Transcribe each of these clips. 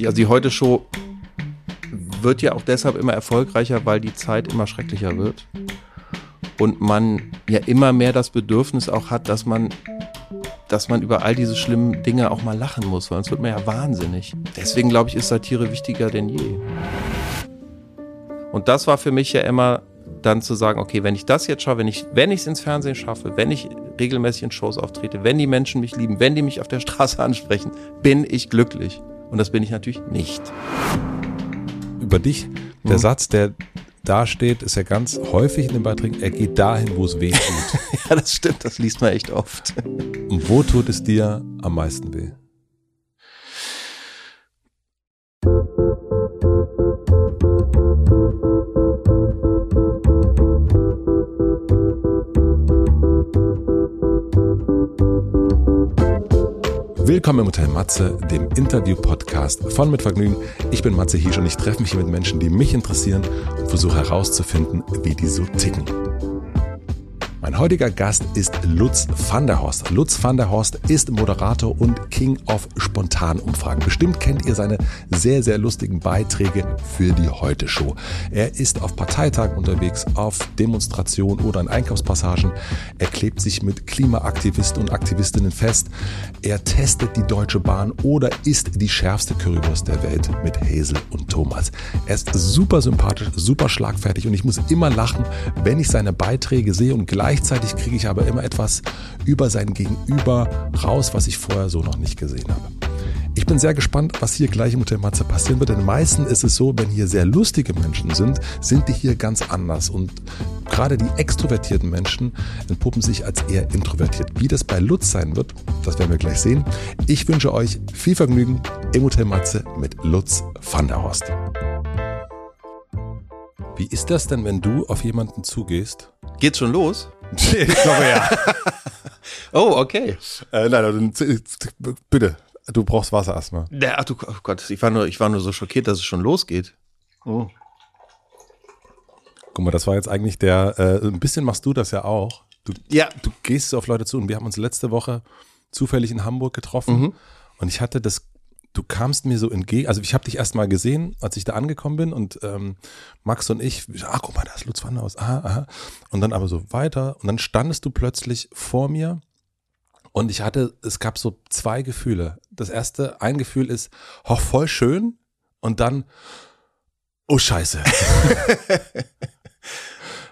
Also die Heute-Show wird ja auch deshalb immer erfolgreicher, weil die Zeit immer schrecklicher wird. Und man ja immer mehr das Bedürfnis auch hat, dass man, dass man über all diese schlimmen Dinge auch mal lachen muss, weil sonst wird man ja wahnsinnig. Deswegen glaube ich, ist Satire wichtiger denn je. Und das war für mich ja immer dann zu sagen, okay, wenn ich das jetzt schaffe, wenn ich, wenn ich es ins Fernsehen schaffe, wenn ich regelmäßig in Shows auftrete, wenn die Menschen mich lieben, wenn die mich auf der Straße ansprechen, bin ich glücklich. Und das bin ich natürlich nicht. Über dich, der mhm. Satz, der da steht, ist ja ganz häufig in den Beiträgen, er geht dahin, wo es weh tut. ja, das stimmt, das liest man echt oft. Und wo tut es dir am meisten weh? Willkommen im Hotel Matze, dem Interview-Podcast von Mit Vergnügen. Ich bin Matze Hiesch und ich treffe mich hier mit Menschen, die mich interessieren und versuche herauszufinden, wie die so ticken. Mein heutiger Gast ist Lutz van der Horst. Lutz van der Horst ist Moderator und King of Spontanumfragen. Bestimmt kennt ihr seine sehr, sehr lustigen Beiträge für die Heute Show. Er ist auf Parteitagen unterwegs, auf Demonstrationen oder in Einkaufspassagen. Er klebt sich mit Klimaaktivisten und Aktivistinnen fest. Er testet die Deutsche Bahn oder isst die schärfste Currywurst der Welt mit Hazel und Thomas. Er ist super sympathisch, super schlagfertig und ich muss immer lachen, wenn ich seine Beiträge sehe und gleich Gleichzeitig kriege ich aber immer etwas über sein Gegenüber raus, was ich vorher so noch nicht gesehen habe. Ich bin sehr gespannt, was hier gleich im Hotel Matze passieren wird, denn meistens ist es so, wenn hier sehr lustige Menschen sind, sind die hier ganz anders und gerade die extrovertierten Menschen entpuppen sich als eher introvertiert. Wie das bei Lutz sein wird, das werden wir gleich sehen. Ich wünsche euch viel Vergnügen im Hotel Matze mit Lutz van der Horst. Wie ist das denn, wenn du auf jemanden zugehst? Geht's schon los? ich glaube ja. oh, okay. Äh, nein, also, bitte, du brauchst Wasser erstmal. Ach du, oh Gott, ich war, nur, ich war nur so schockiert, dass es schon losgeht. Oh. Guck mal, das war jetzt eigentlich der, äh, ein bisschen machst du das ja auch. Du, ja. du gehst auf Leute zu und wir haben uns letzte Woche zufällig in Hamburg getroffen mhm. und ich hatte das du kamst mir so entgegen, also ich habe dich erst mal gesehen, als ich da angekommen bin und ähm, Max und ich, ach guck mal, da ist Lutz Wanderhaus, aha, aha. Und dann aber so weiter und dann standest du plötzlich vor mir und ich hatte, es gab so zwei Gefühle. Das erste, ein Gefühl ist, oh, voll schön und dann, oh scheiße.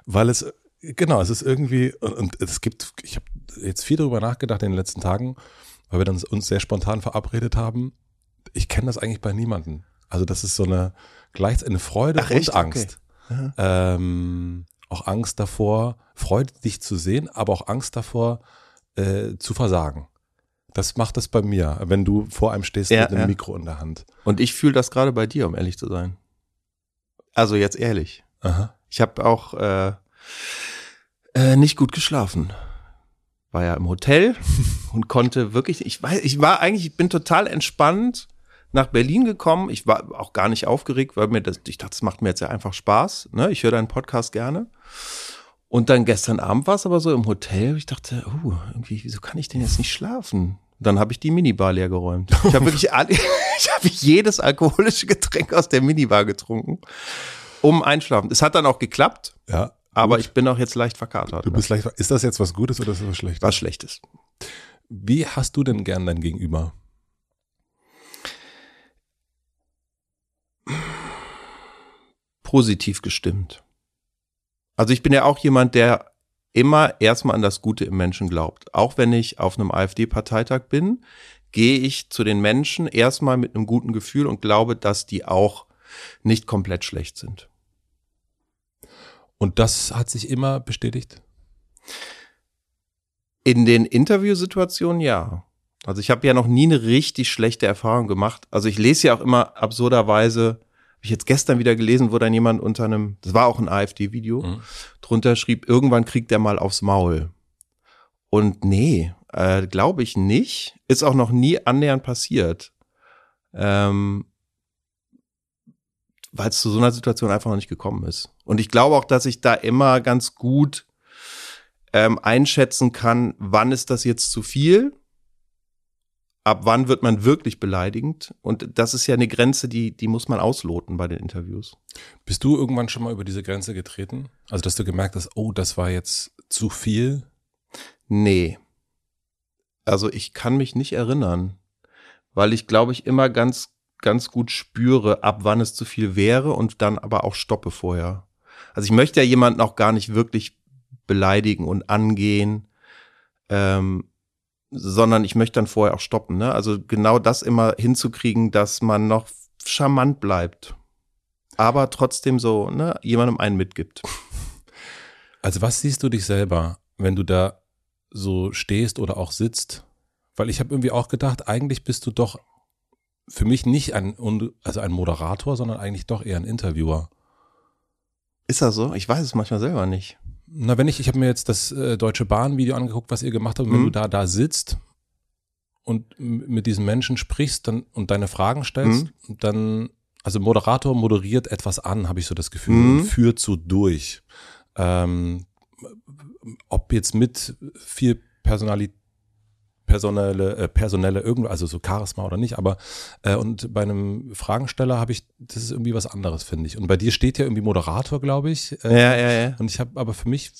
Weil es, genau, es ist irgendwie, und, und es gibt, ich habe jetzt viel darüber nachgedacht in den letzten Tagen, weil wir dann uns sehr spontan verabredet haben ich kenne das eigentlich bei niemandem. Also das ist so eine gleich eine Freude Ach, und echt? Angst. Okay. Ähm, auch Angst davor, Freude dich zu sehen, aber auch Angst davor äh, zu versagen. Das macht es bei mir, wenn du vor einem stehst ja, mit einem ja. Mikro in der Hand. Und ich fühle das gerade bei dir, um ehrlich zu sein. Also jetzt ehrlich. Aha. Ich habe auch äh, äh, nicht gut geschlafen war ja im Hotel und konnte wirklich, ich weiß, ich war eigentlich, ich bin total entspannt nach Berlin gekommen. Ich war auch gar nicht aufgeregt, weil mir das, ich dachte, das macht mir jetzt ja einfach Spaß. Ne? Ich höre deinen Podcast gerne. Und dann gestern Abend war es aber so im Hotel. Ich dachte, oh, irgendwie, wieso kann ich denn jetzt nicht schlafen? Dann habe ich die Minibar leer geräumt. Ich habe wirklich alle, ich habe jedes alkoholische Getränk aus der Minibar getrunken, um einschlafen. Es hat dann auch geklappt. Ja. Aber ich bin auch jetzt leicht verkatert. Du bist leicht, ist das jetzt was Gutes oder ist das was Schlechtes? Was Schlechtes. Wie hast du denn gern dein Gegenüber? Positiv gestimmt. Also ich bin ja auch jemand, der immer erstmal an das Gute im Menschen glaubt. Auch wenn ich auf einem AfD-Parteitag bin, gehe ich zu den Menschen erstmal mit einem guten Gefühl und glaube, dass die auch nicht komplett schlecht sind. Und das hat sich immer bestätigt? In den Interviewsituationen ja. Also ich habe ja noch nie eine richtig schlechte Erfahrung gemacht. Also ich lese ja auch immer absurderweise ich jetzt gestern wieder gelesen, wo dann jemand unter einem, das war auch ein AfD-Video, mhm. drunter schrieb, irgendwann kriegt er mal aufs Maul. Und nee, äh, glaube ich nicht. Ist auch noch nie annähernd passiert. Ähm, weil es zu so einer Situation einfach noch nicht gekommen ist. Und ich glaube auch, dass ich da immer ganz gut ähm, einschätzen kann, wann ist das jetzt zu viel ab wann wird man wirklich beleidigend? Und das ist ja eine Grenze, die, die muss man ausloten bei den Interviews. Bist du irgendwann schon mal über diese Grenze getreten? Also, dass du gemerkt hast, oh, das war jetzt zu viel? Nee. Also, ich kann mich nicht erinnern, weil ich glaube ich immer ganz, ganz gut spüre, ab wann es zu viel wäre und dann aber auch stoppe vorher. Also, ich möchte ja jemanden auch gar nicht wirklich beleidigen und angehen. Ähm, sondern ich möchte dann vorher auch stoppen. Ne? Also genau das immer hinzukriegen, dass man noch charmant bleibt, aber trotzdem so ne, jemandem einen mitgibt. Also was siehst du dich selber, wenn du da so stehst oder auch sitzt? Weil ich habe irgendwie auch gedacht, eigentlich bist du doch für mich nicht ein, also ein Moderator, sondern eigentlich doch eher ein Interviewer. Ist das so? Ich weiß es manchmal selber nicht. Na, wenn ich, ich habe mir jetzt das äh, Deutsche Bahn-Video angeguckt, was ihr gemacht habt, und mhm. wenn du da, da sitzt und mit diesen Menschen sprichst dann, und deine Fragen stellst, mhm. dann, also Moderator moderiert etwas an, habe ich so das Gefühl, mhm. und führt so durch. Ähm, ob jetzt mit viel Personalität personelle, äh, personelle irgendwo, also so Charisma oder nicht, aber äh, und bei einem Fragensteller habe ich, das ist irgendwie was anderes, finde ich. Und bei dir steht ja irgendwie Moderator, glaube ich. Äh, ja, ja, ja. Und ich habe aber für mich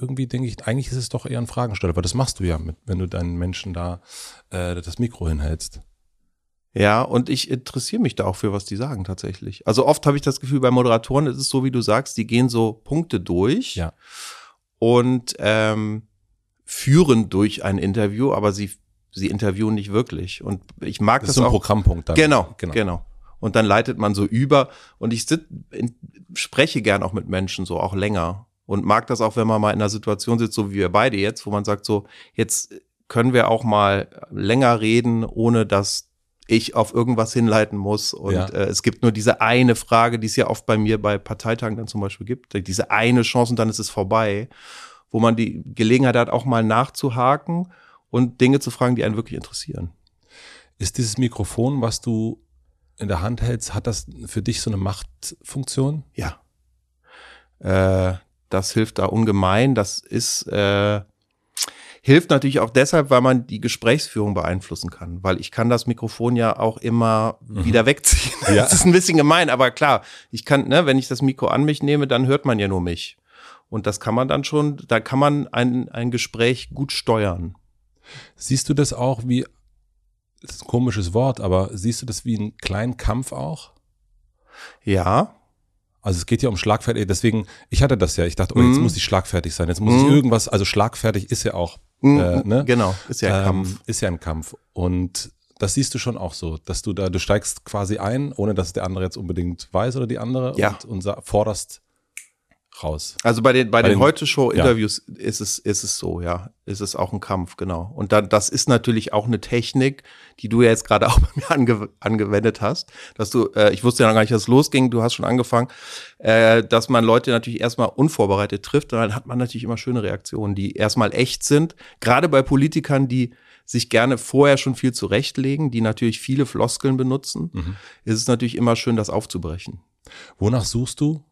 irgendwie denke ich, eigentlich ist es doch eher ein Fragensteller, weil das machst du ja, mit, wenn du deinen Menschen da äh, das Mikro hinhältst. Ja, und ich interessiere mich da auch für, was die sagen tatsächlich. Also oft habe ich das Gefühl, bei Moderatoren ist es so, wie du sagst, die gehen so Punkte durch. Ja. Und ähm, führen durch ein Interview, aber sie, sie interviewen nicht wirklich. Und ich mag das, das ist so ein auch. Programmpunkt dann. Genau, genau, genau. Und dann leitet man so über. Und ich sit, in, spreche gern auch mit Menschen so, auch länger. Und mag das auch, wenn man mal in einer Situation sitzt, so wie wir beide jetzt, wo man sagt so, jetzt können wir auch mal länger reden, ohne dass ich auf irgendwas hinleiten muss. Und ja. äh, es gibt nur diese eine Frage, die es ja oft bei mir bei Parteitagen dann zum Beispiel gibt. Diese eine Chance und dann ist es vorbei wo man die Gelegenheit hat, auch mal nachzuhaken und Dinge zu fragen, die einen wirklich interessieren. Ist dieses Mikrofon, was du in der Hand hältst, hat das für dich so eine Machtfunktion? Ja. Äh, das hilft da ungemein. Das ist äh, hilft natürlich auch deshalb, weil man die Gesprächsführung beeinflussen kann, weil ich kann das Mikrofon ja auch immer mhm. wieder wegziehen. Ja. Das ist ein bisschen gemein, aber klar, ich kann, ne, wenn ich das Mikro an mich nehme, dann hört man ja nur mich. Und das kann man dann schon, da kann man ein, ein Gespräch gut steuern. Siehst du das auch wie, das ist ein komisches Wort, aber siehst du das wie einen kleinen Kampf auch? Ja. Also es geht ja um schlagfertig, deswegen, ich hatte das ja, ich dachte, oh, jetzt mm. muss ich schlagfertig sein, jetzt muss mm. ich mhm. irgendwas, also schlagfertig ist ja auch, mm. äh, ne? Genau, ist ja ein ähm, Kampf. Ist ja ein Kampf. Und das siehst du schon auch so, dass du da, du steigst quasi ein, ohne dass der andere jetzt unbedingt weiß oder die andere ja. und, und forderst raus. Also bei den, bei, bei den, den Heute-Show-Interviews ja. ist es, ist es so, ja. Ist es auch ein Kampf, genau. Und dann, das ist natürlich auch eine Technik, die du ja jetzt gerade auch bei mir ange, angewendet hast, dass du, äh, ich wusste ja noch gar nicht, dass es losging, du hast schon angefangen, äh, dass man Leute natürlich erstmal unvorbereitet trifft, und dann hat man natürlich immer schöne Reaktionen, die erstmal echt sind. Gerade bei Politikern, die sich gerne vorher schon viel zurechtlegen, die natürlich viele Floskeln benutzen, mhm. ist es natürlich immer schön, das aufzubrechen. Wonach suchst du?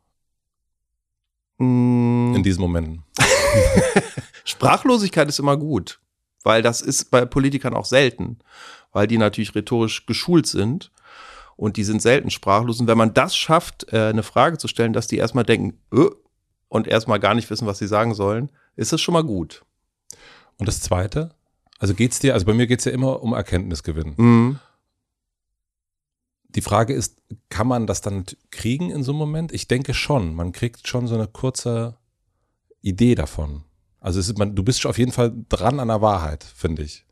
Mm. In diesen Momenten. Sprachlosigkeit ist immer gut, weil das ist bei Politikern auch selten, weil die natürlich rhetorisch geschult sind und die sind selten sprachlos. Und wenn man das schafft, äh, eine Frage zu stellen, dass die erstmal denken, öh, und erstmal gar nicht wissen, was sie sagen sollen, ist das schon mal gut. Und das Zweite? Also geht's dir, also bei mir geht's ja immer um Erkenntnisgewinn. Mhm die Frage ist, kann man das dann kriegen in so einem Moment? Ich denke schon. Man kriegt schon so eine kurze Idee davon. Also ist, man, du bist auf jeden Fall dran an der Wahrheit, finde ich.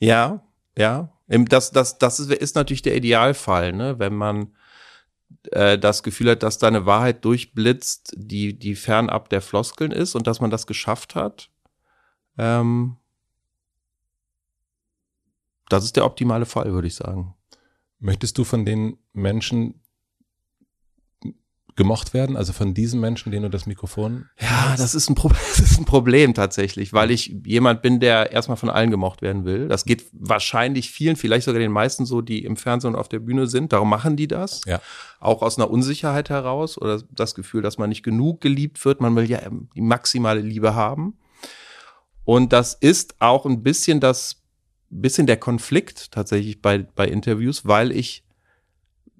Ja, ja. Das, das, das ist, ist natürlich der Idealfall, ne? wenn man äh, das Gefühl hat, dass da eine Wahrheit durchblitzt, die, die fernab der Floskeln ist und dass man das geschafft hat. Ähm, das ist der optimale Fall, würde ich sagen. Möchtest du von den Menschen gemocht werden? Also von diesen Menschen, denen du das Mikrofon. Ja, das ist, ein das ist ein Problem tatsächlich, weil ich jemand bin, der erstmal von allen gemocht werden will. Das geht wahrscheinlich vielen, vielleicht sogar den meisten so, die im Fernsehen und auf der Bühne sind. Darum machen die das. Ja. Auch aus einer Unsicherheit heraus oder das Gefühl, dass man nicht genug geliebt wird. Man will ja die maximale Liebe haben. Und das ist auch ein bisschen das bisschen der Konflikt tatsächlich bei, bei Interviews, weil ich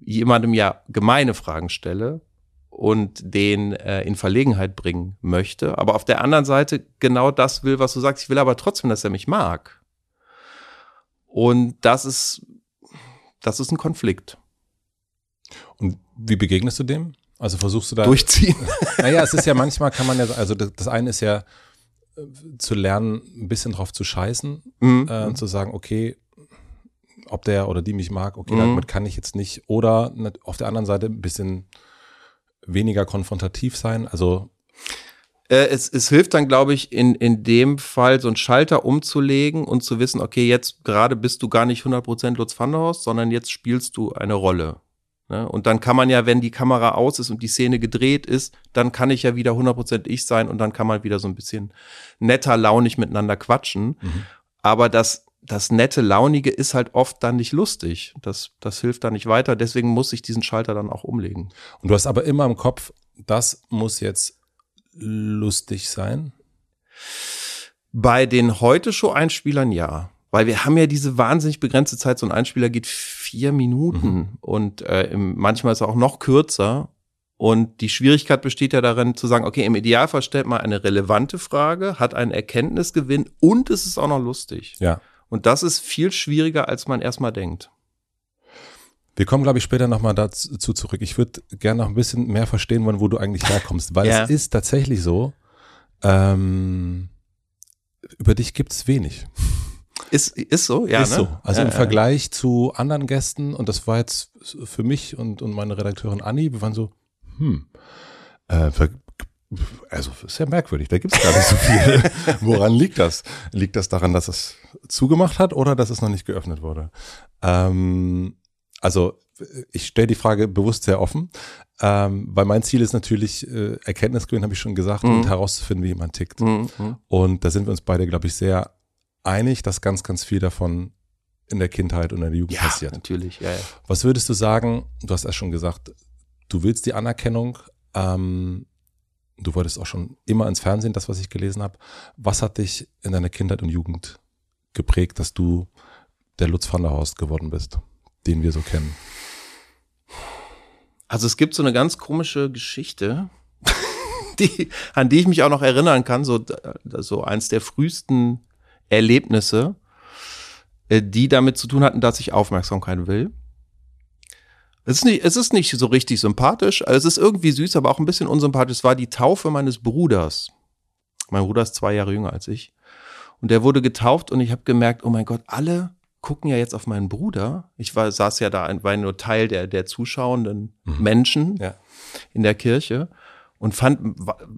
jemandem ja gemeine Fragen stelle und den äh, in Verlegenheit bringen möchte, aber auf der anderen Seite genau das will, was du sagst. Ich will aber trotzdem, dass er mich mag. Und das ist, das ist ein Konflikt. Und wie begegnest du dem? Also versuchst du da. Durchziehen. Naja, es ist ja manchmal kann man ja, also das, das eine ist ja zu lernen, ein bisschen drauf zu scheißen, Mhm. äh, und zu sagen, okay, ob der oder die mich mag, okay, Mhm. damit kann ich jetzt nicht. Oder auf der anderen Seite ein bisschen weniger konfrontativ sein. Also Äh, es, es hilft dann, glaube ich, in, in dem Fall so einen Schalter umzulegen und zu wissen, okay, jetzt gerade bist du gar nicht 100% Lutz van der Horst, sondern jetzt spielst du eine Rolle. Ne? Und dann kann man ja, wenn die Kamera aus ist und die Szene gedreht ist, dann kann ich ja wieder 100% ich sein und dann kann man wieder so ein bisschen netter, launig miteinander quatschen. Mhm. Aber das, das nette, launige ist halt oft dann nicht lustig. Das, das hilft dann nicht weiter. Deswegen muss ich diesen Schalter dann auch umlegen. Und du hast aber immer im Kopf, das muss jetzt lustig sein. Bei den Heute-Show-Einspielern ja. Weil wir haben ja diese wahnsinnig begrenzte Zeit. So ein Einspieler geht vier Minuten und äh, im, manchmal ist er auch noch kürzer. Und die Schwierigkeit besteht ja darin zu sagen, okay, im Idealfall stellt man eine relevante Frage, hat einen Erkenntnisgewinn und es ist auch noch lustig. Ja. Und das ist viel schwieriger, als man erstmal denkt. Wir kommen, glaube ich, später nochmal dazu zurück. Ich würde gerne noch ein bisschen mehr verstehen wollen, wo du eigentlich herkommst, weil Ja. es ist tatsächlich so, ähm, über dich gibt es wenig. Ist, ist so, ja. ist ne? so. Also ja, im ja. Vergleich zu anderen Gästen, und das war jetzt für mich und, und meine Redakteurin Anni, wir waren so, hm, äh, also ist ja merkwürdig, da gibt es gar nicht so viel. Woran liegt das? Liegt das daran, dass es zugemacht hat oder dass es noch nicht geöffnet wurde? Ähm, also ich stelle die Frage bewusst sehr offen, ähm, weil mein Ziel ist natürlich äh, Erkenntnisgewinn, habe ich schon gesagt, Mhm. und herauszufinden, wie jemand tickt. Mhm, mhm. Und da sind wir uns beide, glaube ich, sehr einig, dass ganz, ganz viel davon in der Kindheit und in der Jugend Ja, passiert. natürlich, ja, ja. Was würdest du sagen? Du hast erst schon gesagt, du willst die Anerkennung. Ähm, du wolltest auch schon immer ins Fernsehen, das, was ich gelesen habe. Was hat dich in deiner Kindheit und Jugend geprägt, dass du der Lutz van der Horst geworden bist, den wir so kennen? Also es gibt so eine ganz komische Geschichte, die, an die ich mich auch noch erinnern kann, so, so eins der frühesten Erlebnisse, äh, die damit zu tun hatten, dass ich Aufmerksamkeit will. Es ist nicht, es ist nicht so richtig sympathisch, also es ist irgendwie süß, aber auch ein bisschen unsympathisch. Es war die Taufe meines Bruders. Mein Bruder ist zwei Jahre jünger als ich. Und der wurde getauft und ich habe gemerkt, oh mein Gott, alle gucken ja jetzt auf meinen Bruder. Ich war, saß ja da, war nur Teil der, der zuschauenden Menschen Ja. in der Kirche und fand,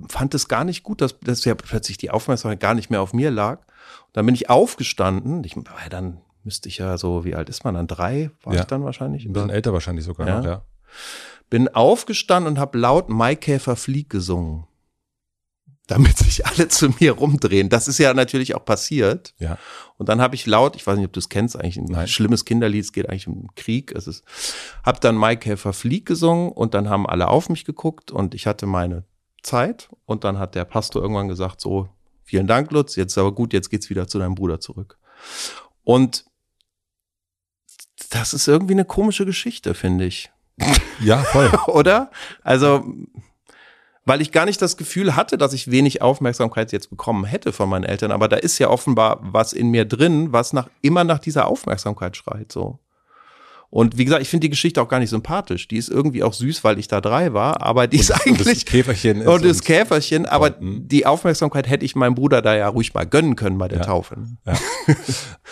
fand es gar nicht gut, dass, dass ja plötzlich die Aufmerksamkeit gar nicht mehr auf mir lag. Dann bin ich aufgestanden. Ich dann müsste ich ja so, wie alt ist man dann? Drei war Ja. ich dann wahrscheinlich. Ein bisschen älter wahrscheinlich sogar Ja. noch, ja. Bin aufgestanden und habe laut Maikäfer flieg gesungen. Damit sich alle zu mir rumdrehen. Das ist ja natürlich auch passiert. Ja. Und dann habe ich laut, ich weiß nicht, ob du es kennst, eigentlich ein Nein. schlimmes Kinderlied, es geht eigentlich um den Krieg. Es ist, hab dann Maikäfer Flieg gesungen und dann haben alle auf mich geguckt und ich hatte meine Zeit und dann hat der Pastor irgendwann gesagt, so, vielen Dank, Lutz, jetzt ist aber gut, jetzt geht's wieder zu deinem Bruder zurück. Und das ist irgendwie eine komische Geschichte, finde ich. Ja, voll. Oder? Also, weil ich gar nicht das Gefühl hatte, dass ich wenig Aufmerksamkeit jetzt bekommen hätte von meinen Eltern, aber da ist ja offenbar was in mir drin, was nach, immer nach dieser Aufmerksamkeit schreit, so. Und wie gesagt, ich finde die Geschichte auch gar nicht sympathisch. Die ist irgendwie auch süß, weil ich da drei war, aber die ist Und das eigentlich, Käferchen ist und das Käferchen, aber Mhm. die Aufmerksamkeit hätte ich meinem Bruder da ja ruhig mal gönnen können bei der Ja. Taufe. Ja.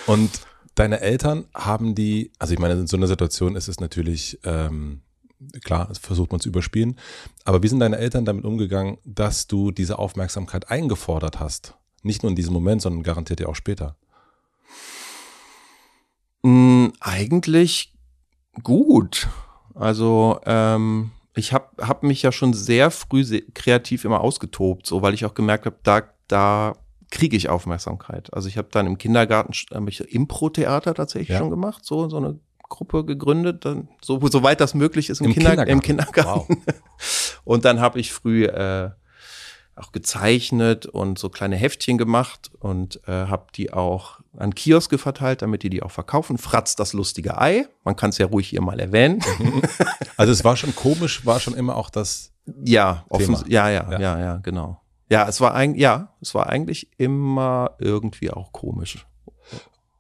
Und deine Eltern haben die, also ich meine, in so einer Situation ist es natürlich, ähm, klar, versucht man zu überspielen, aber wie sind deine Eltern damit umgegangen, dass du diese Aufmerksamkeit eingefordert hast? Nicht nur in diesem Moment, sondern garantiert ja auch später. Mm, eigentlich gut. Also ähm, ich habe hab mich ja schon sehr früh se kreativ immer ausgetobt, so weil ich auch gemerkt habe, da da kriege ich Aufmerksamkeit. Also ich habe dann im Kindergarten hab ich Impro-Theater tatsächlich Ja. schon gemacht, so so eine Gruppe gegründet, dann so soweit das möglich ist im, Im Kinder Kindergarten. im Kindergarten. Und dann habe ich früh äh, auch gezeichnet und so kleine Heftchen gemacht und äh, habe die auch an Kioske verteilt, damit die die auch verkaufen. Fratz das lustige Ei. Man kann es ja ruhig hier mal erwähnen. Also es war schon komisch, war schon immer auch das. Ja, Thema. ja, ja, Ja. ja, ja, genau. Ja, es war eigentlich, ja, es war eigentlich immer irgendwie auch komisch.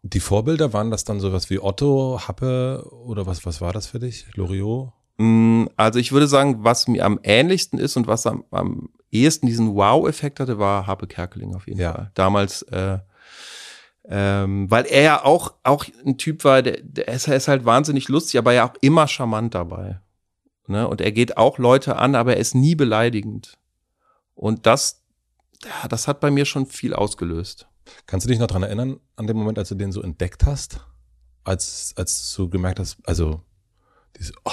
Die Vorbilder waren das dann sowas wie Otto, Happe oder was, was war das für dich? Loriot? Mm, Also ich würde sagen, was mir am ähnlichsten ist und was am, am ehesten diesen Wow-Effekt hatte, war Harpe Kerkeling auf jeden Ja. Fall. Damals, äh, ähm, weil er ja auch, auch ein Typ war, der, der ist, er ist halt wahnsinnig lustig, aber ja auch immer charmant dabei. Ne? Und er geht auch Leute an, aber er ist nie beleidigend. Und das, ja, das hat bei mir schon viel ausgelöst. Kannst du dich noch dran erinnern, an dem Moment, als du den so entdeckt hast? Als, als du gemerkt hast, also, diese, oh,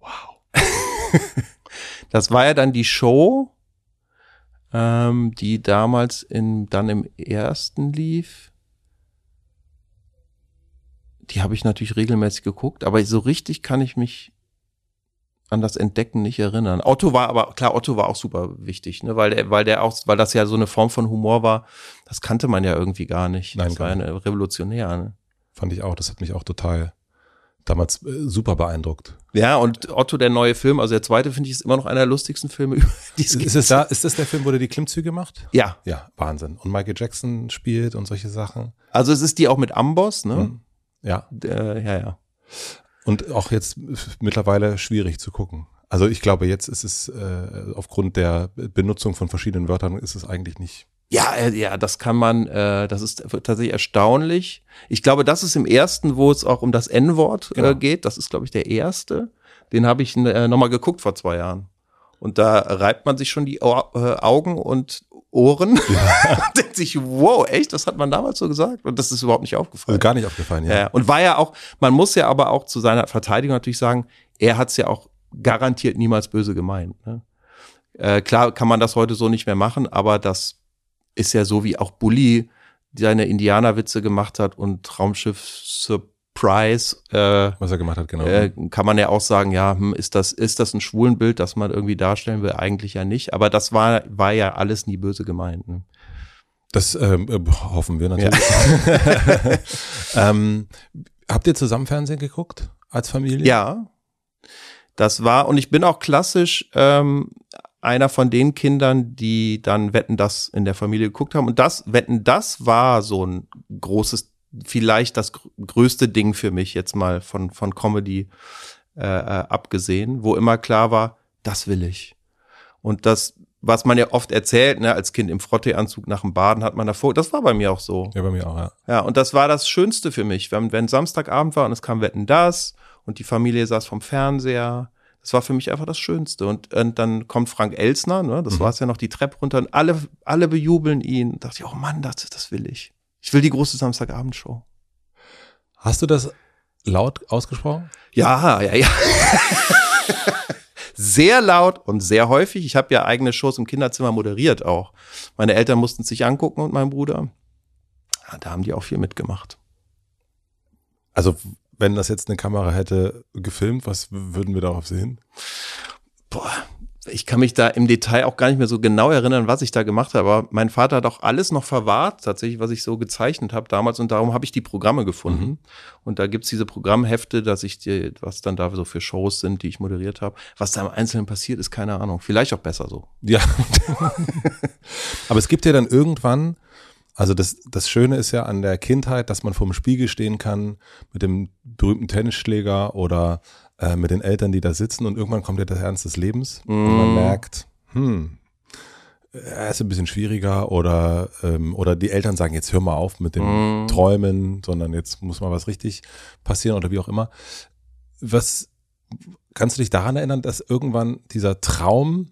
wow. Das war ja dann die Show, ähm, die damals in, dann im ersten lief. Die habe ich natürlich regelmäßig geguckt, aber so richtig kann ich mich an das Entdecken nicht erinnern. Otto war aber, klar, Otto war auch super wichtig, ne, weil der, weil der auch, weil das ja so eine Form von Humor war, das kannte man ja irgendwie gar nicht. Nein, das war gar ja eine revolutionär, ne? Fand ich auch, das hat mich auch total damals äh, super beeindruckt. Ja, und Otto, der neue Film, also der zweite, finde ich, ist immer noch einer der lustigsten Filme, die es Ist, gibt. ist, es da, ist das der Film, wo der die Klimmzüge macht? Ja, Ja, Wahnsinn. Und Michael Jackson spielt und solche Sachen. also es ist die auch mit Amboss, ne? Mhm. Ja. Äh, ja, ja. Und auch jetzt mittlerweile schwierig zu gucken. Also ich glaube, jetzt ist es äh, aufgrund der Benutzung von verschiedenen Wörtern ist es eigentlich nicht. Ja, äh, ja, das kann man, äh, das ist tatsächlich erstaunlich. Ich glaube, das ist im ersten, wo es auch um das N-Wort Genau. äh, geht. Das ist, glaube ich, der erste. Den habe ich äh, nochmal geguckt vor zwei Jahren. Und da reibt man sich schon die Au äh, Augen und Ohren und denkt sich, wow, echt, das hat man damals so gesagt? Und das ist überhaupt nicht aufgefallen. Also gar nicht aufgefallen, ja. Ja, und war ja auch, man muss ja aber auch zu seiner Verteidigung natürlich sagen, er hat es ja auch garantiert niemals böse gemeint. Ne? Äh, klar kann man das heute so nicht mehr machen, aber das ist ja so, wie auch Bully seine Indianerwitze gemacht hat und Raumschiff Surprise, äh, Was er gemacht hat, genau. äh, kann man ja auch sagen, ja, hm, ist das, ist das ein Schwulenbild, das man irgendwie darstellen will? Eigentlich ja nicht. Aber das war, war ja alles nie böse gemeint. Ne? Das ähm, äh, hoffen wir natürlich. ähm, habt ihr zusammen Fernsehen geguckt als Familie? Ja, das war, und ich bin auch klassisch ähm, einer von den Kindern, die dann Wetten das in der Familie geguckt haben. Und das, Wetten das war so ein großes, vielleicht das gr- größte Ding für mich jetzt mal von, von Comedy äh, äh, abgesehen, wo immer klar war, das will ich. Und das, was man ja oft erzählt, ne, als Kind im Frotteeanzug nach dem Baden hat man davor, das war bei mir auch so. Ja, bei mir auch, ja. Ja, und das war das Schönste für mich, wenn, wenn Samstagabend war und es kam Wetten das und die Familie saß vom Fernseher. Das war für mich einfach das Schönste. Und, und dann kommt Frank Elsner, ne, das war es ja noch, die Treppe runter und alle, alle bejubeln ihn. Da dachte ich, oh Mann, das, das will ich. Ich will die große Samstagabendshow. Hast du das laut ausgesprochen? Ja, ja, ja. sehr laut und sehr häufig. Ich habe ja eigene Shows im Kinderzimmer moderiert auch. Meine Eltern mussten es sich angucken und mein Bruder. Ja, da haben die auch viel mitgemacht. Also, wenn das jetzt eine Kamera hätte gefilmt, was würden wir darauf sehen? boah, ich kann mich da im Detail auch gar nicht mehr so genau erinnern, was ich da gemacht habe. Aber mein Vater hat auch alles noch verwahrt, tatsächlich, was ich so gezeichnet habe damals. Und darum habe ich die Programme gefunden. Und da gibt's diese Programmhefte, dass ich dir, was dann da so für Shows sind, die ich moderiert habe. Was da im Einzelnen passiert, ist keine Ahnung. Vielleicht auch besser so. Ja. Aber es gibt ja dann irgendwann, also das, das Schöne ist ja an der Kindheit, dass man vorm Spiegel stehen kann mit dem berühmten Tennisschläger oder äh, mit den Eltern, die da sitzen und irgendwann kommt ja der Ernst des Lebens und man merkt, hm, er ist ein bisschen schwieriger oder, ähm, oder die Eltern sagen, jetzt hör mal auf mit dem Träumen, sondern jetzt muss mal was richtig passieren oder wie auch immer. Was, kannst du dich daran erinnern, dass irgendwann dieser Traum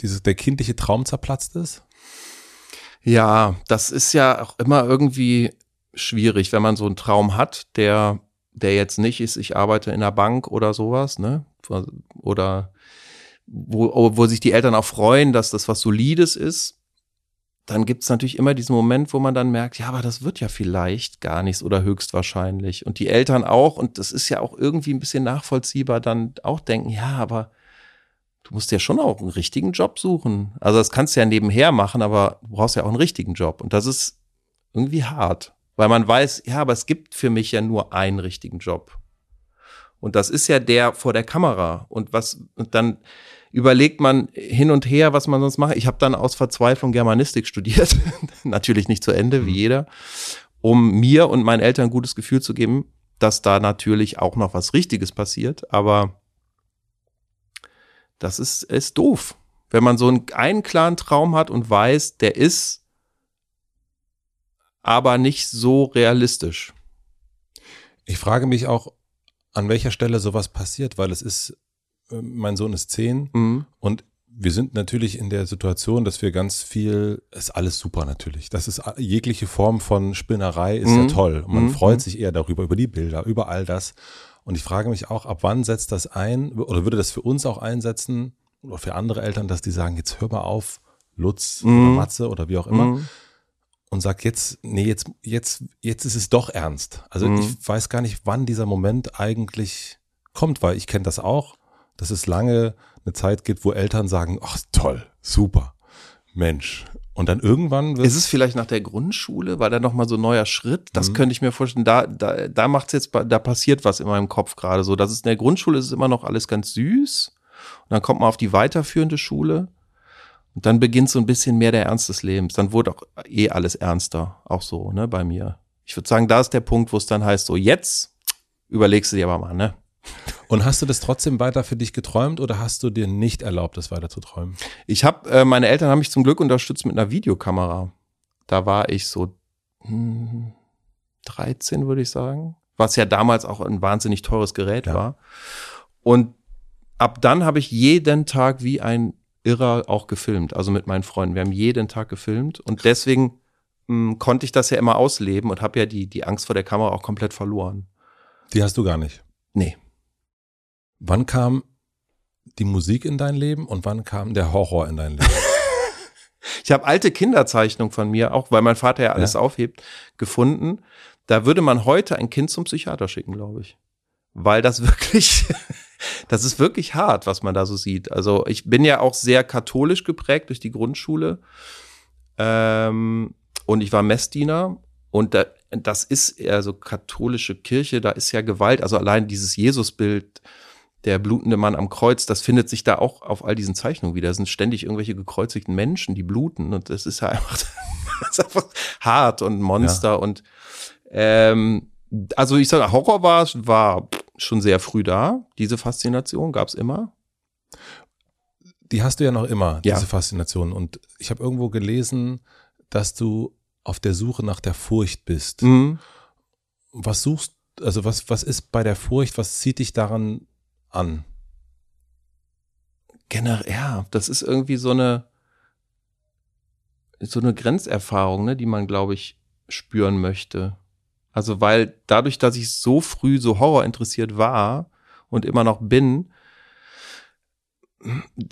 dieses, der kindliche Traum zerplatzt ist? Ja, das ist ja auch immer irgendwie schwierig, wenn man so einen Traum hat, der, der jetzt nicht ist, ich arbeite in einer Bank oder sowas, ne? Oder wo, wo sich die Eltern auch freuen, dass das was Solides ist. Dann gibt's natürlich immer diesen Moment, wo man dann merkt, ja, aber das wird ja vielleicht gar nichts oder höchstwahrscheinlich. Und die Eltern auch, und das ist ja auch irgendwie ein bisschen nachvollziehbar, dann auch denken, ja, aber du musst ja schon auch einen richtigen Job suchen. Also das kannst du ja nebenher machen, aber du brauchst ja auch einen richtigen Job. Und das ist irgendwie hart, weil man weiß, ja, aber es gibt für mich ja nur einen richtigen Job. Und das ist ja der vor der Kamera. Und was, und dann überlegt man hin und her, was man sonst macht. Ich habe dann aus Verzweiflung Germanistik studiert. Natürlich nicht zu Ende, wie mhm. jeder, um mir und meinen Eltern ein gutes Gefühl zu geben, dass da natürlich auch noch was Richtiges passiert. Aber das ist, ist doof. Wenn man so einen, einen klaren Traum hat und weiß, der ist aber nicht so realistisch. Ich frage mich auch, an welcher Stelle sowas passiert, weil es ist, äh, mein Sohn ist zehn mhm. und wir sind natürlich in der Situation, dass wir ganz viel, ist alles super natürlich. Das ist jegliche Form von Spinnerei ist mhm. ja toll. Man mhm. freut sich eher darüber, über die Bilder, über all das. Und ich frage mich auch, ab wann setzt das ein oder würde das für uns auch einsetzen oder für andere Eltern, dass die sagen, jetzt hör mal auf, Lutz mhm. oder Matze oder wie auch immer. Mhm. Und sag jetzt, nee, jetzt, jetzt, jetzt ist es doch ernst. Also mhm. ich weiß gar nicht, wann dieser Moment eigentlich kommt, weil ich kenne das auch, dass es lange eine Zeit gibt, wo Eltern sagen, ach toll, super, Mensch, und dann irgendwann wird Ist es vielleicht nach der Grundschule? War da nochmal so ein neuer Schritt? Das mhm. könnte ich mir vorstellen. Da, da, da macht's jetzt, da passiert was in meinem Kopf gerade so. Das ist in der Grundschule ist es immer noch alles ganz süß. Und dann kommt man auf die weiterführende Schule. Und dann beginnt so ein bisschen mehr der Ernst des Lebens. Dann wurde auch eh alles ernster. Auch so, ne, bei mir. Ich würde sagen, da ist der Punkt, wo es dann heißt, so jetzt überlegst du dir aber mal, ne? Und hast du das trotzdem weiter für dich geträumt oder hast du dir nicht erlaubt, das weiter zu träumen? Ich habe, äh, meine Eltern haben mich zum Glück unterstützt mit einer Videokamera. Da war ich so hm, 13, würde ich sagen. Was ja damals auch ein wahnsinnig teures Gerät ja. war. Und ab dann habe ich jeden Tag wie ein Irrer auch gefilmt, also mit meinen Freunden. Wir haben jeden Tag gefilmt und deswegen mh, hm, konnte ich das ja immer ausleben und habe ja die, die Angst vor der Kamera auch komplett verloren. Die hast du gar nicht? Nee. Wann kam die Musik in dein Leben und wann kam der Horror in dein Leben? ich habe alte Kinderzeichnungen von mir, auch weil mein Vater ja alles ja. aufhebt, gefunden. Da würde man heute ein Kind zum Psychiater schicken, glaube ich. Weil das wirklich, das ist wirklich hart, was man da so sieht. Also ich bin ja auch sehr katholisch geprägt durch die Grundschule. Ähm, und ich war Messdiener und da, das ist eher so katholische Kirche, da ist ja Gewalt, also allein dieses Jesusbild, der blutende Mann am Kreuz, das findet sich da auch auf all diesen Zeichnungen wieder. Es sind ständig irgendwelche gekreuzigten Menschen, die bluten und das ist ja einfach, ist einfach hart und Monster ja. und ähm, also ich sage, Horror war, war schon sehr früh da. Diese Faszination gab's immer. Die hast du ja noch immer, ja. diese Faszination. Und ich habe irgendwo gelesen, dass du auf der Suche nach der Furcht bist. Mhm. Was suchst, also was, was ist bei der Furcht, was zieht dich daran an? Generell, ja, das ist irgendwie so eine, so eine Grenzerfahrung, ne, die man, glaube ich, spüren möchte. Also, weil dadurch, dass ich so früh so Horror interessiert war und immer noch bin,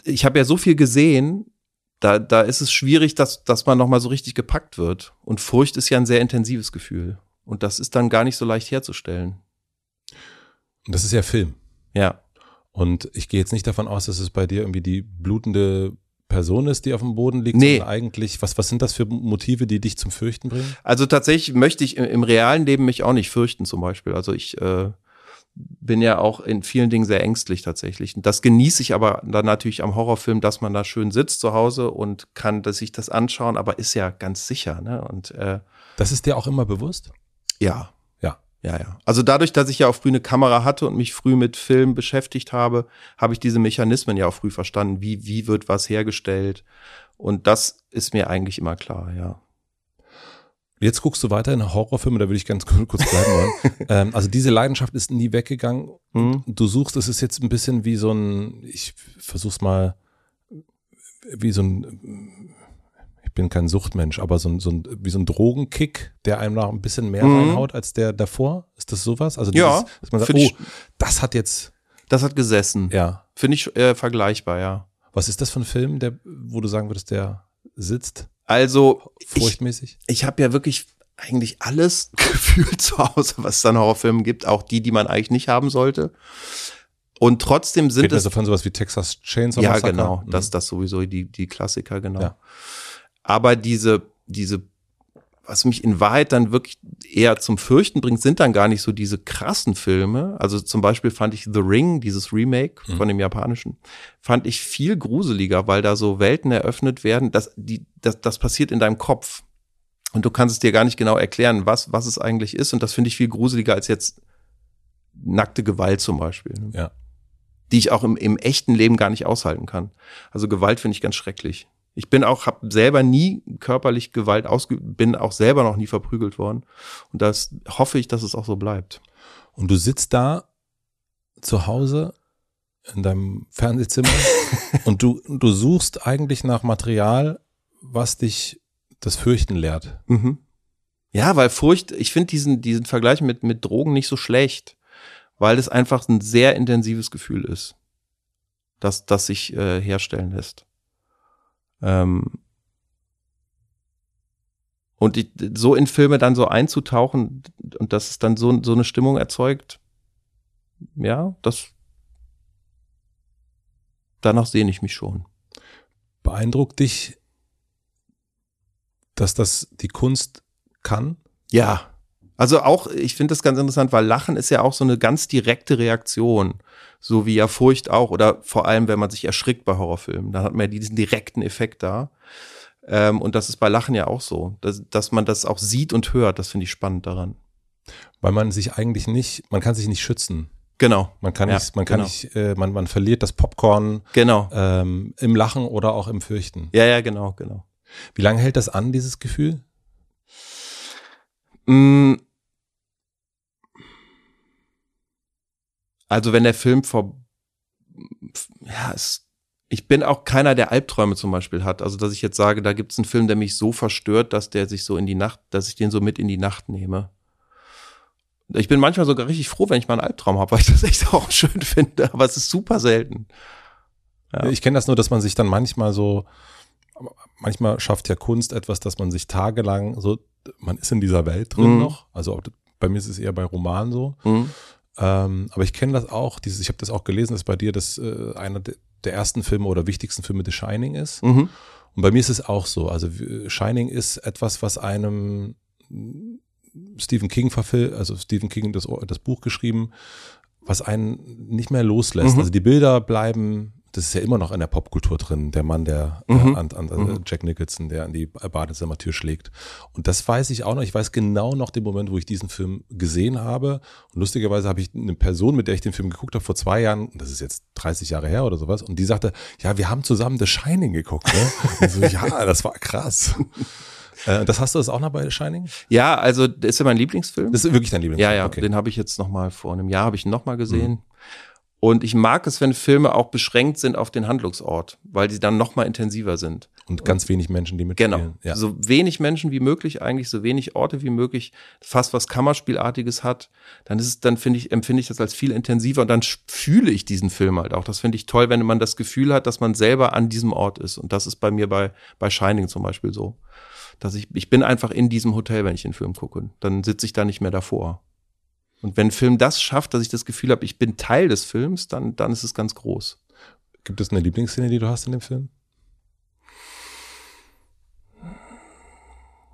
ich habe ja so viel gesehen, da, da ist es schwierig, dass, dass man nochmal so richtig gepackt wird. Und Furcht ist ja ein sehr intensives Gefühl. Und das ist dann gar nicht so leicht herzustellen. Und das ist ja Film. Ja. Und ich gehe jetzt nicht davon aus, dass es bei dir irgendwie die blutende Person ist, die auf dem Boden liegt, nee. eigentlich, was, was sind das für Motive, die dich zum Fürchten bringen? Also tatsächlich möchte ich im, im realen Leben mich auch nicht fürchten, zum Beispiel. Also ich äh, bin ja auch in vielen Dingen sehr ängstlich tatsächlich. Und das genieße ich aber dann natürlich am Horrorfilm, dass man da schön sitzt zu Hause und kann dass sich das anschauen, aber ist ja ganz sicher. Ne? Und äh, das ist dir auch immer bewusst? Ja, ja, ja. Also dadurch, dass ich ja auch früh eine Kamera hatte und mich früh mit Film beschäftigt habe, habe ich diese Mechanismen ja auch früh verstanden. Wie, wie wird was hergestellt? Und das ist mir eigentlich immer klar, ja. Jetzt guckst du weiter in Horrorfilme, da würde ich ganz kurz bleiben wollen. ähm, also diese Leidenschaft ist nie weggegangen. Mhm. Du suchst, es ist jetzt ein bisschen wie so ein, ich versuch's mal, wie so ein ich bin kein Suchtmensch, aber so ein, so ein, wie so ein Drogenkick, der einem noch ein bisschen mehr mhm. reinhaut als der davor. Ist das sowas? Also dieses, ja, dass man sagt, oh, ich, das hat jetzt. Das hat gesessen. Ja. Finde ich äh, vergleichbar, ja. Was ist das für ein Film, der, wo du sagen würdest, der sitzt? Also, furchtmäßig? Ich, ich habe ja wirklich eigentlich alles gefühlt zu Hause, was es an Horrorfilmen gibt, auch die, die man eigentlich nicht haben sollte. Und trotzdem sind Reden es so von sowas wie Texas Chainsaw ja Massacre? genau, Mhm. das das sowieso die die Klassiker genau. Ja. Aber diese diese was mich in Wahrheit dann wirklich eher zum Fürchten bringt, sind dann gar nicht so diese krassen Filme. Also zum Beispiel fand ich The Ring, dieses Remake Mhm. von dem japanischen, fand ich viel gruseliger, weil da so Welten eröffnet werden, dass die, das, das passiert in deinem Kopf. Und du kannst es dir gar nicht genau erklären, was, was es eigentlich ist. Und das finde ich viel gruseliger als jetzt nackte Gewalt zum Beispiel. ne? Ja. Die ich auch im, im echten Leben gar nicht aushalten kann. Also Gewalt finde ich ganz schrecklich. Ich bin auch, habe selber nie körperlich Gewalt ausgeübt, bin auch selber noch nie verprügelt worden. Und das hoffe ich, dass es auch so bleibt. Und du sitzt da zu Hause in deinem Fernsehzimmer und du, du suchst eigentlich nach Material, was dich das Fürchten lehrt. Mhm. Ja, weil Furcht, ich finde diesen, diesen Vergleich mit, mit Drogen nicht so schlecht, weil es einfach ein sehr intensives Gefühl ist, das, das sich äh, herstellen lässt. Ähm und die, so in Filme dann so einzutauchen und dass es dann so, so eine Stimmung erzeugt, ja, das danach sehne ich mich schon. Beeindruckt dich, dass das die Kunst kann? Ja. Also auch, ich finde das ganz interessant, weil Lachen ist ja auch so eine ganz direkte Reaktion. So wie ja Furcht auch. Oder vor allem, wenn man sich erschrickt bei Horrorfilmen. Dann hat man ja diesen direkten Effekt da. Ähm, und das ist bei Lachen ja auch so. Dass, dass man das auch sieht und hört, das finde ich spannend daran. Weil man sich eigentlich nicht, man kann sich nicht schützen. Genau. Man kann Ja, nicht, man kann genau. nicht, äh, man, man verliert das Popcorn Genau. ähm, im Lachen oder auch im Fürchten. Ja, ja, genau, genau. Wie lange hält das an, dieses Gefühl? Mm. Also wenn der Film vor, ja, es, ich bin auch keiner, der Albträume zum Beispiel hat. Also dass ich jetzt sage, da gibt es einen Film, der mich so verstört, dass der sich so in die Nacht, dass ich den so mit in die Nacht nehme. Ich bin manchmal sogar richtig froh, wenn ich mal einen Albtraum habe, weil ich das echt auch schön finde. Aber es ist super selten. Ja. Ich kenne das nur, dass man sich dann manchmal so, manchmal schafft ja Kunst etwas, dass man sich tagelang so, man ist in dieser Welt drin Mhm. noch. Also auch, bei mir ist es eher bei Romanen so. Mhm. Ähm, aber ich kenne das auch, dieses, ich habe das auch gelesen, dass bei dir das äh, einer de, der ersten Filme oder wichtigsten Filme The Shining ist. Mhm. Und bei mir ist es auch so. Also Shining ist etwas, was einem Stephen King verfilmt, also Stephen King das, das Buch geschrieben, was einen nicht mehr loslässt. Mhm. Also die Bilder bleiben, das ist ja immer noch in der Popkultur drin, der Mann, der Mhm. äh, an, an, Mhm. Jack Nicholson, der an die Badezimmertür schlägt. Und das weiß ich auch noch. Ich weiß genau noch den Moment, wo ich diesen Film gesehen habe. Und lustigerweise habe ich eine Person, mit der ich den Film geguckt habe, vor zwei Jahren, das ist jetzt 30 Jahre her oder sowas, und die sagte, ja, wir haben zusammen The Shining geguckt. Ne? So, ja, das war krass. Äh, das hast du das auch noch bei The Shining? Ja, also das ist ja mein Lieblingsfilm. Das ist wirklich dein Lieblingsfilm? Ja, ja, Okay. den habe ich jetzt noch mal vor einem Jahr habe ich ihn noch mal gesehen. Und ich mag es, wenn Filme auch beschränkt sind auf den Handlungsort, weil sie dann noch mal intensiver sind. Und ganz wenig Menschen, die mitspielen. Genau. Ja. So wenig Menschen wie möglich, eigentlich so wenig Orte wie möglich, fast was Kammerspielartiges hat, dann ist es, dann finde ich, empfinde ich das als viel intensiver und dann fühle ich diesen Film halt auch. Das finde ich toll, wenn man das Gefühl hat, dass man selber an diesem Ort ist. Und das ist bei mir bei, bei Shining zum Beispiel so. Dass ich, ich bin einfach in diesem Hotel, wenn ich den Film gucke. Dann sitze ich da nicht mehr davor. Und wenn ein Film das schafft, dass ich das Gefühl habe, ich bin Teil des Films, dann, dann ist es ganz groß. Gibt es eine Lieblingsszene, die du hast in dem Film?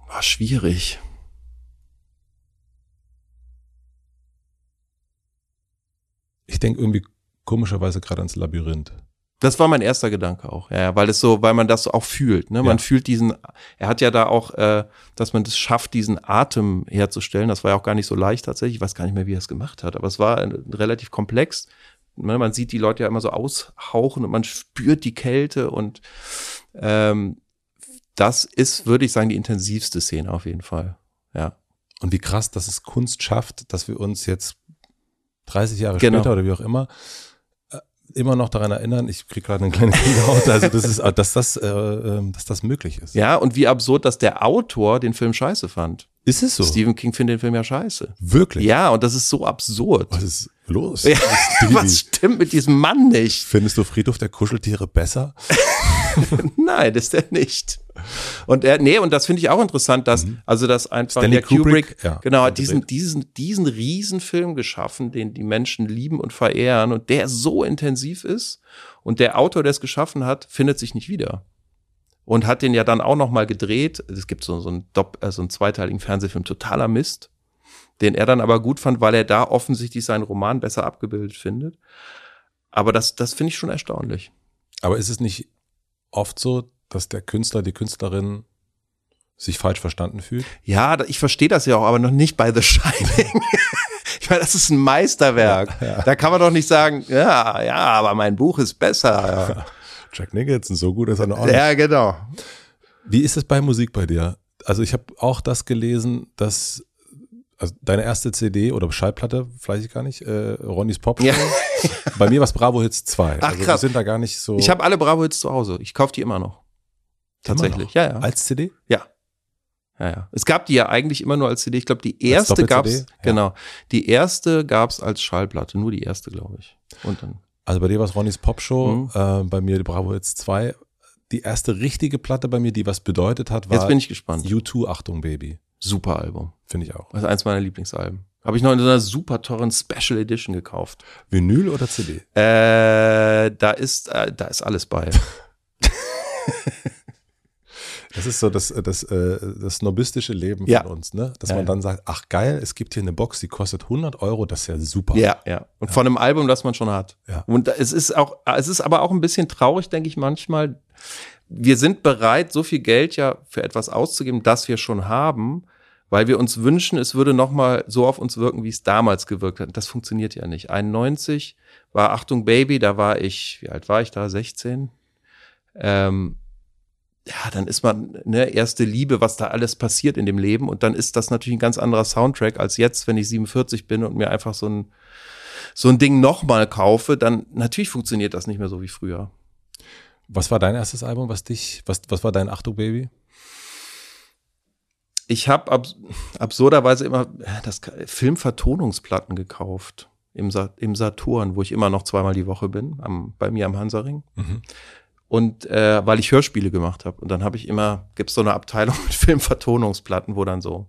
War schwierig. Ich denke irgendwie komischerweise gerade ans Labyrinth. Das war mein erster Gedanke auch, ja, weil es so, weil man das auch fühlt, ne? Man Ja. fühlt diesen, er hat ja da auch, äh, dass man das schafft, diesen Atem herzustellen. Das war ja auch gar nicht so leicht tatsächlich. Ich weiß gar nicht mehr, wie er es gemacht hat, aber es war äh, relativ komplex. Ne? Man sieht die Leute ja immer so aushauchen und man spürt die Kälte und ähm, das ist, würde ich sagen, die intensivste Szene auf jeden Fall. Ja. Und wie krass, dass es Kunst schafft, dass wir uns jetzt 30 Jahre Genau. später oder wie auch immer immer noch daran erinnern, ich kriege gerade eine kleine Gänsehaut, also das ist, dass das, äh, ähm, dass das möglich ist. Ja, und wie absurd, dass der Autor den Film scheiße fand. Ist es so? Stephen King findet den Film ja scheiße. Wirklich? Ja, und das ist so absurd. Was ist los? Ja, was stimmt mit diesem Mann nicht? Findest du Friedhof der Kuscheltiere besser? Nein, das ist er nicht. Und er, nee, und das finde ich auch interessant, dass, mhm. also das einfach Stanley der Kubrick, Kubrick ja, genau, hat diesen, diesen, diesen Riesenfilm geschaffen, den die Menschen lieben und verehren und der so intensiv ist und der Autor, der es geschaffen hat, findet sich nicht wieder. Und hat den ja dann auch nochmal gedreht. Es gibt so, so, einen, Dopp, äh, so einen zweiteiligen Fernsehfilm, totaler Mist, den er dann aber gut fand, weil er da offensichtlich seinen Roman besser abgebildet findet. Aber das, das finde ich schon erstaunlich. Aber ist es nicht oft so, dass der Künstler, die Künstlerin sich falsch verstanden fühlt? Ja, ich verstehe das ja auch, aber noch nicht bei The Shining. ich meine, das ist ein Meisterwerk. Ja, ja. Da kann man doch nicht sagen, ja, ja, aber mein Buch ist besser. Ja. Jack Nicholson, so gut ist er noch. Nicht. Ja, genau. Wie ist es bei Musik bei dir? Also ich habe auch das gelesen, dass also deine erste CD oder Schallplatte, vielleicht gar nicht, äh, Ronnys Pop ja. Bei mir war es Bravo Hits 2. Ach, also krass. Sind da gar nicht so. Ich habe alle Bravo Hits zu Hause. Ich kaufe die immer noch. Tatsächlich, immer noch? ja, ja. Als CD? Ja. Ja, ja. Es gab die ja eigentlich immer nur als CD. Ich glaube, die erste gab's, ja. genau. Die erste gab's als Schallplatte, nur die erste, glaube ich. Und dann. Also bei dir war es Ronnys Popshow, mhm. äh, bei mir die Bravo Hits 2. Die erste richtige Platte bei mir, die was bedeutet hat, war Jetzt bin ich gespannt. U2 Achtung Baby. Super Album. Finde ich auch. Das ist eins meiner Lieblingsalben. Habe ich noch in so einer super teuren Special Edition gekauft. Vinyl oder CD? Äh, da ist, äh, da ist alles bei. Das ist so das, das, äh, das snobistische Leben ja. von uns, ne? Dass ja, man dann sagt, ach geil, es gibt hier eine Box, die kostet 100 Euro, das ist ja super. Ja, ja. Und ja. von einem Album, das man schon hat. Ja. Und es ist auch, es ist aber auch ein bisschen traurig, denke ich manchmal. Wir sind bereit, so viel Geld ja für etwas auszugeben, das wir schon haben, weil wir uns wünschen, es würde nochmal so auf uns wirken, wie es damals gewirkt hat. Das funktioniert ja nicht. 91 war Achtung Baby, da war ich, wie alt war ich da? 16? Ähm, ja, dann ist man ne erste Liebe, was da alles passiert in dem Leben und dann ist das natürlich ein ganz anderer Soundtrack als jetzt, wenn ich 47 bin und mir einfach so ein so ein Ding nochmal kaufe, dann natürlich funktioniert das nicht mehr so wie früher. Was war dein erstes Album, was dich, was, was war dein Achtung Baby? Ich habe abs absurderweise immer das Filmvertonungsplatten gekauft im, Sa im Saturn, wo ich immer noch zweimal die Woche bin, am, bei mir am Hansaring. Mhm. Und äh, weil ich Hörspiele gemacht habe. Und dann habe ich immer, gibt's so eine Abteilung mit Filmvertonungsplatten, wo dann so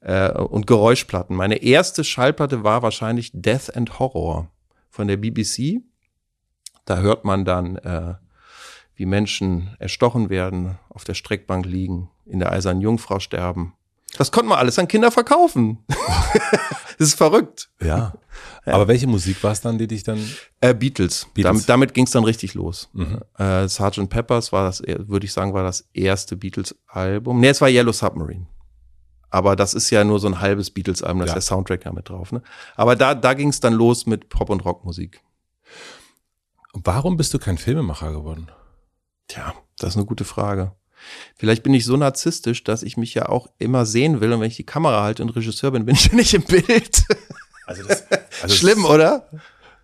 äh, und Geräuschplatten. Meine erste Schallplatte war wahrscheinlich Death and Horror von der BBC. Da hört man dann, äh, wie Menschen erstochen werden, auf der Streckbank liegen, in der eisernen Jungfrau sterben. Das konnte man alles an Kinder verkaufen. das ist verrückt. Ja. Aber welche Musik war es dann, die dich dann? Äh, Beatles. Beatles. Damit, damit ging es dann richtig los. Mhm. Äh, Sgt. Peppers war das, würde ich sagen, war das erste Beatles-Album. Nee, es war Yellow Submarine. Aber das ist ja nur so ein halbes Beatles-Album, da ja. ist der Soundtrack ja mit drauf. Ne? Aber da, da ging es dann los mit Pop- und Rockmusik. Warum bist du kein Filmemacher geworden? Tja, das ist eine gute Frage. Vielleicht bin ich so narzisstisch, dass ich mich ja auch immer sehen will und wenn ich die Kamera halte und Regisseur bin, bin ich nicht im Bild. Also das, also Schlimm, das, oder?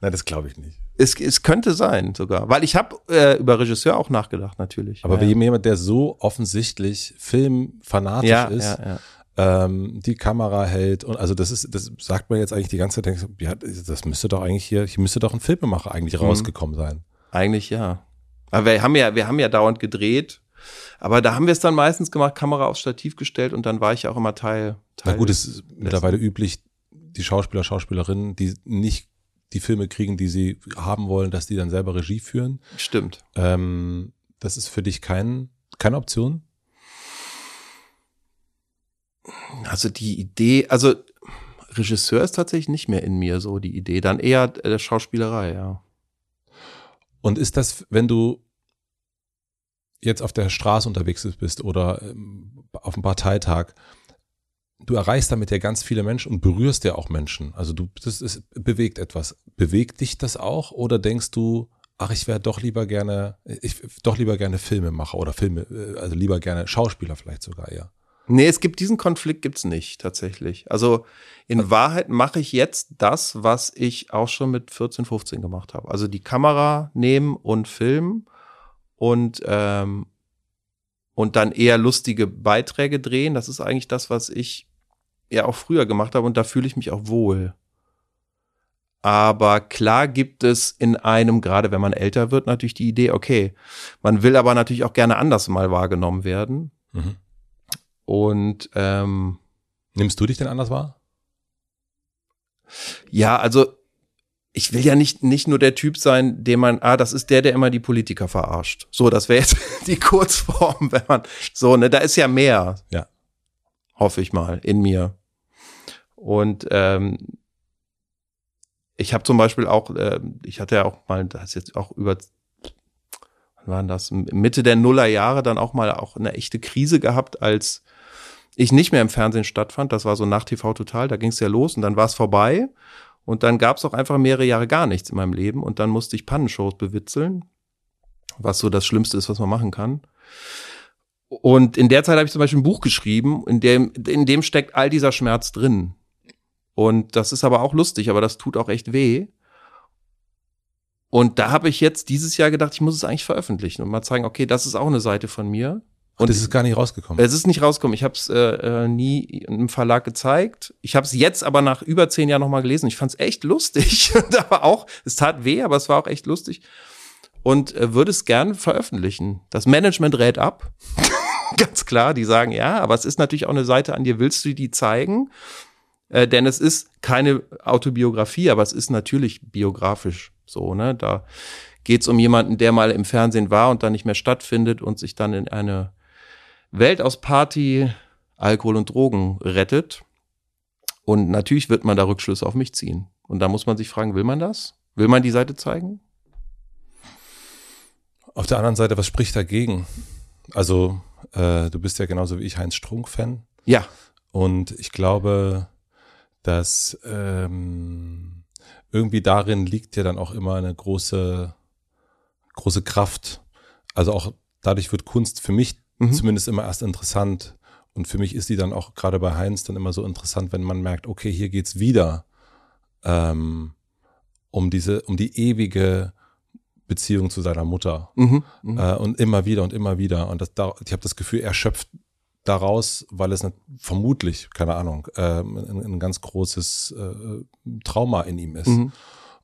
Nein, das glaube ich nicht. Es, es könnte sein sogar, weil ich habe äh, über Regisseur auch nachgedacht natürlich. Aber ja. wie jemand, der so offensichtlich filmfanatisch ja, ist, ja, ähm, die Kamera hält und also das ist, das sagt man jetzt eigentlich die ganze Zeit, ja, das müsste doch eigentlich hier, hier müsste doch ein Filmemacher eigentlich mhm. rausgekommen sein. Eigentlich ja. Aber wir haben ja, wir haben ja dauernd gedreht aber da haben wir es dann meistens gemacht, Kamera aufs Stativ gestellt und dann war ich auch immer Teil. Teil Na gut, es ist mittlerweile üblich, die Schauspieler, Schauspielerinnen, die nicht die Filme kriegen, die sie haben wollen, dass die dann selber Regie führen. Stimmt. Ähm, das ist für dich kein, keine Option? Also die Idee, also Regisseur ist tatsächlich nicht mehr in mir so die Idee, dann eher äh, Schauspielerei, ja. Und ist das, wenn du jetzt auf der Straße unterwegs bist oder ähm, auf einem Parteitag, du erreichst damit ja ganz viele Menschen und berührst ja auch Menschen. Also du, das ist, bewegt etwas. Bewegt dich das auch oder denkst du, ach, ich wäre doch lieber gerne, ich doch lieber gerne Filme mache oder Filme, äh, also lieber gerne Schauspieler vielleicht sogar, ja. Nee, es gibt diesen Konflikt gibt's nicht tatsächlich. Also in also, Wahrheit mache ich jetzt das, was ich auch schon mit 14, 15 gemacht habe. Also die Kamera nehmen und filmen und, ähm, und dann eher lustige Beiträge drehen. Das ist eigentlich das, was ich ja auch früher gemacht habe und da fühle ich mich auch wohl. Aber klar gibt es in einem, gerade wenn man älter wird, natürlich die Idee, okay, man will aber natürlich auch gerne anders mal wahrgenommen werden. Mhm. Und ähm, nimmst du dich denn anders wahr? Ja, also ich will ja nicht, nicht nur der Typ sein, dem man, ah, das ist der, der immer die Politiker verarscht. So, das wäre jetzt die Kurzform, wenn man, so, ne, da ist ja mehr. Ja. Hoffe ich mal, in mir. Und ähm, ich habe zum Beispiel auch, äh, ich hatte ja auch mal, das ist jetzt auch über, wann waren das, Mitte der Nullerjahre dann auch mal auch eine echte Krise gehabt, als ich nicht mehr im Fernsehen stattfand. Das war so nach TV Total, da ging es ja los und dann war es vorbei. Und dann gab es auch einfach mehrere Jahre gar nichts in meinem Leben und dann musste ich Pannenshows bewitzeln, was so das Schlimmste ist, was man machen kann. Und in der Zeit habe ich zum Beispiel ein Buch geschrieben, in dem, in dem steckt all dieser Schmerz drin. Und das ist aber auch lustig, aber das tut auch echt weh. Und da habe ich jetzt dieses Jahr gedacht, ich muss es eigentlich veröffentlichen und mal zeigen, okay, das ist auch eine Seite von mir. Und es ist gar nicht rausgekommen. Es ist nicht rausgekommen. Ich habe es äh, äh, nie im Verlag gezeigt. Ich habe es jetzt aber nach über zehn Jahren nochmal gelesen. Ich fand es echt lustig. aber auch, es tat weh, aber es war auch echt lustig. Und äh, würde es gern veröffentlichen. Das Management rät ab. Ganz klar, die sagen ja, aber es ist natürlich auch eine Seite an dir. Willst du die zeigen? Äh, denn es ist keine Autobiografie, aber es ist natürlich biografisch so, ne? Da geht es um jemanden, der mal im Fernsehen war und dann nicht mehr stattfindet und sich dann in eine Welt aus Party, Alkohol und Drogen rettet. Und natürlich wird man da Rückschlüsse auf mich ziehen. Und da muss man sich fragen, will man das? Will man die Seite zeigen? Auf der anderen Seite, was spricht dagegen? Also, äh, du bist ja genauso wie ich Heinz Strunk-Fan. Ja. Und ich glaube, dass ähm, irgendwie darin liegt ja dann auch immer eine große, große Kraft. Also auch dadurch wird Kunst für mich mhm. zumindest immer erst interessant. Und für mich ist die dann auch gerade bei Heinz dann immer so interessant, wenn man merkt, okay, hier geht's wieder ähm, um diese, um die ewige Beziehung zu seiner Mutter. Mhm, mh. äh, und immer wieder und immer wieder. Und das, da, ich habe das Gefühl, er schöpft daraus, weil es vermutlich, keine Ahnung, äh, ein, ein, ganz großes äh, Trauma in ihm ist. Mhm.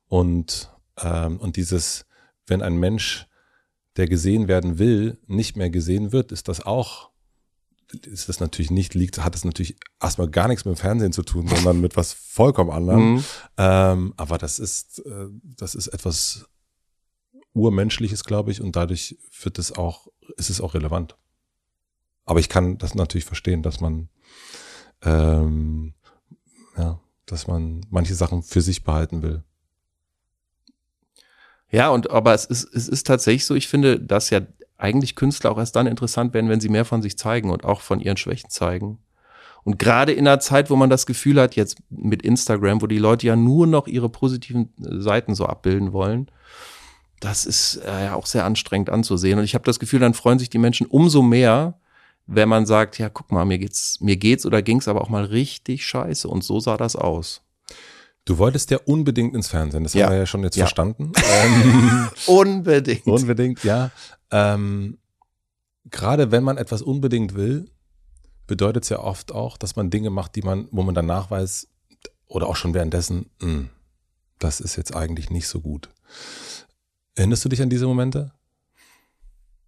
Und, ähm, und dieses, wenn ein Mensch der gesehen werden will, nicht mehr gesehen wird, ist das auch, ist das natürlich nicht, liegt, hat das natürlich erstmal gar nichts mit dem Fernsehen zu tun, sondern mit was vollkommen anderem. Mhm. Ähm, aber das ist, äh, das ist etwas Urmenschliches, glaube ich, und dadurch wird es auch, ist es auch relevant. Aber ich kann das natürlich verstehen, dass man, ähm, ja, dass man manche Sachen für sich behalten will. Ja, und aber es ist, es ist tatsächlich so, ich finde, dass ja eigentlich Künstler auch erst dann interessant werden, wenn sie mehr von sich zeigen und auch von ihren Schwächen zeigen. Und gerade in einer Zeit, wo man das Gefühl hat, jetzt mit Instagram, wo die Leute ja nur noch ihre positiven äh, Seiten so abbilden wollen, das ist äh, ja auch sehr anstrengend anzusehen. Und ich habe das Gefühl, dann freuen sich die Menschen umso mehr, wenn man sagt, ja, guck mal, mir geht's, mir geht's oder ging's aber auch mal richtig scheiße. Und so sah das aus. Du wolltest ja unbedingt ins Fernsehen, das ja. haben wir ja schon jetzt ja. verstanden. Ähm, unbedingt. Unbedingt, ja. Ähm, Gerade wenn man etwas unbedingt will, bedeutet es ja oft auch, dass man Dinge macht, die man, wo man danach weiß, oder auch schon währenddessen, mh, hm, das ist jetzt eigentlich nicht so gut. Erinnerst du dich an diese Momente?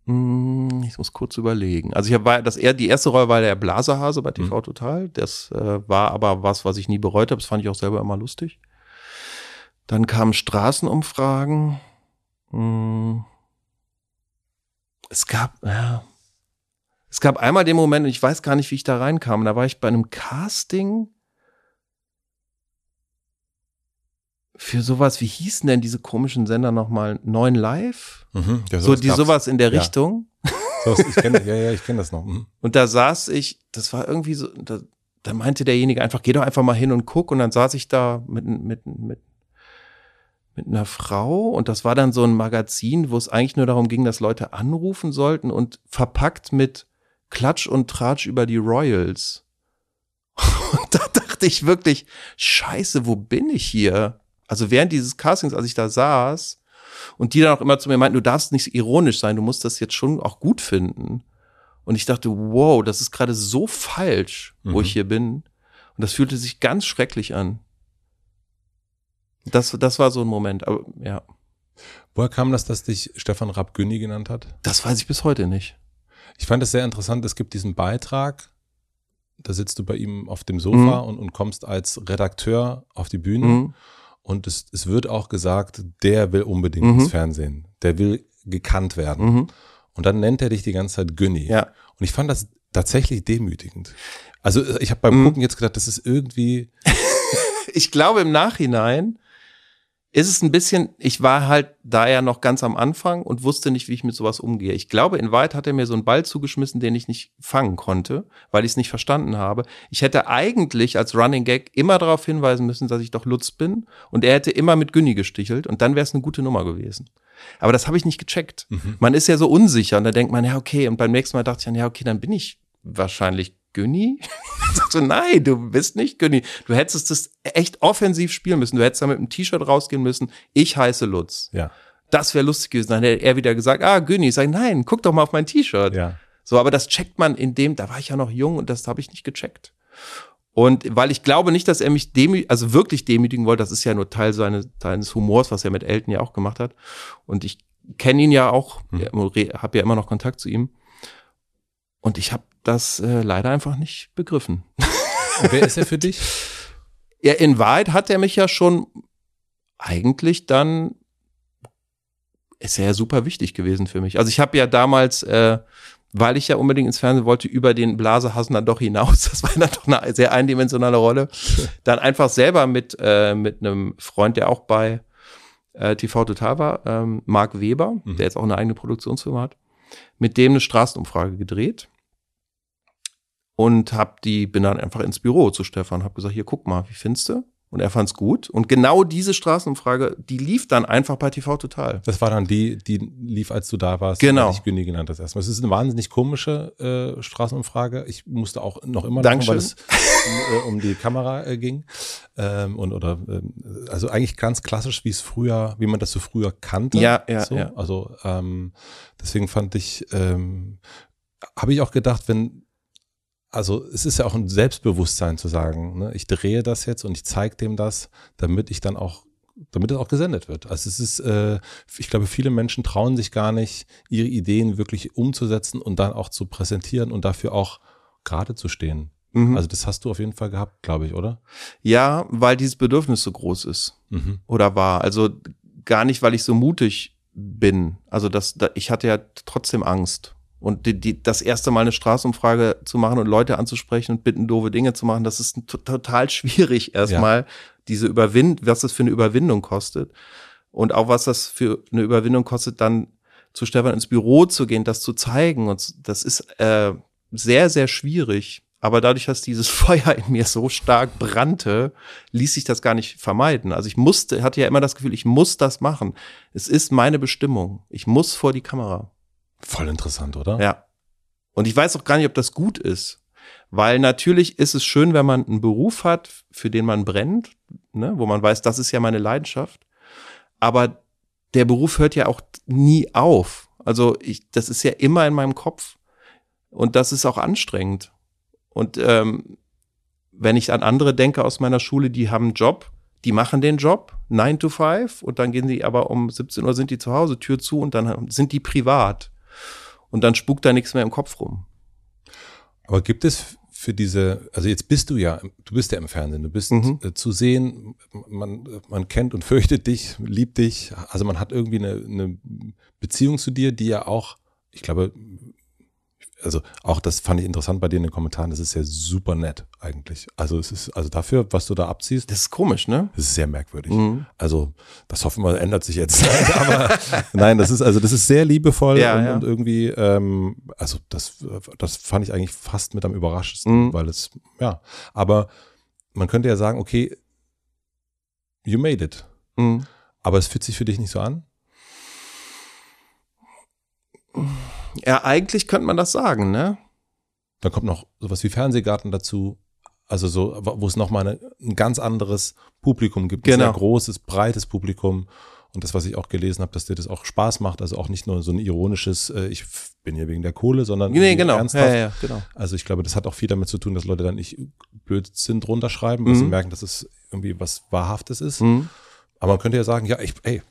Hm, ich muss kurz überlegen. Also ich habe das eher die erste Rolle war der Blaserhase bei TV mhm. Total. Das äh, war aber was, was ich nie bereut habe. Das fand ich auch selber immer lustig. Dann kamen Straßenumfragen. Hm. Es gab ja, es gab einmal den Moment, ich weiß gar nicht, wie ich da reinkam. Da war ich bei einem Casting für sowas, wie hießen denn diese komischen Sender nochmal? Neun Live? Mhm, ja, so die sowas in der ja. Richtung. So, ich kenne, ja, ja, ich kenne das noch. Mhm. Und da saß ich, das war irgendwie so, da, da meinte derjenige einfach, geh doch einfach mal hin und guck. Und dann saß ich da mit, mit, mit, mit einer Frau und das war dann so ein Magazin, wo es eigentlich nur darum ging, dass Leute anrufen sollten und verpackt mit Klatsch und Tratsch über die Royals. Und da dachte ich wirklich, scheiße, wo bin ich hier? Also während dieses Castings, als ich da saß und die dann auch immer zu mir meinten, du darfst nicht ironisch sein, du musst das jetzt schon auch gut finden. Und ich dachte, wow, das ist gerade so falsch, wo mhm. ich hier bin. Und das fühlte sich ganz schrecklich an. Das, das war so ein Moment, aber ja. Woher kam das, dass dich Stefan Rapp Günni genannt hat? Das weiß ich bis heute nicht. Ich fand es sehr interessant, es gibt diesen Beitrag, da sitzt du bei ihm auf dem Sofa mhm. und, und kommst als Redakteur auf die Bühne mhm. Und es, es wird auch gesagt, der will unbedingt mhm. ins Fernsehen, der will gekannt werden. Mhm. Und dann nennt er dich die ganze Zeit Günni. Ja. Und ich fand das tatsächlich demütigend. Also ich habe beim mhm. Gucken jetzt gedacht, das ist irgendwie. ich glaube im Nachhinein ist es ein bisschen, ich war halt da ja noch ganz am Anfang und wusste nicht, wie ich mit sowas umgehe. Ich glaube, in Wahrheit hat er mir so einen Ball zugeschmissen, den ich nicht fangen konnte, weil ich es nicht verstanden habe. Ich hätte eigentlich als Running Gag immer darauf hinweisen müssen, dass ich doch Lutz bin und er hätte immer mit Günni gestichelt und dann wäre es eine gute Nummer gewesen. Aber das habe ich nicht gecheckt. Mhm. Man ist ja so unsicher und da denkt man, ja, okay, und beim nächsten Mal dachte ich dann, ja, okay, dann bin ich wahrscheinlich Günni? so, nein, du bist nicht Günni. Du hättest das echt offensiv spielen müssen. Du hättest da mit einem T-Shirt rausgehen müssen. Ich heiße Lutz. Ja. Das wäre lustig gewesen. Dann hätte er wieder gesagt, ah, Günni. Ich sage, nein, guck doch mal auf mein T-Shirt. Ja. So, aber das checkt man in dem, da war ich ja noch jung und das habe ich nicht gecheckt. Und weil ich glaube nicht, dass er mich demü also wirklich demütigen wollte, das ist ja nur Teil seines, seines Humors, was er mit Elton ja auch gemacht hat. Und ich kenne ihn ja auch, hm. habe ja immer noch Kontakt zu ihm. Und ich habe das äh, leider einfach nicht begriffen. Und wer ist er für dich? Ja, in Wahrheit hat er mich ja schon eigentlich dann ist er ja super wichtig gewesen für mich. Also ich habe ja damals, äh, weil ich ja unbedingt ins Fernsehen wollte, über den Blasehassen dann doch hinaus, das war dann doch eine sehr eindimensionale Rolle, dann einfach selber mit, äh, mit einem Freund, der auch bei äh, TV Total war, ähm, Marc Weber, mhm. der jetzt auch eine eigene Produktionsfirma hat, mit dem eine Straßenumfrage gedreht und hab die bin dann einfach ins Büro zu Stefan, hab gesagt, hier guck mal, wie findest du? Und er fand's gut. Und genau diese Straßenumfrage, die lief dann einfach bei TV Total. Das war dann die, die lief, als du da warst. Genau. Ich Günni genannt das erstmal. Es ist eine wahnsinnig komische äh, Straßenumfrage. Ich musste auch noch immer lachen, weil es um, äh, um die Kamera äh, ging. Ähm, und oder ähm, also eigentlich ganz klassisch, wie es früher, wie man das so früher kannte. Ja, ja, so. ja. Also ähm, deswegen fand ich, ähm, habe ich auch gedacht, wenn also es ist ja auch ein Selbstbewusstsein zu sagen, ne, ich drehe das jetzt und ich zeige dem das, damit ich dann auch, damit es auch gesendet wird. Also es ist, äh, ich glaube, viele Menschen trauen sich gar nicht, ihre Ideen wirklich umzusetzen und dann auch zu präsentieren und dafür auch gerade zu stehen. Mhm. Also das hast du auf jeden Fall gehabt, glaube ich, oder? Ja, weil dieses Bedürfnis so groß ist mhm. oder war. Also gar nicht, weil ich so mutig bin. Also das, da, ich hatte ja trotzdem Angst. Und die, die, das erste Mal eine Straßenumfrage zu machen und Leute anzusprechen und bitten, doofe Dinge zu machen, das ist total schwierig erstmal, ja. diese Überwind, was das für eine Überwindung kostet. Und auch was das für eine Überwindung kostet, dann zu Stefan ins Büro zu gehen, das zu zeigen. Und das ist äh, sehr, sehr schwierig. Aber dadurch, dass dieses Feuer in mir so stark brannte, ließ sich das gar nicht vermeiden. Also ich musste, hatte ja immer das Gefühl, ich muss das machen. Es ist meine Bestimmung. Ich muss vor die Kamera. Voll interessant, oder? Ja. Und ich weiß auch gar nicht, ob das gut ist. Weil natürlich ist es schön, wenn man einen Beruf hat, für den man brennt, ne, wo man weiß, das ist ja meine Leidenschaft. Aber der Beruf hört ja auch nie auf. Also ich, das ist ja immer in meinem Kopf. Und das ist auch anstrengend. Und ähm, wenn ich an andere denke aus meiner Schule, die haben einen Job, die machen den Job, 9 to 5, und dann gehen sie aber um 17 Uhr sind die zu Hause, Tür zu, und dann sind die privat und dann spukt da nichts mehr im Kopf rum. Aber gibt es für diese, also jetzt bist du ja, du bist ja im Fernsehen, du bist mhm. äh, zu sehen, man, man kennt und fürchtet dich, liebt dich, also man hat irgendwie eine, eine Beziehung zu dir, die ja auch, ich glaube, also auch das fand ich interessant bei dir in den Kommentaren, das ist ja super nett eigentlich. Also es ist, also dafür, was du da abziehst. Das ist komisch, ne? Das ist sehr merkwürdig. Mhm. Also das hoffen wir, ändert sich jetzt. Aber nein, das ist, also das ist sehr liebevoll ja, und, ja. und, irgendwie, ähm, also das, das fand ich eigentlich fast mit am überraschendsten, mhm. weil es, ja, aber man könnte ja sagen, okay, you made it. Mhm. Aber es fühlt sich für dich nicht so an? Ja, eigentlich könnte man das sagen, ne? Dann kommt noch sowas wie Fernsehgarten dazu. Also so, wo es nochmal eine, ein ganz anderes Publikum gibt. Genau. Ein sehr großes, breites Publikum. Und das, was ich auch gelesen habe, dass dir das auch Spaß macht. Also auch nicht nur so ein ironisches, äh, ich bin hier wegen der Kohle, sondern nee, genau. ernsthaft. Ja, ja, genau. Also ich glaube, das hat auch viel damit zu tun, dass Leute dann nicht Blödsinn drunter schreiben, weil mhm. sie merken, dass es irgendwie was Wahrhaftes ist. Mhm. Aber man könnte ja sagen, ja, ich, ey,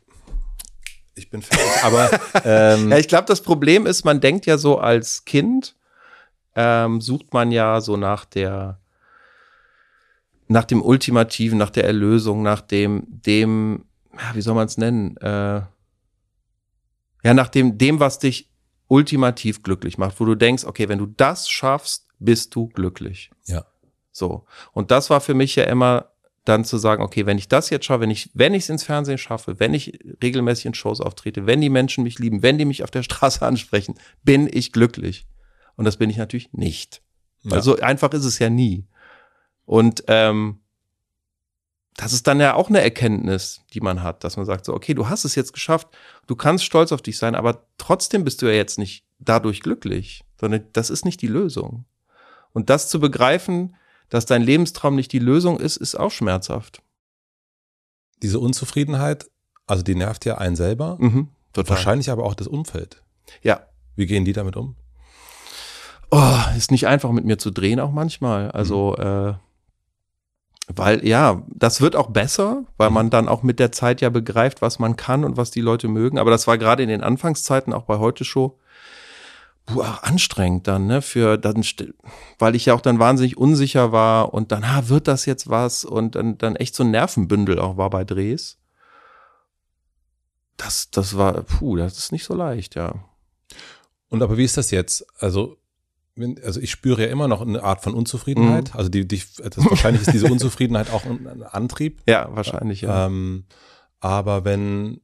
ich bin fertig. Aber ähm, ja, ich glaube, das Problem ist, man denkt ja so als Kind, ähm, sucht man ja so nach der, nach dem Ultimativen, nach der Erlösung, nach dem, dem, ja, wie soll man es nennen? Äh, ja, nach dem, dem, was dich ultimativ glücklich macht, wo du denkst, okay, wenn du das schaffst, bist du glücklich. Ja. So. Und das war für mich ja immer dann zu sagen, okay, wenn ich das jetzt schaffe, wenn ich, wenn ich es ins Fernsehen schaffe, wenn ich regelmäßig in Shows auftrete, wenn die Menschen mich lieben, wenn die mich auf der Straße ansprechen, bin ich glücklich. Und das bin ich natürlich nicht. Ja. Also einfach ist es ja nie. Und ähm, das ist dann ja auch eine Erkenntnis, die man hat, dass man sagt, so, okay, du hast es jetzt geschafft, du kannst stolz auf dich sein, aber trotzdem bist du ja jetzt nicht dadurch glücklich, sondern das ist nicht die Lösung. Und das zu begreifen, dass dein Lebenstraum nicht die Lösung ist, ist auch schmerzhaft. Diese Unzufriedenheit, also die nervt ja einen selber, mhm, wahrscheinlich aber auch das Umfeld. Ja. Wie gehen die damit um? Oh, ist nicht einfach mit mir zu drehen auch manchmal. Also mhm. äh, weil ja, das wird auch besser, weil mhm. man dann auch mit der Zeit ja begreift, was man kann und was die Leute mögen. Aber das war gerade in den Anfangszeiten auch bei heute Show boah, anstrengend dann, ne, für dann, weil ich ja auch dann wahnsinnig unsicher war und dann, ha, wird das jetzt was? Und dann, dann echt so ein Nervenbündel auch war bei Drehs. Das, das war, puh, das ist nicht so leicht, ja. Und aber wie ist das jetzt? Also, also ich spüre ja immer noch eine Art von Unzufriedenheit. Mhm. Also die, die das, wahrscheinlich ist diese Unzufriedenheit auch ein Antrieb. Ja, wahrscheinlich, ja. Ähm, aber wenn,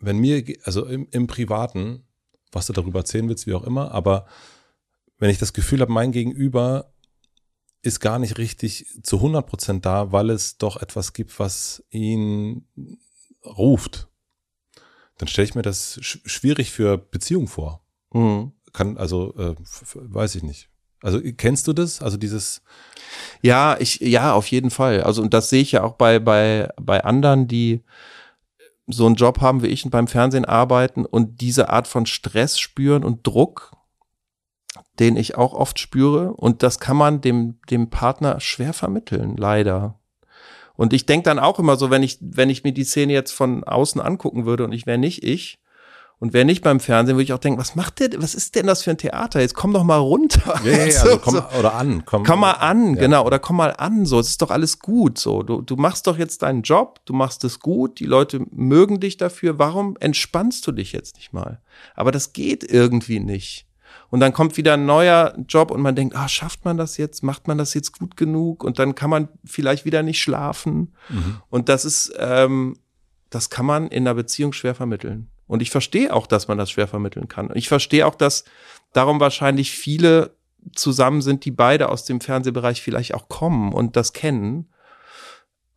wenn mir, also im, im Privaten, was du darüber erzählen willst, wie auch immer, aber wenn ich das Gefühl habe, mein Gegenüber ist gar nicht richtig zu 100 Prozent da, weil es doch etwas gibt, was ihn ruft, dann stelle ich mir das schwierig für Beziehung vor. Mhm kann, also äh, weiß ich nicht. Also kennst du das? Also dieses Ja, ich ja, auf jeden Fall. Also und das sehe ich ja auch bei bei bei anderen, die so einen Job haben wie ich und beim Fernsehen arbeiten und diese Art von Stress spüren und Druck, den ich auch oft spüre und das kann man dem dem Partner schwer vermitteln, leider. Und ich denke dann auch immer so, wenn ich wenn ich mir die Szene jetzt von außen angucken würde und ich wäre nicht ich, und wer nicht beim Fernsehen, würde ich auch denken, was macht der, was ist denn das für ein Theater? Jetzt komm doch mal runter. Ja, ja, ja also komm, so. oder an. Komm, komm mal an, ja. genau, oder komm mal an, so, es ist doch alles gut, so. Du, du machst doch jetzt deinen Job, du machst es gut, die Leute mögen dich dafür, warum entspannst du dich jetzt nicht mal? Aber das geht irgendwie nicht. Und dann kommt wieder ein neuer Job und man denkt, ah, schafft man das jetzt? Macht man das jetzt gut genug? Und dann kann man vielleicht wieder nicht schlafen. Mhm. Und das ist, ähm, das kann man in einer Beziehung schwer vermitteln. Und ich verstehe auch, dass man das schwer vermitteln kann. Ich verstehe auch, dass darum wahrscheinlich viele zusammen sind, die beide aus dem Fernsehbereich vielleicht auch kommen und das kennen.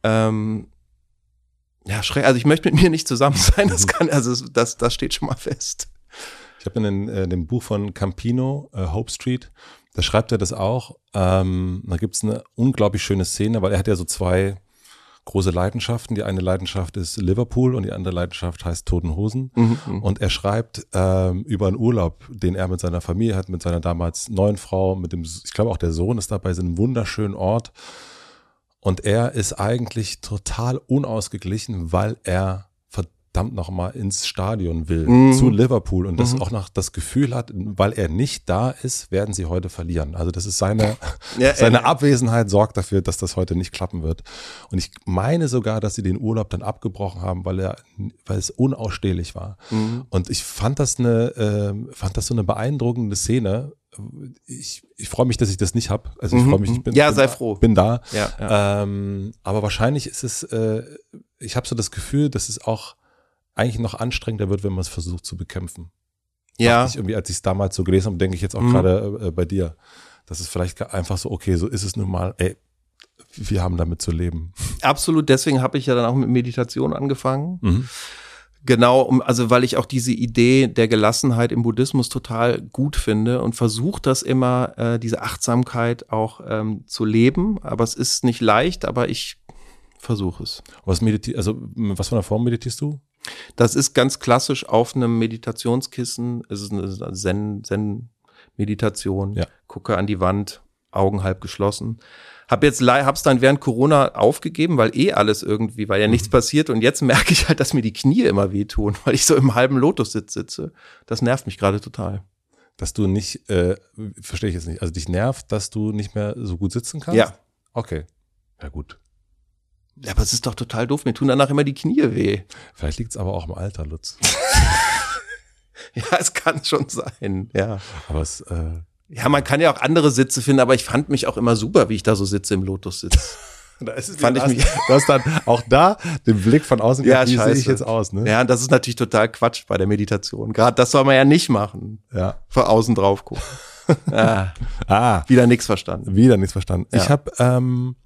Ähm, ja, schräg. Also ich möchte mit mir nicht zusammen sein. Das kann, also das, das steht schon mal fest. Ich habe in, in dem Buch von Campino, äh, Hope Street, da schreibt er das auch. Ähm, da gibt es eine unglaublich schöne Szene, weil er hat ja so zwei große Leidenschaften. Die eine Leidenschaft ist Liverpool und die andere Leidenschaft heißt Toten Hosen. Mhm, mhm, und er schreibt ähm, über einen Urlaub, den er mit seiner Familie hat, mit seiner damals neuen Frau, mit dem, ich glaube auch der Sohn ist dabei, sind einem wunderschönen Ort. Und er ist eigentlich total unausgeglichen, weil er verdammt nochmal ins Stadion will, mhm. zu Liverpool und das mhm. auch noch das Gefühl hat, weil er nicht da ist, werden sie heute verlieren. Also das ist seine, ja, seine äh, Abwesenheit sorgt dafür, dass das heute nicht klappen wird. Und ich meine sogar, dass sie den Urlaub dann abgebrochen haben, weil er, weil es unausstehlich war. Mhm. Und ich fand das eine, äh, fand das so eine beeindruckende Szene, ich, ich freue mich, dass ich das nicht habe. Also ich mhm, freue mich, ich bin, ja, bin, sei froh. bin da. Ja, ja. Ähm, aber wahrscheinlich ist es, äh, ich habe so das Gefühl, dass es auch eigentlich noch anstrengender wird, wenn man es versucht zu bekämpfen. Ja. Ich irgendwie, als ich es damals so gelesen habe, denke ich jetzt auch mhm. gerade äh, bei dir, dass es vielleicht einfach so, okay, so ist es nun mal, ey, wir haben damit zu leben. Absolut, deswegen habe ich ja dann auch mit Meditation angefangen. Mhm. Genau, um, also weil ich auch diese Idee der Gelassenheit im Buddhismus total gut finde und versuche das immer, äh, diese Achtsamkeit auch ähm, zu leben. Aber es ist nicht leicht, aber ich versuche es. Was meditierst, also was von der Form meditierst du? Das ist ganz klassisch auf einem Meditationskissen. Es ist eine Zen-Meditation. ja. Gucke an die Wand, Augen halb geschlossen. Hab jetzt hab's dann während Corona aufgegeben, weil eh alles irgendwie, weil ja nichts mhm. passiert und jetzt merke ich halt, dass mir die Knie immer wehtun, weil ich so im halben Lotus-Sitz sitze. Das nervt mich gerade total. Dass du nicht, äh, verstehe ich jetzt nicht, also dich nervt, dass du nicht mehr so gut sitzen kannst? Ja. Okay. Ja, gut. Ja, aber es ist doch total doof. Mir tun danach immer die Knie weh. Vielleicht liegt es aber auch im Alter, Lutz. ja, es kann schon sein, ja. Aber es, äh ja, man kann ja auch andere Sitze finden, aber ich fand mich auch immer super, wie ich da so sitze im Lotus-Sitz. Da ist es fand ich mich. Du hast dann auch da den Blick von außen ja, wie sehe ich jetzt aus, ne? Ja, das ist natürlich total Quatsch bei der Meditation. Gerade das soll man ja nicht machen. Ja. Von außen drauf gucken. ah, ah. Wieder nichts verstanden. Wieder nichts verstanden. Ja. Ich habe ähm,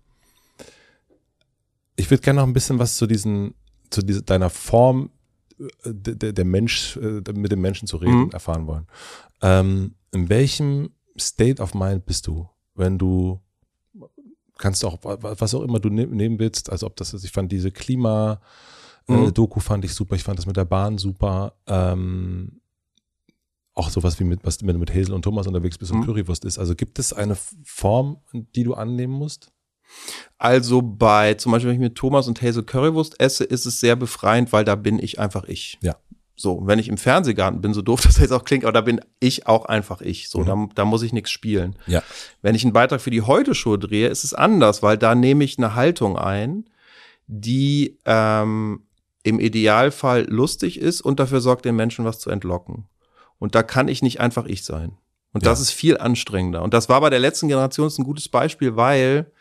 ich würde gerne noch ein bisschen was zu diesen, zu dieser, deiner Form äh, der, der Mensch, äh, mit dem Menschen zu reden, mhm. erfahren wollen. Ähm, in welchem State of Mind bist du, wenn du kannst auch, was auch immer du ne-, nehmen willst, also ob das ist, ich fand diese Klima, äh, mhm. Doku fand ich super, ich fand das mit der Bahn super, ähm, auch sowas wie mit, was, wenn du mit Hazel und Thomas unterwegs bist und mhm. Currywurst ist. Also gibt es eine Form, die du annehmen musst? Also bei, zum Beispiel, wenn ich mit Thomas und Hazel Currywurst esse, ist es sehr befreiend, weil da bin ich einfach ich. Ja. So, wenn ich im Fernsehgarten bin, so doof das jetzt auch klingt, aber da bin ich auch einfach ich. So, mhm. da, da muss ich nichts spielen. Ja. Wenn ich einen Beitrag für die Heute-Show drehe, ist es anders, weil da nehme ich eine Haltung ein, die ähm, im Idealfall lustig ist und dafür sorgt, den Menschen was zu entlocken. Und da kann ich nicht einfach ich sein. Und ja. das ist viel anstrengender. Und das war bei der letzten Generation ein gutes Beispiel, weil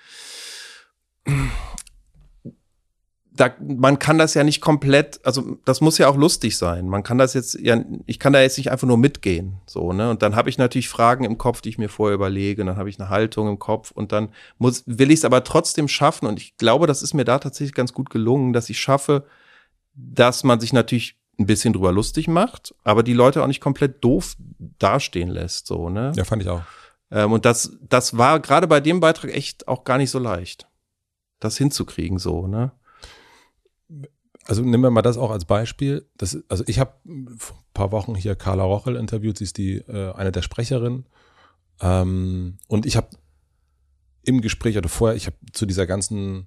da, man kann das ja nicht komplett, also das muss ja auch lustig sein. Man kann das jetzt ja, ich kann da jetzt nicht einfach nur mitgehen, so ne. Und dann habe ich natürlich Fragen im Kopf, die ich mir vorher überlege. Und dann habe ich eine Haltung im Kopf und dann muss, will ich es aber trotzdem schaffen. Und ich glaube, das ist mir da tatsächlich ganz gut gelungen, dass ich schaffe, dass man sich natürlich ein bisschen drüber lustig macht, aber die Leute auch nicht komplett doof dastehen lässt, so ne. Ja, fand ich auch. Ähm, und das, das war gerade bei dem Beitrag echt auch gar nicht so leicht das hinzukriegen, so, ne? Also nehmen wir mal das auch als Beispiel. Das, also ich habe vor ein paar Wochen hier Carla Rochel interviewt, sie ist die äh, eine der Sprecherinnen. Ähm, und ich habe im Gespräch oder vorher, ich habe zu dieser ganzen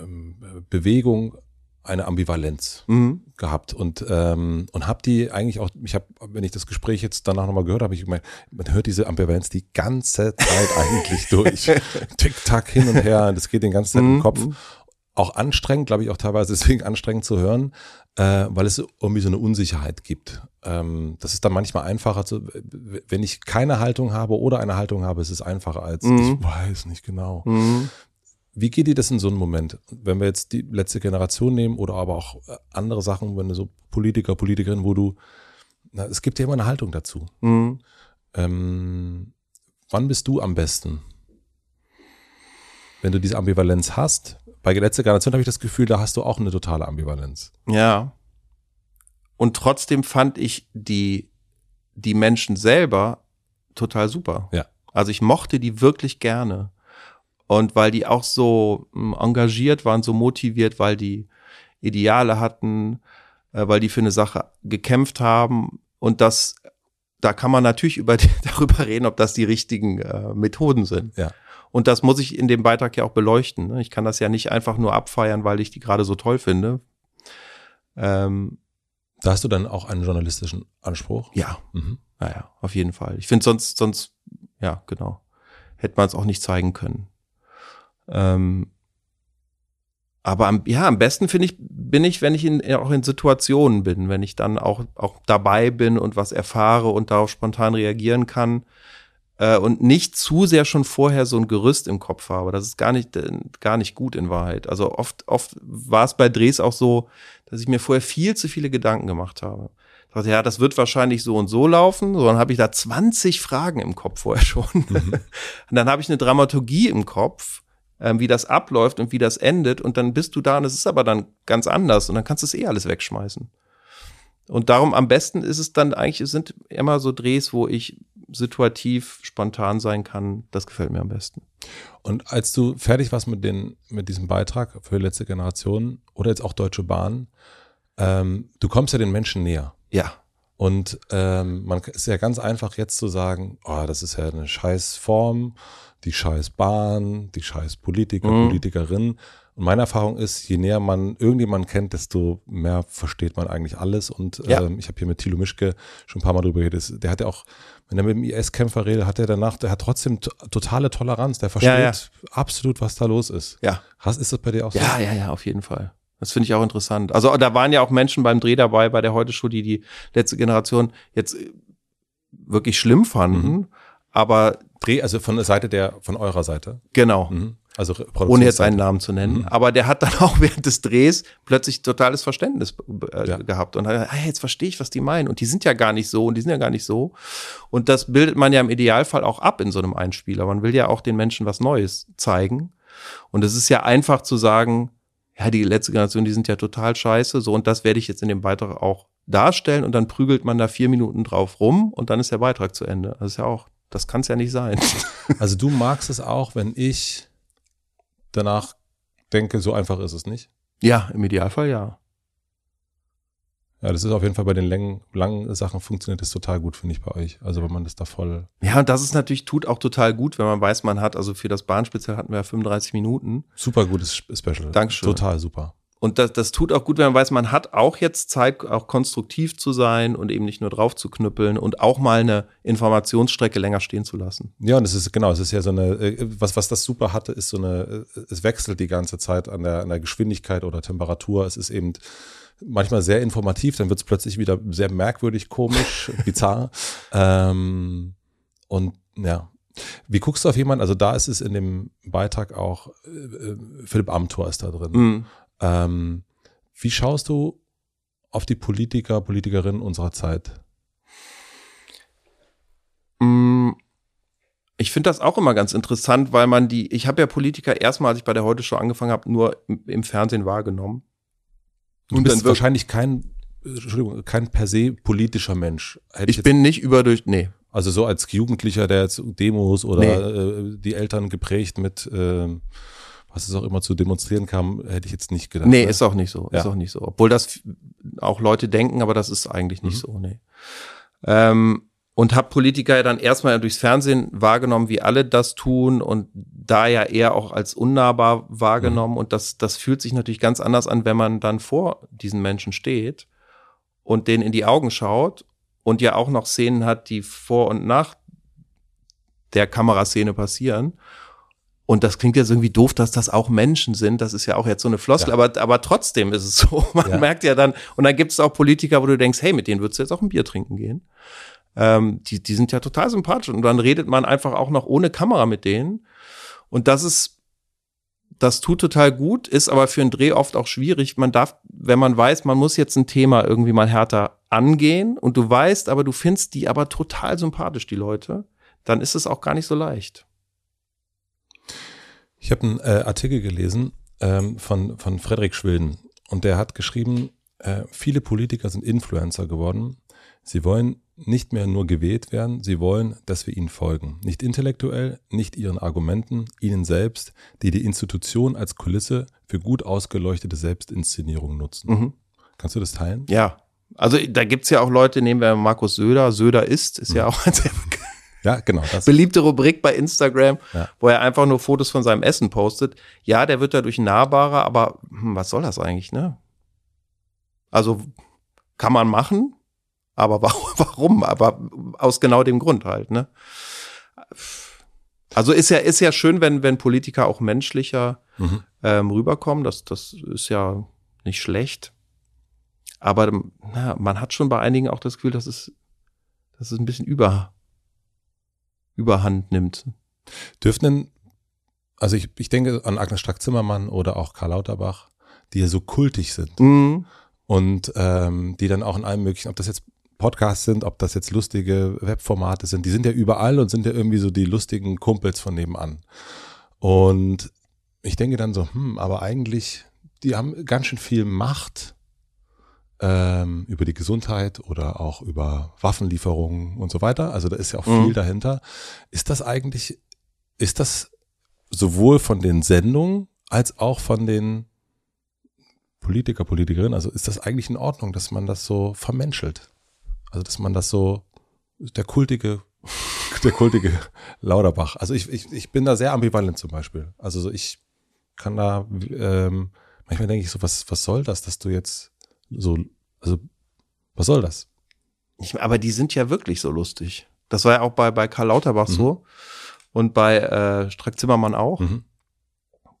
ähm, Bewegung eine Ambivalenz mhm. gehabt und ähm, und habe die eigentlich auch ich habe wenn ich das Gespräch jetzt danach nochmal gehört habe ich gemeint man hört diese Ambivalenz die ganze Zeit eigentlich durch tick tack hin und her das geht den ganzen Zeit mhm. im Kopf auch anstrengend glaube ich auch teilweise deswegen anstrengend zu hören äh, weil es irgendwie so eine Unsicherheit gibt ähm, das ist dann manchmal einfacher zu wenn ich keine Haltung habe oder eine Haltung habe ist es einfacher als mhm. ich weiß nicht genau mhm. Wie geht dir das in so einem Moment? Wenn wir jetzt die letzte Generation nehmen oder aber auch äh, andere Sachen, wenn du so Politiker, Politikerin, wo du, na, es gibt ja immer eine Haltung dazu. Mhm. Ähm, wann bist du am besten? Wenn du diese Ambivalenz hast, bei der letzten Generation habe ich das Gefühl, da hast du auch eine totale Ambivalenz. Ja. Und trotzdem fand ich die, die Menschen selber total super. Ja. Also ich mochte die wirklich gerne. Und weil die auch so hm, engagiert waren, so motiviert, weil die Ideale hatten, äh, weil die für eine Sache gekämpft haben. Und das, da kann man natürlich über, darüber reden, ob das die richtigen äh, Methoden sind. Ja. Und das muss ich in dem Beitrag ja auch beleuchten. Ne? Ich kann das ja nicht einfach nur abfeiern, weil ich die gerade so toll finde. Ähm, da hast du dann auch einen journalistischen Anspruch? Ja. Mhm. Naja, auf jeden Fall. Ich finde sonst, sonst, ja, genau. Hätte man es auch nicht zeigen können. Ähm, aber am, ja, am besten finde ich, bin ich, wenn ich in, auch in Situationen bin, wenn ich dann auch, auch dabei bin und was erfahre und darauf spontan reagieren kann äh, und nicht zu sehr schon vorher so ein Gerüst im Kopf habe. Das ist gar nicht, äh, gar nicht gut in Wahrheit. Also oft, oft war es bei Drehs auch so, dass ich mir vorher viel zu viele Gedanken gemacht habe. Ich dachte, ja, das wird wahrscheinlich so und so laufen. So, dann habe ich da 20 Fragen im Kopf vorher schon. Mhm. Und dann habe ich eine Dramaturgie im Kopf ähm, wie das abläuft und wie das endet. Und dann bist du da und es ist aber dann ganz anders und dann kannst du es eh alles wegschmeißen. Und darum am besten ist es dann eigentlich, es sind immer so Drehs, wo ich situativ spontan sein kann. Das gefällt mir am besten. Und als du fertig warst mit, den, mit diesem Beitrag für letzte Generation oder jetzt auch Deutsche Bahn, ähm, du kommst ja den Menschen näher. Ja. Und ähm, man ist ja ganz einfach jetzt zu sagen, oh, das ist ja eine scheiß Form, die scheiß Bahn, die scheiß Politiker, mhm. Politikerin. Und meine Erfahrung ist, je näher man irgendjemanden kennt, desto mehr versteht man eigentlich alles. Und ja. ähm, ich habe hier mit Thilo Mischke schon ein paar Mal drüber geredet. Der hat ja auch, wenn er mit dem IS-Kämpfer redet, hat er danach, der hat trotzdem totale Toleranz. Der versteht ja, ja. absolut, was da los ist. Ja. Hast, ist das bei dir auch so? Ja, ja, ja, auf jeden Fall. Das finde ich auch interessant. Also da waren ja auch Menschen beim Dreh dabei, bei der Heute-Show, die die letzte Generation jetzt äh, wirklich schlimm fanden. Mhm. Aber Dreh, also von der Seite der, von eurer Seite. Genau. Mhm. Also ohne jetzt einen Namen zu nennen. Mhm. Aber der hat dann auch während des Drehs plötzlich totales Verständnis äh, ja. gehabt und hat gesagt, hey, jetzt verstehe ich, was die meinen. Und die sind ja gar nicht so und die sind ja gar nicht so. Und das bildet man ja im Idealfall auch ab in so einem Einspieler. Man will ja auch den Menschen was Neues zeigen. Und es ist ja einfach zu sagen, ja, die letzte Generation, die sind ja total scheiße, so und das werde ich jetzt in dem Beitrag auch darstellen und dann prügelt man da vier Minuten drauf rum und dann ist der Beitrag zu Ende. Das ist ja auch, das kann es ja nicht sein. Also du magst es auch, wenn ich danach denke, so einfach ist es nicht? Ja, im Idealfall ja. Ja, das ist auf jeden Fall bei den Längen, langen Sachen funktioniert das total gut, finde ich, bei euch. Also wenn man das da voll. Ja, und das ist natürlich, tut auch total gut, wenn man weiß, man hat, also für das Bahnspezial hatten wir ja 35 Minuten. Super gutes Special. Dankeschön. Total super. Und das, das tut auch gut, wenn man weiß, man hat auch jetzt Zeit, auch konstruktiv zu sein und eben nicht nur drauf zu knüppeln und auch mal eine Informationsstrecke länger stehen zu lassen. Ja, und es ist genau, es ist ja so eine, äh, was, was das super hatte, ist so eine, äh, es wechselt die ganze Zeit an der, an der Geschwindigkeit oder Temperatur. Es ist eben manchmal sehr informativ, dann wird es plötzlich wieder sehr merkwürdig, komisch, bizarr. Ähm, und ja. Wie guckst du auf jemanden? Also da ist es in dem Beitrag auch, äh, äh, Philipp Amthor ist da drin. Mhm. Ähm, wie schaust du auf die Politiker, Politikerinnen unserer Zeit? Mm, ich finde das auch immer ganz interessant, weil man die, ich habe ja Politiker erstmal, als ich bei der Heute Show angefangen habe, nur im, im Fernsehen wahrgenommen. Du und bist wahrscheinlich kein, Entschuldigung, kein per se politischer Mensch. Hätte ich, ich bin nicht überdurch, nee. Also so als Jugendlicher, der jetzt Demos oder nee. äh, die Eltern geprägt mit, äh, was es auch immer zu demonstrieren kam, hätte ich jetzt nicht gedacht. Nee, ne? ist auch nicht so, ja. ist auch nicht so. Obwohl das auch Leute denken, aber das ist eigentlich nicht mhm. so, nee. Ähm, und habe Politiker ja dann erstmal durchs Fernsehen wahrgenommen, wie alle das tun und da ja eher auch als unnahbar wahrgenommen. Mhm. Und das, das fühlt sich natürlich ganz anders an, wenn man dann vor diesen Menschen steht und denen in die Augen schaut und ja auch noch Szenen hat, die vor und nach der Kameraszene passieren. Und das klingt jetzt irgendwie doof, dass das auch Menschen sind. Das ist ja auch jetzt so eine Floskel, ja. aber, aber trotzdem ist es so. Man ja. merkt ja dann, und dann gibt es auch Politiker, wo du denkst, hey, mit denen würdest du jetzt auch ein Bier trinken gehen ähm, die, die sind ja total sympathisch. Und dann redet man einfach auch noch ohne Kamera mit denen. Und das ist, das tut total gut, ist aber für einen Dreh oft auch schwierig. Man darf, wenn man weiß, man muss jetzt ein Thema irgendwie mal härter angehen und du weißt, aber du findest die aber total sympathisch, die Leute, dann ist es auch gar nicht so leicht. Ich habe einen äh, Artikel gelesen ähm, von, von Frederik Schwilden und der hat geschrieben, äh, viele Politiker sind Influencer geworden. Sie wollen nicht mehr nur gewählt werden, sie wollen, dass wir ihnen folgen. Nicht intellektuell, nicht ihren Argumenten, ihnen selbst, die die Institution als Kulisse für gut ausgeleuchtete Selbstinszenierung nutzen. Mhm. Kannst du das teilen? Ja. Also da gibt's ja auch Leute, nehmen wir Markus Söder, Söder ist, ist mhm. ja auch ein sehr ja, genau. Das. Beliebte Rubrik bei Instagram, ja. wo er einfach nur Fotos von seinem Essen postet. Ja, der wird dadurch nahbarer, aber hm, was soll das eigentlich, ne? Also kann man machen, aber warum? Aber aus genau dem Grund halt, ne? Also ist ja, ist ja schön, wenn, wenn Politiker auch menschlicher mhm. ähm, rüberkommen. Das, das ist ja nicht schlecht. Aber na, man hat schon bei einigen auch das Gefühl, dass es, dass es ein bisschen über, überhand nimmt. Dürften denn, also ich, ich denke an Agnes Strack-Zimmermann oder auch Karl Lauterbach, die ja so kultig sind. Mhm. Und ähm, die dann auch in allem möglichen, ob das jetzt Podcasts sind, ob das jetzt lustige Webformate sind, die sind ja überall und sind ja irgendwie so die lustigen Kumpels von nebenan. Und ich denke dann so, hm, aber eigentlich, die haben ganz schön viel Macht ähm, über die Gesundheit oder auch über Waffenlieferungen und so weiter. Also da ist ja auch viel mhm. dahinter. Ist das eigentlich, ist das sowohl von den Sendungen als auch von den Politiker, Politikerinnen, also ist das eigentlich in Ordnung, dass man das so vermenschelt? Also, dass man das so, der kultige, der kultige Lauterbach. Also ich, ich, ich bin da sehr ambivalent zum Beispiel. Also so ich kann da, ähm, manchmal denke ich so, was, was soll das, dass du jetzt so, also, was soll das? Ich, aber die sind ja wirklich so lustig. Das war ja auch bei, bei Karl Lauterbach mhm. so und bei äh, Strack Zimmermann auch. Mhm.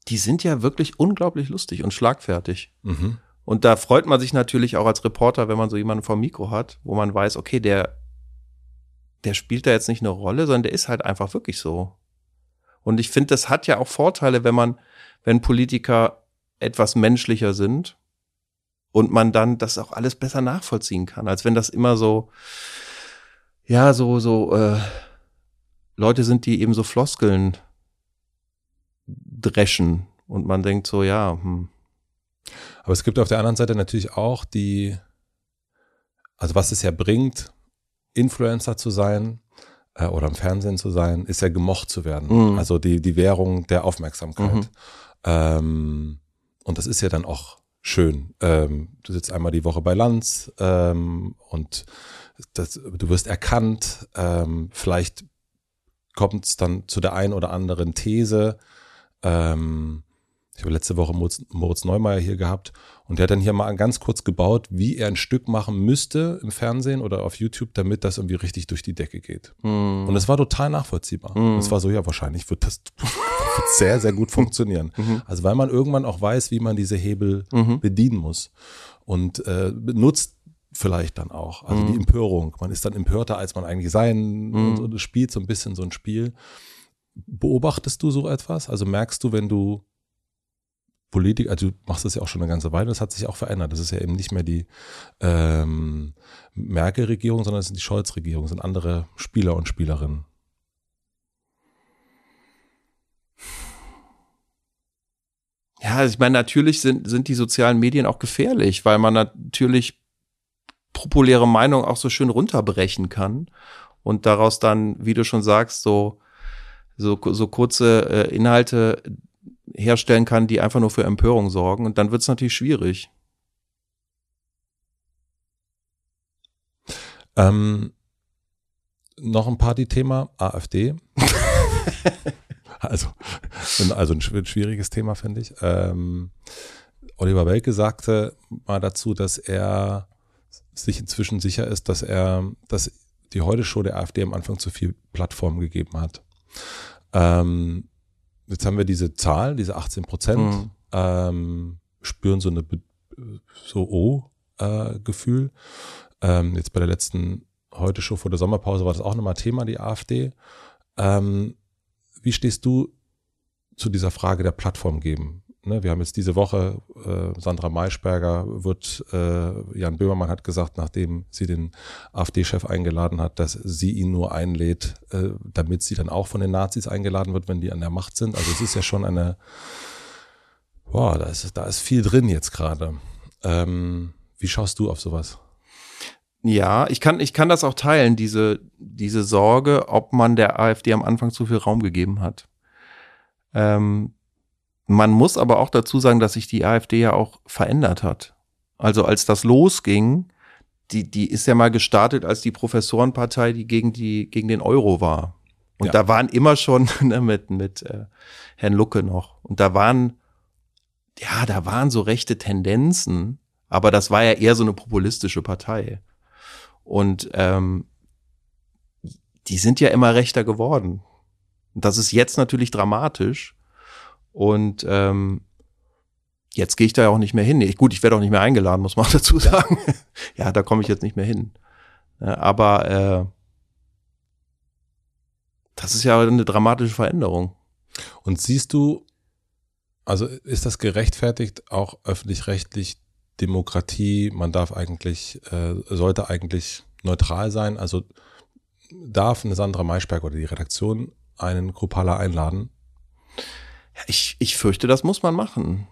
Die sind ja wirklich unglaublich lustig und schlagfertig. Mhm. Und da freut man sich natürlich auch als Reporter, wenn man so jemanden vor Mikro hat, wo man weiß, okay, der, der spielt da jetzt nicht eine Rolle, sondern der ist halt einfach wirklich so. Und ich finde, das hat ja auch Vorteile, wenn man, wenn Politiker etwas menschlicher sind und man dann das auch alles besser nachvollziehen kann, als wenn das immer so, ja, so, so, äh, Leute sind, die eben so Floskeln dreschen und man denkt so, ja, hm, aber es gibt auf der anderen Seite natürlich auch die, also was es ja bringt, Influencer zu sein äh, oder im Fernsehen zu sein, ist ja gemocht zu werden. Mhm. Also die, die Währung der Aufmerksamkeit. Mhm. Ähm, und das ist ja dann auch schön. Ähm, du sitzt einmal die Woche bei Lanz ähm, und das, du wirst erkannt. Ähm, vielleicht kommt es dann zu der einen oder anderen These. Ähm, ich habe letzte Woche Moritz, Moritz Neumeier hier gehabt und der hat dann hier mal ganz kurz gebaut, wie er ein Stück machen müsste im Fernsehen oder auf YouTube, damit das irgendwie richtig durch die Decke geht. Mm. Und es war total nachvollziehbar. Mm. Es war so, ja, wahrscheinlich wird das wird sehr, sehr gut funktionieren. Mhm. Also weil man irgendwann auch weiß, wie man diese Hebel mhm. bedienen muss und äh, nutzt vielleicht dann auch. Also mhm. die Empörung. Man ist dann empörter, als man eigentlich sein mhm. und, und spielt so ein bisschen so ein Spiel. Beobachtest du so etwas? Also merkst du, wenn du Politik, also du machst das ja auch schon eine ganze Weile, das hat sich auch verändert. Das ist ja eben nicht mehr die ähm, Merkel-Regierung, sondern es sind die Scholz-Regierung, sind andere Spieler und Spielerinnen. Ja, also ich meine, natürlich sind, sind die sozialen Medien auch gefährlich, weil man natürlich populäre Meinung auch so schön runterbrechen kann und daraus dann, wie du schon sagst, so, so, so kurze äh, Inhalte herstellen kann, die einfach nur für Empörung sorgen. Und dann wird es natürlich schwierig. Ähm, noch ein Partythema, AfD. also, also ein schwieriges Thema, finde ich. Ähm, Oliver Welke sagte mal dazu, dass er sich inzwischen sicher ist, dass er, dass die Heute-Show der AfD am Anfang zu viel Plattform gegeben hat. Ähm, jetzt haben wir diese Zahl, diese 18 Prozent, mhm. ähm, spüren so eine so Oh-Gefühl. Äh, ähm, jetzt bei der letzten heute Show vor der Sommerpause war das auch nochmal Thema, die AfD. Ähm, wie stehst du zu dieser Frage der Plattform geben? Ne, wir haben jetzt diese Woche, äh, Sandra Maischberger wird, äh, Jan Böhmermann hat gesagt, nachdem sie den AfD-Chef eingeladen hat, dass sie ihn nur einlädt, äh, damit sie dann auch von den Nazis eingeladen wird, wenn die an der Macht sind. Also es ist ja schon eine, boah, da ist, da ist viel drin jetzt gerade. Ähm, wie schaust du auf sowas? Ja, ich kann, ich kann das auch teilen, diese, diese Sorge, ob man der AfD am Anfang zu viel Raum gegeben hat. Ähm, man muss aber auch dazu sagen, dass sich die AfD ja auch verändert hat. Also als das losging, die, die ist ja mal gestartet als die Professorenpartei, die gegen die, gegen den Euro war. Und ja. da waren immer schon ne, mit, mit äh, Herrn Lucke noch. Und da waren, ja, da waren so rechte Tendenzen, aber das war ja eher so eine populistische Partei. Und ähm, die sind ja immer rechter geworden. Und das ist jetzt natürlich dramatisch. Und ähm, jetzt gehe ich da ja auch nicht mehr hin. Ich, gut, ich werde auch nicht mehr eingeladen, muss man dazu sagen. ja, da komme ich jetzt nicht mehr hin. Aber äh, das ist ja eine dramatische Veränderung. Und siehst du, also ist das gerechtfertigt, auch öffentlich-rechtlich Demokratie, man darf eigentlich, äh, sollte eigentlich neutral sein, also darf eine Sandra Maischberg oder die Redaktion einen Grupala einladen? Ich, ich fürchte, das muss man machen.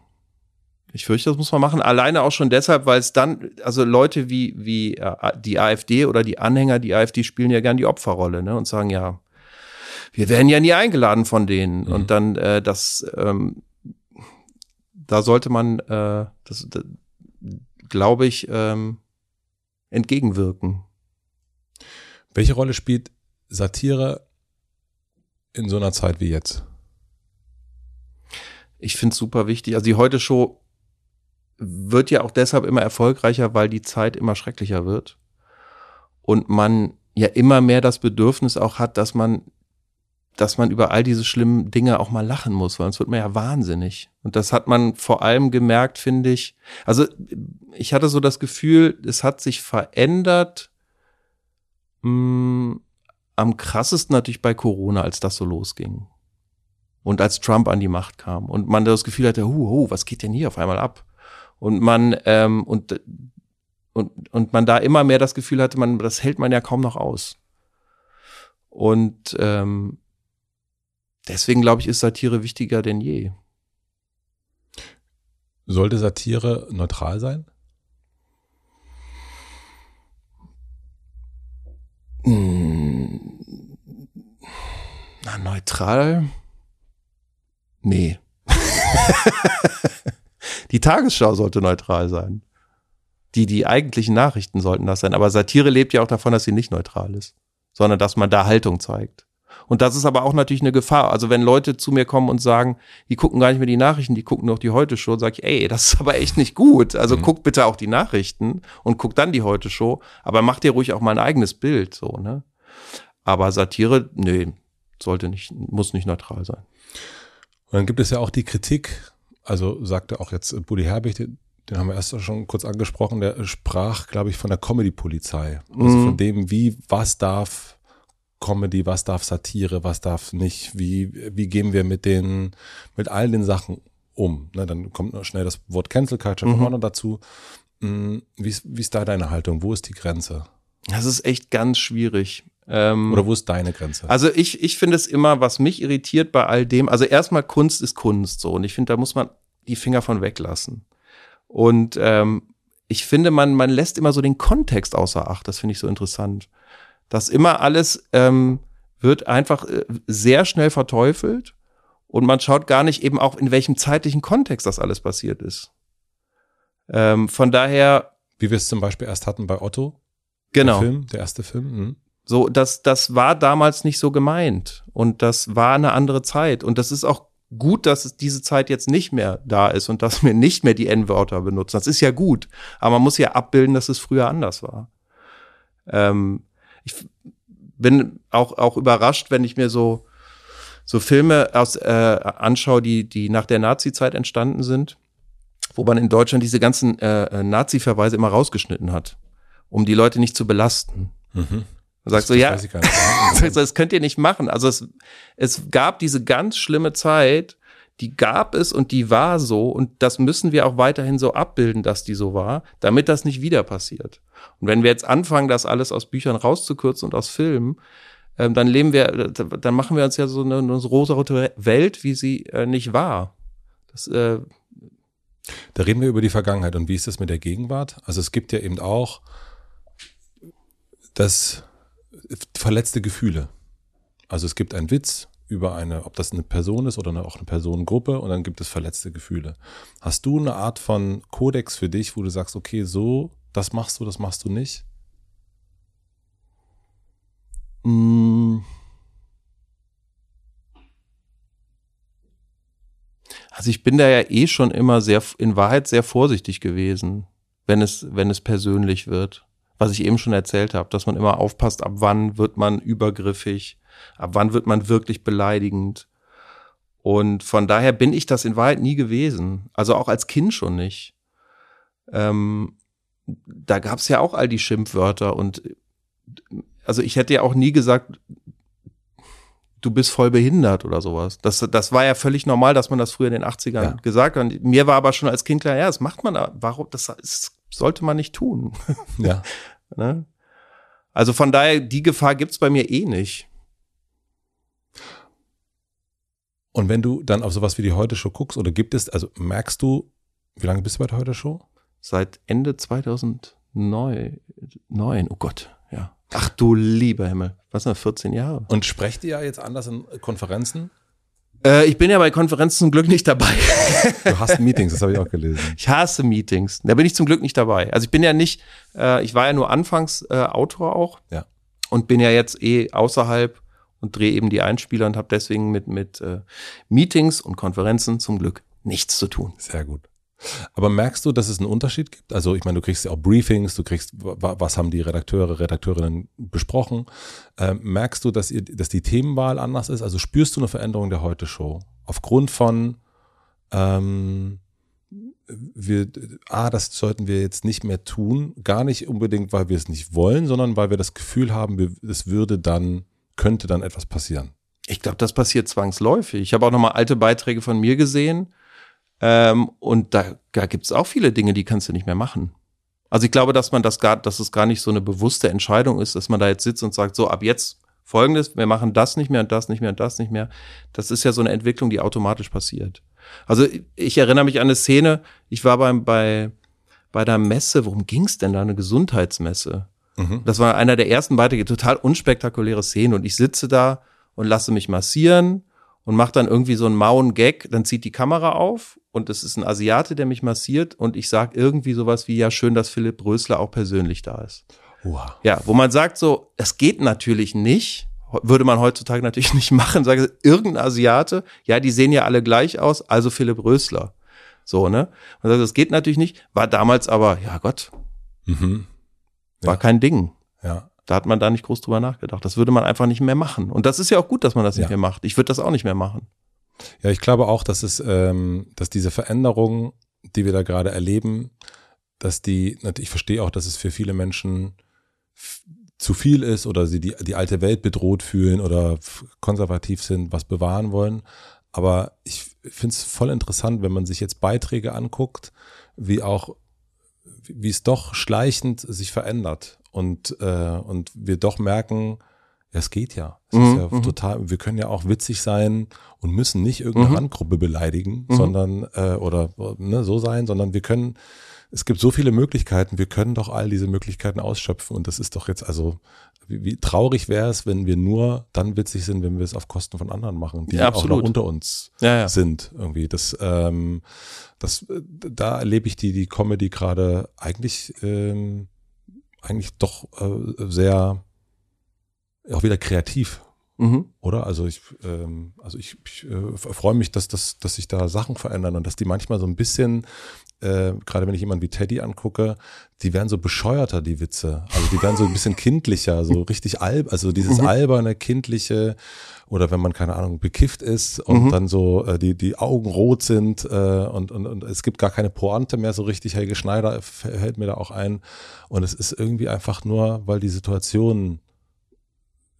Ich fürchte, das muss man machen. Alleine auch schon deshalb, weil es dann, also Leute wie, wie äh, die AfD oder die Anhänger, die AfD spielen ja gern die Opferrolle, ne? Und sagen, ja, wir werden ja nie eingeladen von denen. Mhm. Und dann äh, das, ähm, da sollte man, äh, das, das glaube ich, ähm, entgegenwirken. Welche Rolle spielt Satire in so einer Zeit wie jetzt? Ich finde es super wichtig. Also die Heute-Show wird ja auch deshalb immer erfolgreicher, weil die Zeit immer schrecklicher wird. Und man ja immer mehr das Bedürfnis auch hat, dass man, dass man über all diese schlimmen Dinge auch mal lachen muss, weil sonst wird man ja wahnsinnig. Und das hat man vor allem gemerkt, finde ich. Also ich hatte so das Gefühl, es hat sich verändert. Mh, mm, am krassesten natürlich bei Corona, als das so losging. Und als Trump an die Macht kam und man das Gefühl hatte, hu, hu, was geht denn hier auf einmal ab? Und man ähm, und und und man da immer mehr das Gefühl hatte, man das hält man ja kaum noch aus. Und ähm, deswegen glaube ich, ist Satire wichtiger denn je. Sollte Satire neutral sein? Hm, na, neutral? Nee. die Tagesschau sollte neutral sein. Die, die eigentlichen Nachrichten sollten das sein. Aber Satire lebt ja auch davon, dass sie nicht neutral ist, sondern dass man da Haltung zeigt. Und das ist aber auch natürlich eine Gefahr. Also wenn Leute zu mir kommen und sagen, die gucken gar nicht mehr die Nachrichten, die gucken nur die Heute-Show, sage ich, ey, das ist aber echt nicht gut. Also mhm. guck bitte auch die Nachrichten und guck dann die Heute-Show, aber mach dir ruhig auch mal ein eigenes Bild, so, ne? Aber Satire, nee, sollte nicht, muss nicht neutral sein. Und dann gibt es ja auch die Kritik, also sagte auch jetzt Buddy Herbig, den, den haben wir erst schon kurz angesprochen, der sprach, glaube ich, von der Comedy-Polizei. Also mhm. von dem, wie, was darf Comedy, was darf Satire, was darf nicht, wie, wie gehen wir mit den, mit all den Sachen um. Ne, dann kommt noch schnell das Wort Cancel Culture mhm. noch dazu. Hm, wie ist, wie ist da deine Haltung? Wo ist die Grenze? Das ist echt ganz schwierig. Ähm, Oder wo ist deine Grenze? Also ich, ich finde es immer, was mich irritiert bei all dem, also erstmal Kunst ist Kunst so und ich finde, da muss man die Finger von weglassen. Und ähm, ich finde, man, man lässt immer so den Kontext außer Acht, das finde ich so interessant. Dass immer alles ähm, wird einfach äh, sehr schnell verteufelt und man schaut gar nicht eben auch, in welchem zeitlichen Kontext das alles passiert ist. Ähm, von daher. Wie wir es zum Beispiel erst hatten bei Otto. Genau. Der Film, der erste Film. Mhm. So, das, das war damals nicht so gemeint. Und das war eine andere Zeit. Und das ist auch gut, dass es diese Zeit jetzt nicht mehr da ist und dass wir nicht mehr die N-Wörter benutzen. Das ist ja gut. Aber man muss ja abbilden, dass es früher anders war. Ähm, ich bin auch, auch überrascht, wenn ich mir so, so Filme aus, äh, anschaue, die, die nach der Nazi-Zeit entstanden sind, wo man in Deutschland diese ganzen äh, Nazi-Verweise immer rausgeschnitten hat, um die Leute nicht zu belasten. Mhm. Und sagst du, ja, sagst du, das könnt ihr nicht machen. Also es, es gab diese ganz schlimme Zeit, die gab es und die war so und das müssen wir auch weiterhin so abbilden, dass die so war, damit das nicht wieder passiert. Und wenn wir jetzt anfangen, das alles aus Büchern rauszukürzen und aus Filmen, ähm, dann leben wir, dann machen wir uns ja so eine, eine rosarote Welt, wie sie äh, nicht war. Das, äh, da reden wir über die Vergangenheit und wie ist das mit der Gegenwart? Also es gibt ja eben auch das verletzte Gefühle. Also es gibt einen Witz über eine, ob das eine Person ist oder eine, auch eine Personengruppe und dann gibt es verletzte Gefühle. Hast du eine Art von Kodex für dich, wo du sagst, okay, so, das machst du, das machst du nicht? Mm. Also ich bin da ja eh schon immer sehr, in Wahrheit sehr vorsichtig gewesen, wenn es, wenn es persönlich wird was ich eben schon erzählt habe, dass man immer aufpasst, ab wann wird man übergriffig, ab wann wird man wirklich beleidigend. Und von daher bin ich das in Wahrheit nie gewesen. Also auch als Kind schon nicht. Ähm, da gab es ja auch all die Schimpfwörter und also ich hätte ja auch nie gesagt, du bist voll behindert oder sowas. Das, das war ja völlig normal, dass man das früher in den 80ern ja. gesagt hat. Und mir war aber schon als Kind klar, ja, das macht man. Warum? Das ist, sollte man nicht tun. Ja. Ne? Also von daher, die Gefahr gibt's bei mir eh nicht. Und wenn du dann auf sowas wie die Heute Show guckst, oder gibt es, also merkst du, wie lange bist du bei der Heute Show? Seit Ende 2009, oh Gott, ja. Ach du lieber Himmel, was sind 14 Jahre? Und sprecht ihr ja jetzt anders in Konferenzen? Äh, ich bin ja bei Konferenzen zum Glück nicht dabei. du hast Meetings, das habe ich auch gelesen. Ich hasse Meetings. Da bin ich zum Glück nicht dabei. Also ich bin ja nicht, äh, ich war ja nur anfangs äh, Autor auch. Ja. und bin ja jetzt eh außerhalb und drehe eben die Einspieler und habe deswegen mit, mit äh, Meetings und Konferenzen zum Glück nichts zu tun. Sehr gut. Aber merkst du, dass es einen Unterschied gibt? Also ich meine, du kriegst ja auch Briefings, du kriegst, was haben die Redakteure, Redakteurinnen besprochen. Ähm, merkst du, dass, ihr, dass die Themenwahl anders ist? Also spürst du eine Veränderung der Heute-Show? Aufgrund von, ähm, wir, ah, das sollten wir jetzt nicht mehr tun. Gar nicht unbedingt, weil wir es nicht wollen, sondern weil wir das Gefühl haben, es würde dann könnte dann etwas passieren? Ich glaube, das passiert zwangsläufig. Ich habe auch noch mal alte Beiträge von mir gesehen. Ähm, und da, da gibt es auch viele Dinge, die kannst du nicht mehr machen. Also ich glaube, dass man das gar, dass es gar nicht so eine bewusste Entscheidung ist, dass man da jetzt sitzt und sagt, so ab jetzt folgendes, wir machen das nicht mehr und das nicht mehr und das nicht mehr. Das ist ja so eine Entwicklung, die automatisch passiert. Also ich erinnere mich an eine Szene, ich war beim, bei, bei der Messe, worum ging es denn da? Eine Gesundheitsmesse. Mhm. Das war einer der ersten Beiträge, total unspektakuläre Szene. Und ich sitze da und lasse mich massieren und mache dann irgendwie so einen mauen Gag. Dann zieht die Kamera auf und es ist ein Asiate, der mich massiert. Und ich sage irgendwie sowas wie, ja, schön, dass Philipp Rösler auch persönlich da ist. Wow. Ja, wo man sagt so, es geht natürlich nicht. Würde man heutzutage natürlich nicht machen. Sage, irgendein Asiate, ja, die sehen ja alle gleich aus, also Philipp Rösler. So, ne? Man sagt, das geht natürlich nicht. War damals aber, ja Gott. Mhm. War ja. kein Ding. Ja. Da hat man da nicht groß drüber nachgedacht. Das würde man einfach nicht mehr machen. Und das ist ja auch gut, dass man das nicht ja. mehr macht. Ich würde das auch nicht mehr machen. Ja, ich glaube auch, dass es, ähm, dass diese Veränderung, die wir da gerade erleben, dass die, ich verstehe auch, dass es für viele Menschen zu viel ist oder sie die, die alte Welt bedroht fühlen oder konservativ sind, was bewahren wollen. Aber ich finde es voll interessant, wenn man sich jetzt Beiträge anguckt, wie auch wie es doch schleichend sich verändert und, äh, und wir doch merken, es geht ja. Es mhm, ist ja mhm. total, wir können ja auch witzig sein und müssen nicht irgendeine mhm. Randgruppe beleidigen, mhm. sondern äh, oder ne, so sein, sondern wir können, es gibt so viele Möglichkeiten, wir können doch all diese Möglichkeiten ausschöpfen und das ist doch jetzt also wie, wie traurig wäre es, wenn wir nur dann witzig sind, wenn wir es auf Kosten von anderen machen, die ja, auch noch unter uns ja, ja. sind irgendwie. Das, ähm, das, da erlebe ich die die Comedy gerade eigentlich ähm, eigentlich doch äh, sehr auch wieder kreativ. Mhm. Oder? Also ich, ähm, also ich, ich äh, freue mich, dass, dass, dass sich da Sachen verändern und dass die manchmal so ein bisschen äh, gerade wenn ich jemanden wie Teddy angucke, die werden so bescheuerter, die Witze. Also die werden so ein bisschen kindlicher, so richtig alb, also dieses mhm. alberne, kindliche, oder wenn man, keine Ahnung, bekifft ist und mhm. dann so äh, die, die Augen rot sind äh, und, und, und es gibt gar keine Pointe mehr so richtig. Helge Schneider hält mir da auch ein. Und es ist irgendwie einfach nur, weil die Situation,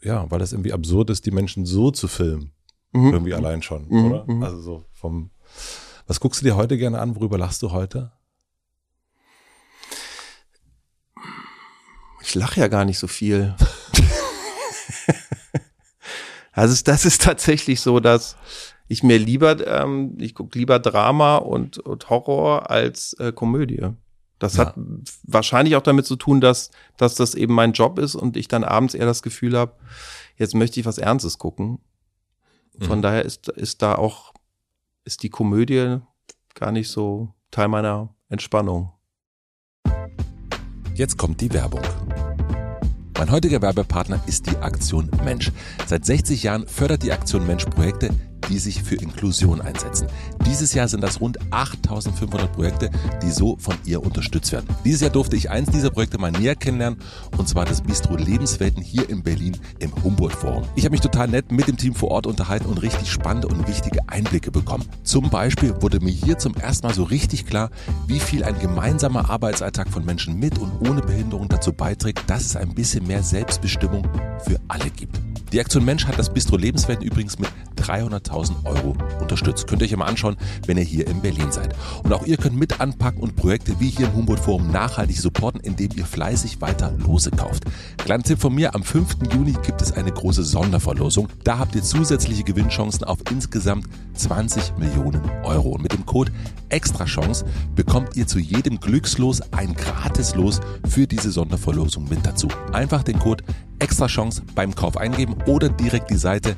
ja, weil es irgendwie absurd ist, die Menschen so zu filmen. Mhm. Irgendwie allein schon, mhm. oder? Mhm. Also so vom was guckst du dir heute gerne an? Worüber lachst du heute? Ich lache ja gar nicht so viel. also das ist tatsächlich so, dass ich mir lieber, ähm, ich gucke lieber Drama und, und Horror als äh, Komödie. Das ja. hat wahrscheinlich auch damit zu tun, dass, dass das eben mein Job ist und ich dann abends eher das Gefühl habe, jetzt möchte ich was Ernstes gucken. Von mhm. daher ist, ist da auch ist die Komödie gar nicht so Teil meiner Entspannung. Jetzt kommt die Werbung. Mein heutiger Werbepartner ist die Aktion Mensch. Seit 60 Jahren fördert die Aktion Mensch Projekte, die sich für Inklusion einsetzen. Dieses Jahr sind das rund 8500 Projekte, die so von ihr unterstützt werden. Dieses Jahr durfte ich eins dieser Projekte mal näher kennenlernen und zwar das Bistro Lebenswelten hier in Berlin im Humboldt Forum. Ich habe mich total nett mit dem Team vor Ort unterhalten und richtig spannende und wichtige Einblicke bekommen. Zum Beispiel wurde mir hier zum ersten Mal so richtig klar, wie viel ein gemeinsamer Arbeitsalltag von Menschen mit und ohne Behinderung dazu beiträgt, dass es ein bisschen mehr Selbstbestimmung für alle gibt. Die Aktion Mensch hat das Bistro Lebenswelten übrigens mit 300.000 Euro unterstützt. Könnt ihr euch mal anschauen, wenn ihr hier in Berlin seid. Und auch ihr könnt mit anpacken und Projekte wie hier im Humboldt Forum nachhaltig supporten, indem ihr fleißig weiter Lose kauft. Kleiner Tipp von mir, am 5. Juni gibt es eine große Sonderverlosung. Da habt ihr zusätzliche Gewinnchancen auf insgesamt 20 Millionen Euro. Und mit dem Code Extrachance bekommt ihr zu jedem Glückslos ein Gratislos für diese Sonderverlosung mit dazu. Einfach den Code extra Chance beim Kauf eingeben oder direkt die Seite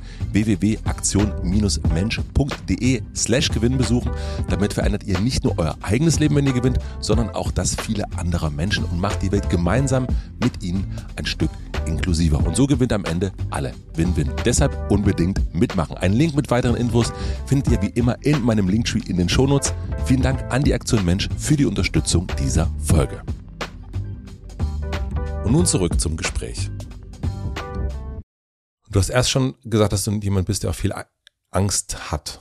www.aktion-mensch.de slash Gewinn besuchen. Damit verändert ihr nicht nur euer eigenes Leben, wenn ihr gewinnt, sondern auch das viele anderer Menschen und macht die Welt gemeinsam mit ihnen ein Stück inklusiver. Und so gewinnt am Ende alle. Win-win. Deshalb unbedingt mitmachen. Einen Link mit weiteren Infos findet ihr wie immer in meinem Linktree in den Shownotes. Vielen Dank an die Aktion Mensch für die Unterstützung dieser Folge. Und nun zurück zum Gespräch. Du hast erst schon gesagt, dass du jemand bist, der auch viel Angst hat.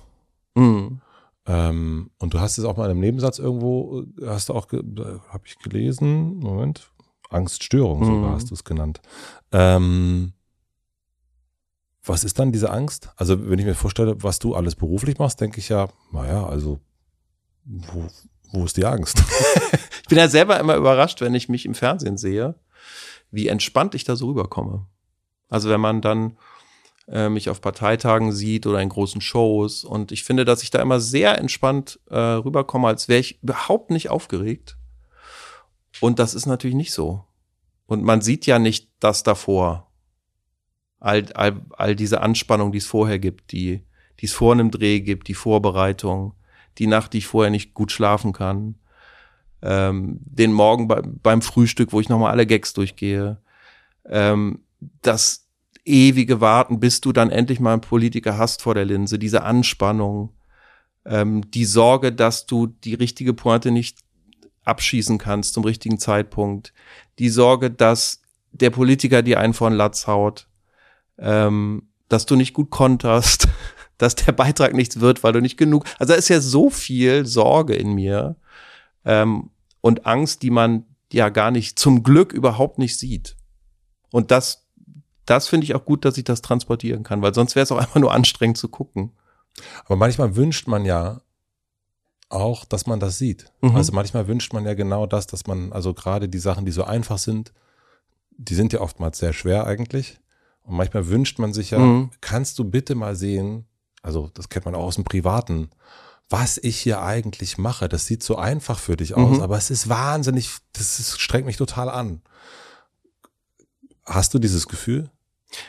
Mhm. Ähm, und du hast es auch mal in einem Nebensatz irgendwo, hast du auch, habe ich gelesen, Moment, Angststörung sogar mhm. hast du es genannt. Ähm, was ist dann diese Angst? Also wenn ich mir vorstelle, was du alles beruflich machst, denke ich ja, naja, also wo, wo ist die Angst? ich bin ja selber immer überrascht, wenn ich mich im Fernsehen sehe, wie entspannt ich da so rüberkomme. Also wenn man dann äh, mich auf Parteitagen sieht oder in großen Shows. Und ich finde, dass ich da immer sehr entspannt äh, rüberkomme, als wäre ich überhaupt nicht aufgeregt. Und das ist natürlich nicht so. Und man sieht ja nicht das davor. All, all, all diese Anspannung, die es vorher gibt, die, die es vor einem Dreh gibt, die Vorbereitung, die Nacht, die ich vorher nicht gut schlafen kann, ähm, den Morgen bei, beim Frühstück, wo ich nochmal alle Gags durchgehe, ähm, das, ewige Warten, bis du dann endlich mal einen Politiker hast vor der Linse, diese Anspannung, ähm, die Sorge, dass du die richtige Pointe nicht abschießen kannst zum richtigen Zeitpunkt, die Sorge, dass der Politiker dir einen vor den Latz haut, ähm, dass du nicht gut konterst, dass der Beitrag nichts wird, weil du nicht genug. Also da ist ja so viel Sorge in mir ähm, und Angst, die man ja gar nicht, zum Glück überhaupt nicht sieht. Und das das finde ich auch gut, dass ich das transportieren kann, weil sonst wäre es auch einfach nur anstrengend zu gucken. Aber manchmal wünscht man ja auch, dass man das sieht. Mhm. Also manchmal wünscht man ja genau das, dass man, also gerade die Sachen, die so einfach sind, die sind ja oftmals sehr schwer eigentlich. Und manchmal wünscht man sich ja, mhm. kannst du bitte mal sehen, also das kennt man auch aus dem Privaten, was ich hier eigentlich mache. Das sieht so einfach für dich aus, mhm. aber es ist wahnsinnig, das ist, strengt mich total an. Hast du dieses Gefühl?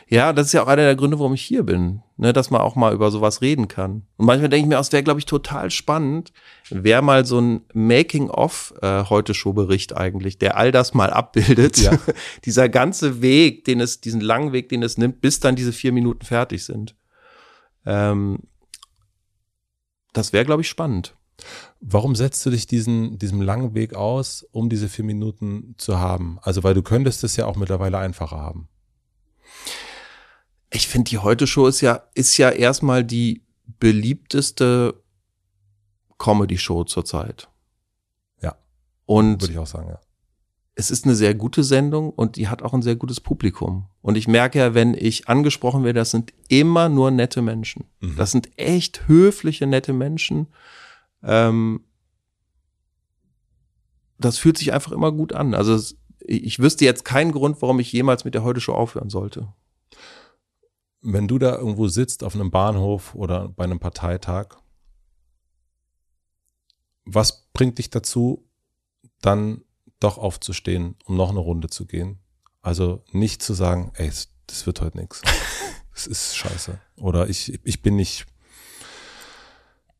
Ja, das ist ja auch einer der Gründe, warum ich hier bin, ne, dass man auch mal über sowas reden kann. Und manchmal denke ich mir, es wäre, glaube ich, total spannend, wäre mal so ein Making-of äh, heute Show-Bericht eigentlich, der all das mal abbildet. Ja. Dieser ganze Weg, den es, diesen langen Weg, den es nimmt, bis dann diese vier Minuten fertig sind. Ähm, das wäre, glaube ich, spannend. Warum setzt du dich diesen, diesem langen Weg aus, um diese vier Minuten zu haben? Also, weil du könntest es ja auch mittlerweile einfacher haben. Ich finde, die Heute-Show ist ja, ist ja erstmal die beliebteste Comedy-Show zurzeit. Ja. Und würde ich auch sagen, ja. Es ist eine sehr gute Sendung und die hat auch ein sehr gutes Publikum. Und ich merke ja, wenn ich angesprochen werde, das sind immer nur nette Menschen. Mhm. Das sind echt höfliche, nette Menschen. Ähm, das fühlt sich einfach immer gut an. Also ich wüsste jetzt keinen Grund, warum ich jemals mit der Heute Show aufhören sollte wenn du da irgendwo sitzt auf einem Bahnhof oder bei einem Parteitag, was bringt dich dazu, dann doch aufzustehen, um noch eine Runde zu gehen? Also nicht zu sagen, ey, das wird heute nichts. Es ist scheiße. Oder ich, ich bin nicht,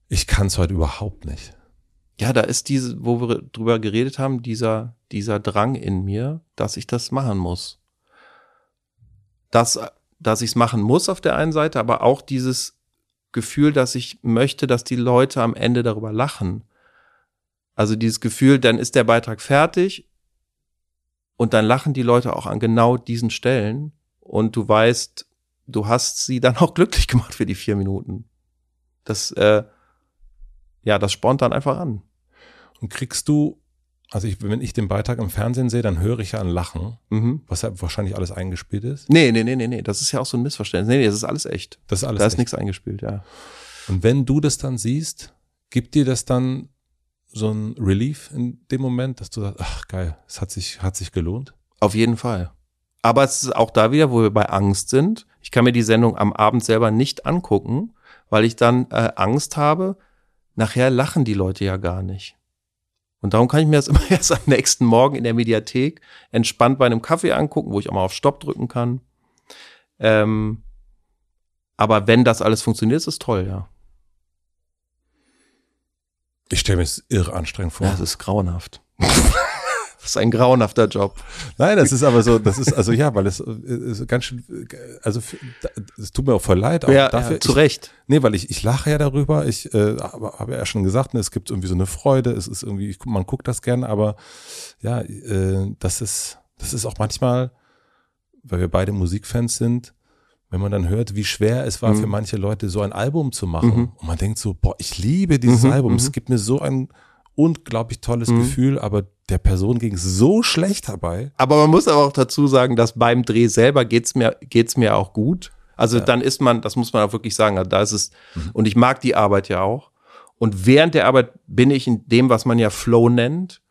ich kann es heute überhaupt nicht. Ja, da ist diese, wo wir drüber geredet haben, dieser, dieser Drang in mir, dass ich das machen muss. Das dass ich es machen muss auf der einen Seite, aber auch dieses Gefühl, dass ich möchte, dass die Leute am Ende darüber lachen. Also dieses Gefühl, dann ist der Beitrag fertig und dann lachen die Leute auch an genau diesen Stellen und du weißt, du hast sie dann auch glücklich gemacht für die vier Minuten. Das, äh, ja, das spornt dann einfach an. Und kriegst du also ich, wenn ich den Beitrag im Fernsehen sehe, dann höre ich ja ein Lachen, mhm. was ja wahrscheinlich alles eingespielt ist. Nee, nee, nee, nee, nee. Das ist ja auch so ein Missverständnis. Nee, nee, das ist alles echt. Das ist alles Da ist echt. nichts eingespielt, ja. Und wenn du das dann siehst, gibt dir das dann so ein Relief in dem Moment, dass du sagst, ach geil, es hat sich, hat sich gelohnt? Auf jeden Fall. Aber es ist auch da wieder, wo wir bei Angst sind. Ich kann mir die Sendung am Abend selber nicht angucken, weil ich dann äh, Angst habe, nachher lachen die Leute ja gar nicht. Und darum kann ich mir das immer erst am nächsten Morgen in der Mediathek entspannt bei einem Kaffee angucken, wo ich auch mal auf Stopp drücken kann. Ähm, aber wenn das alles funktioniert, ist es toll, ja. Ich stelle mir es irre anstrengend vor. Ja, es ist grauenhaft. Das ist ein grauenhafter Job. Nein, das ist aber so, das ist also ja, weil es ist ganz schön, also es tut mir auch voll leid. Auch ja, dafür, ja, zu ich, Recht. Nee, weil ich, ich lache ja darüber. Ich äh, habe hab ja schon gesagt, ne, es gibt irgendwie so eine Freude. Es ist irgendwie, man guckt das gerne, aber ja, äh, das ist, das ist auch manchmal, weil wir beide Musikfans sind, wenn man dann hört, wie schwer es war mhm. für manche Leute, so ein Album zu machen. Mhm. Und man denkt so, boah, ich liebe dieses mhm. Album. Es mhm. gibt mir so ein unglaublich tolles mhm. Gefühl, aber der Person ging es so schlecht dabei. Aber man muss aber auch dazu sagen, dass beim Dreh selber geht's mir, geht's mir auch gut. Also ja. dann ist man, das muss man auch wirklich sagen, da ist es, mhm. und ich mag die Arbeit ja auch. Und während der Arbeit bin ich in dem, was man ja Flow nennt.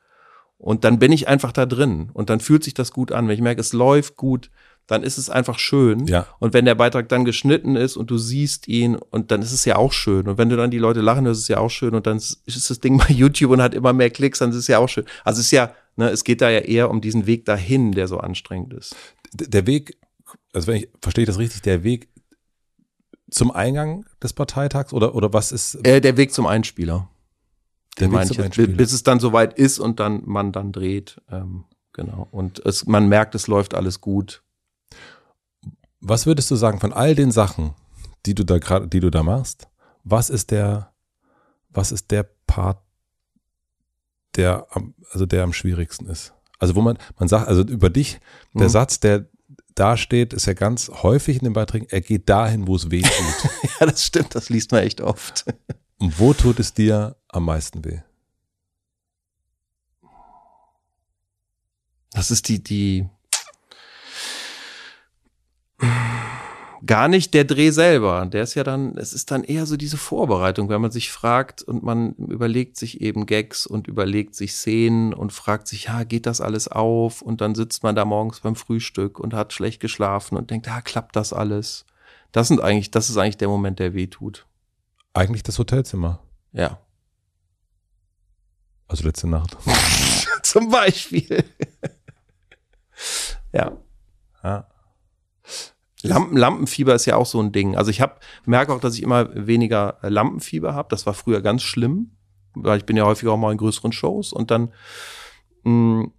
Und dann bin ich einfach da drin. Und dann fühlt sich das gut an. Wenn ich merke, es läuft gut, dann ist es einfach schön. Ja. Und wenn der Beitrag dann geschnitten ist und du siehst ihn und dann ist es ja auch schön. Und wenn du dann die Leute lachen, ist es ja auch schön. Und dann ist das Ding bei YouTube und hat immer mehr Klicks, dann ist es ja auch schön. Also es ist ja, ne, es geht da ja eher um diesen Weg dahin, der so anstrengend ist. Der Weg, also wenn ich, verstehe ich das richtig, der Weg zum Eingang des Parteitags oder, oder was ist? Äh, der Weg zum Einspieler. Der Weg zum Einspieler. Bis es dann soweit ist und dann man dann dreht. Ähm, genau. Und es, man merkt, es läuft alles gut was würdest du sagen von all den Sachen, die du da gerade, die du da machst? Was ist der, was ist der Part, der am, also der am schwierigsten ist? Also wo man, man sagt, also über dich, der mhm. Satz, der da steht, ist ja ganz häufig in den Beiträgen, er geht dahin, wo es weh tut. ja, das stimmt, das liest man echt oft. Und wo tut es dir am meisten weh? Das ist die, die, gar nicht der Dreh selber. Der ist ja dann, es ist dann eher so diese Vorbereitung, wenn man sich fragt und man überlegt sich eben Gags und überlegt sich Szenen und fragt sich, ja, geht das alles auf? Und dann sitzt man da morgens beim Frühstück und hat schlecht geschlafen und denkt, ja, klappt das alles? Das sind eigentlich, das ist eigentlich der Moment, der weh tut. Eigentlich das Hotelzimmer. Ja. Also letzte Nacht. Zum Beispiel. ja. Ja. Lampen, Lampenfieber ist ja auch so ein Ding. Also ich habe merke auch, dass ich immer weniger Lampenfieber habe. Das war früher ganz schlimm, weil ich bin ja häufiger auch mal in größeren Shows und dann mh, mm,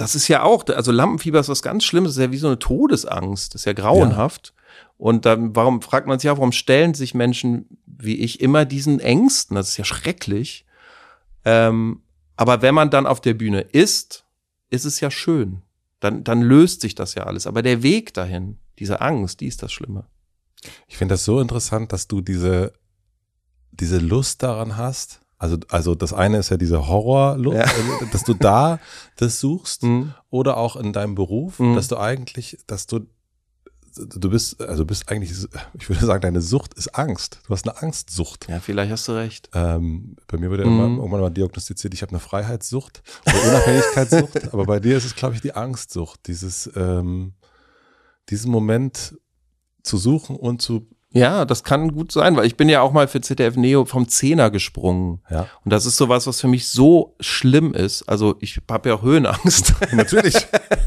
das ist ja auch, also Lampenfieber ist was ganz Schlimmes, das ist ja wie so eine Todesangst, das ist ja grauenhaft. Ja. Und dann, warum fragt man sich auch, warum stellen sich Menschen wie ich immer diesen Ängsten? Das ist ja schrecklich. Ähm, aber wenn man dann auf der Bühne ist, ist es ja schön. Dann, dann löst sich das ja alles. Aber der Weg dahin, diese Angst, die ist das Schlimme. Ich finde das so interessant, dass du diese, diese Lust daran hast. Also, also das eine ist ja diese Horrorlust, ja. Also, dass du da das suchst mhm. oder auch in deinem Beruf, mhm. dass du eigentlich, dass du du bist, also bist eigentlich, ich würde sagen, deine Sucht ist Angst. Du hast eine Angstsucht. Ja, vielleicht hast du recht. Ähm, bei mir wurde mhm. irgendwann mal diagnostiziert, ich habe eine Freiheitssucht oder Unabhängigkeitssucht, aber bei dir ist es, glaube ich, die Angstsucht. Dieses, ähm, diesen Moment zu suchen und zu ja, das kann gut sein, weil ich bin ja auch mal für ZDF Neo vom Zehner gesprungen. Ja. Und das ist sowas, was für mich so schlimm ist. Also ich habe ja auch Höhenangst. Natürlich.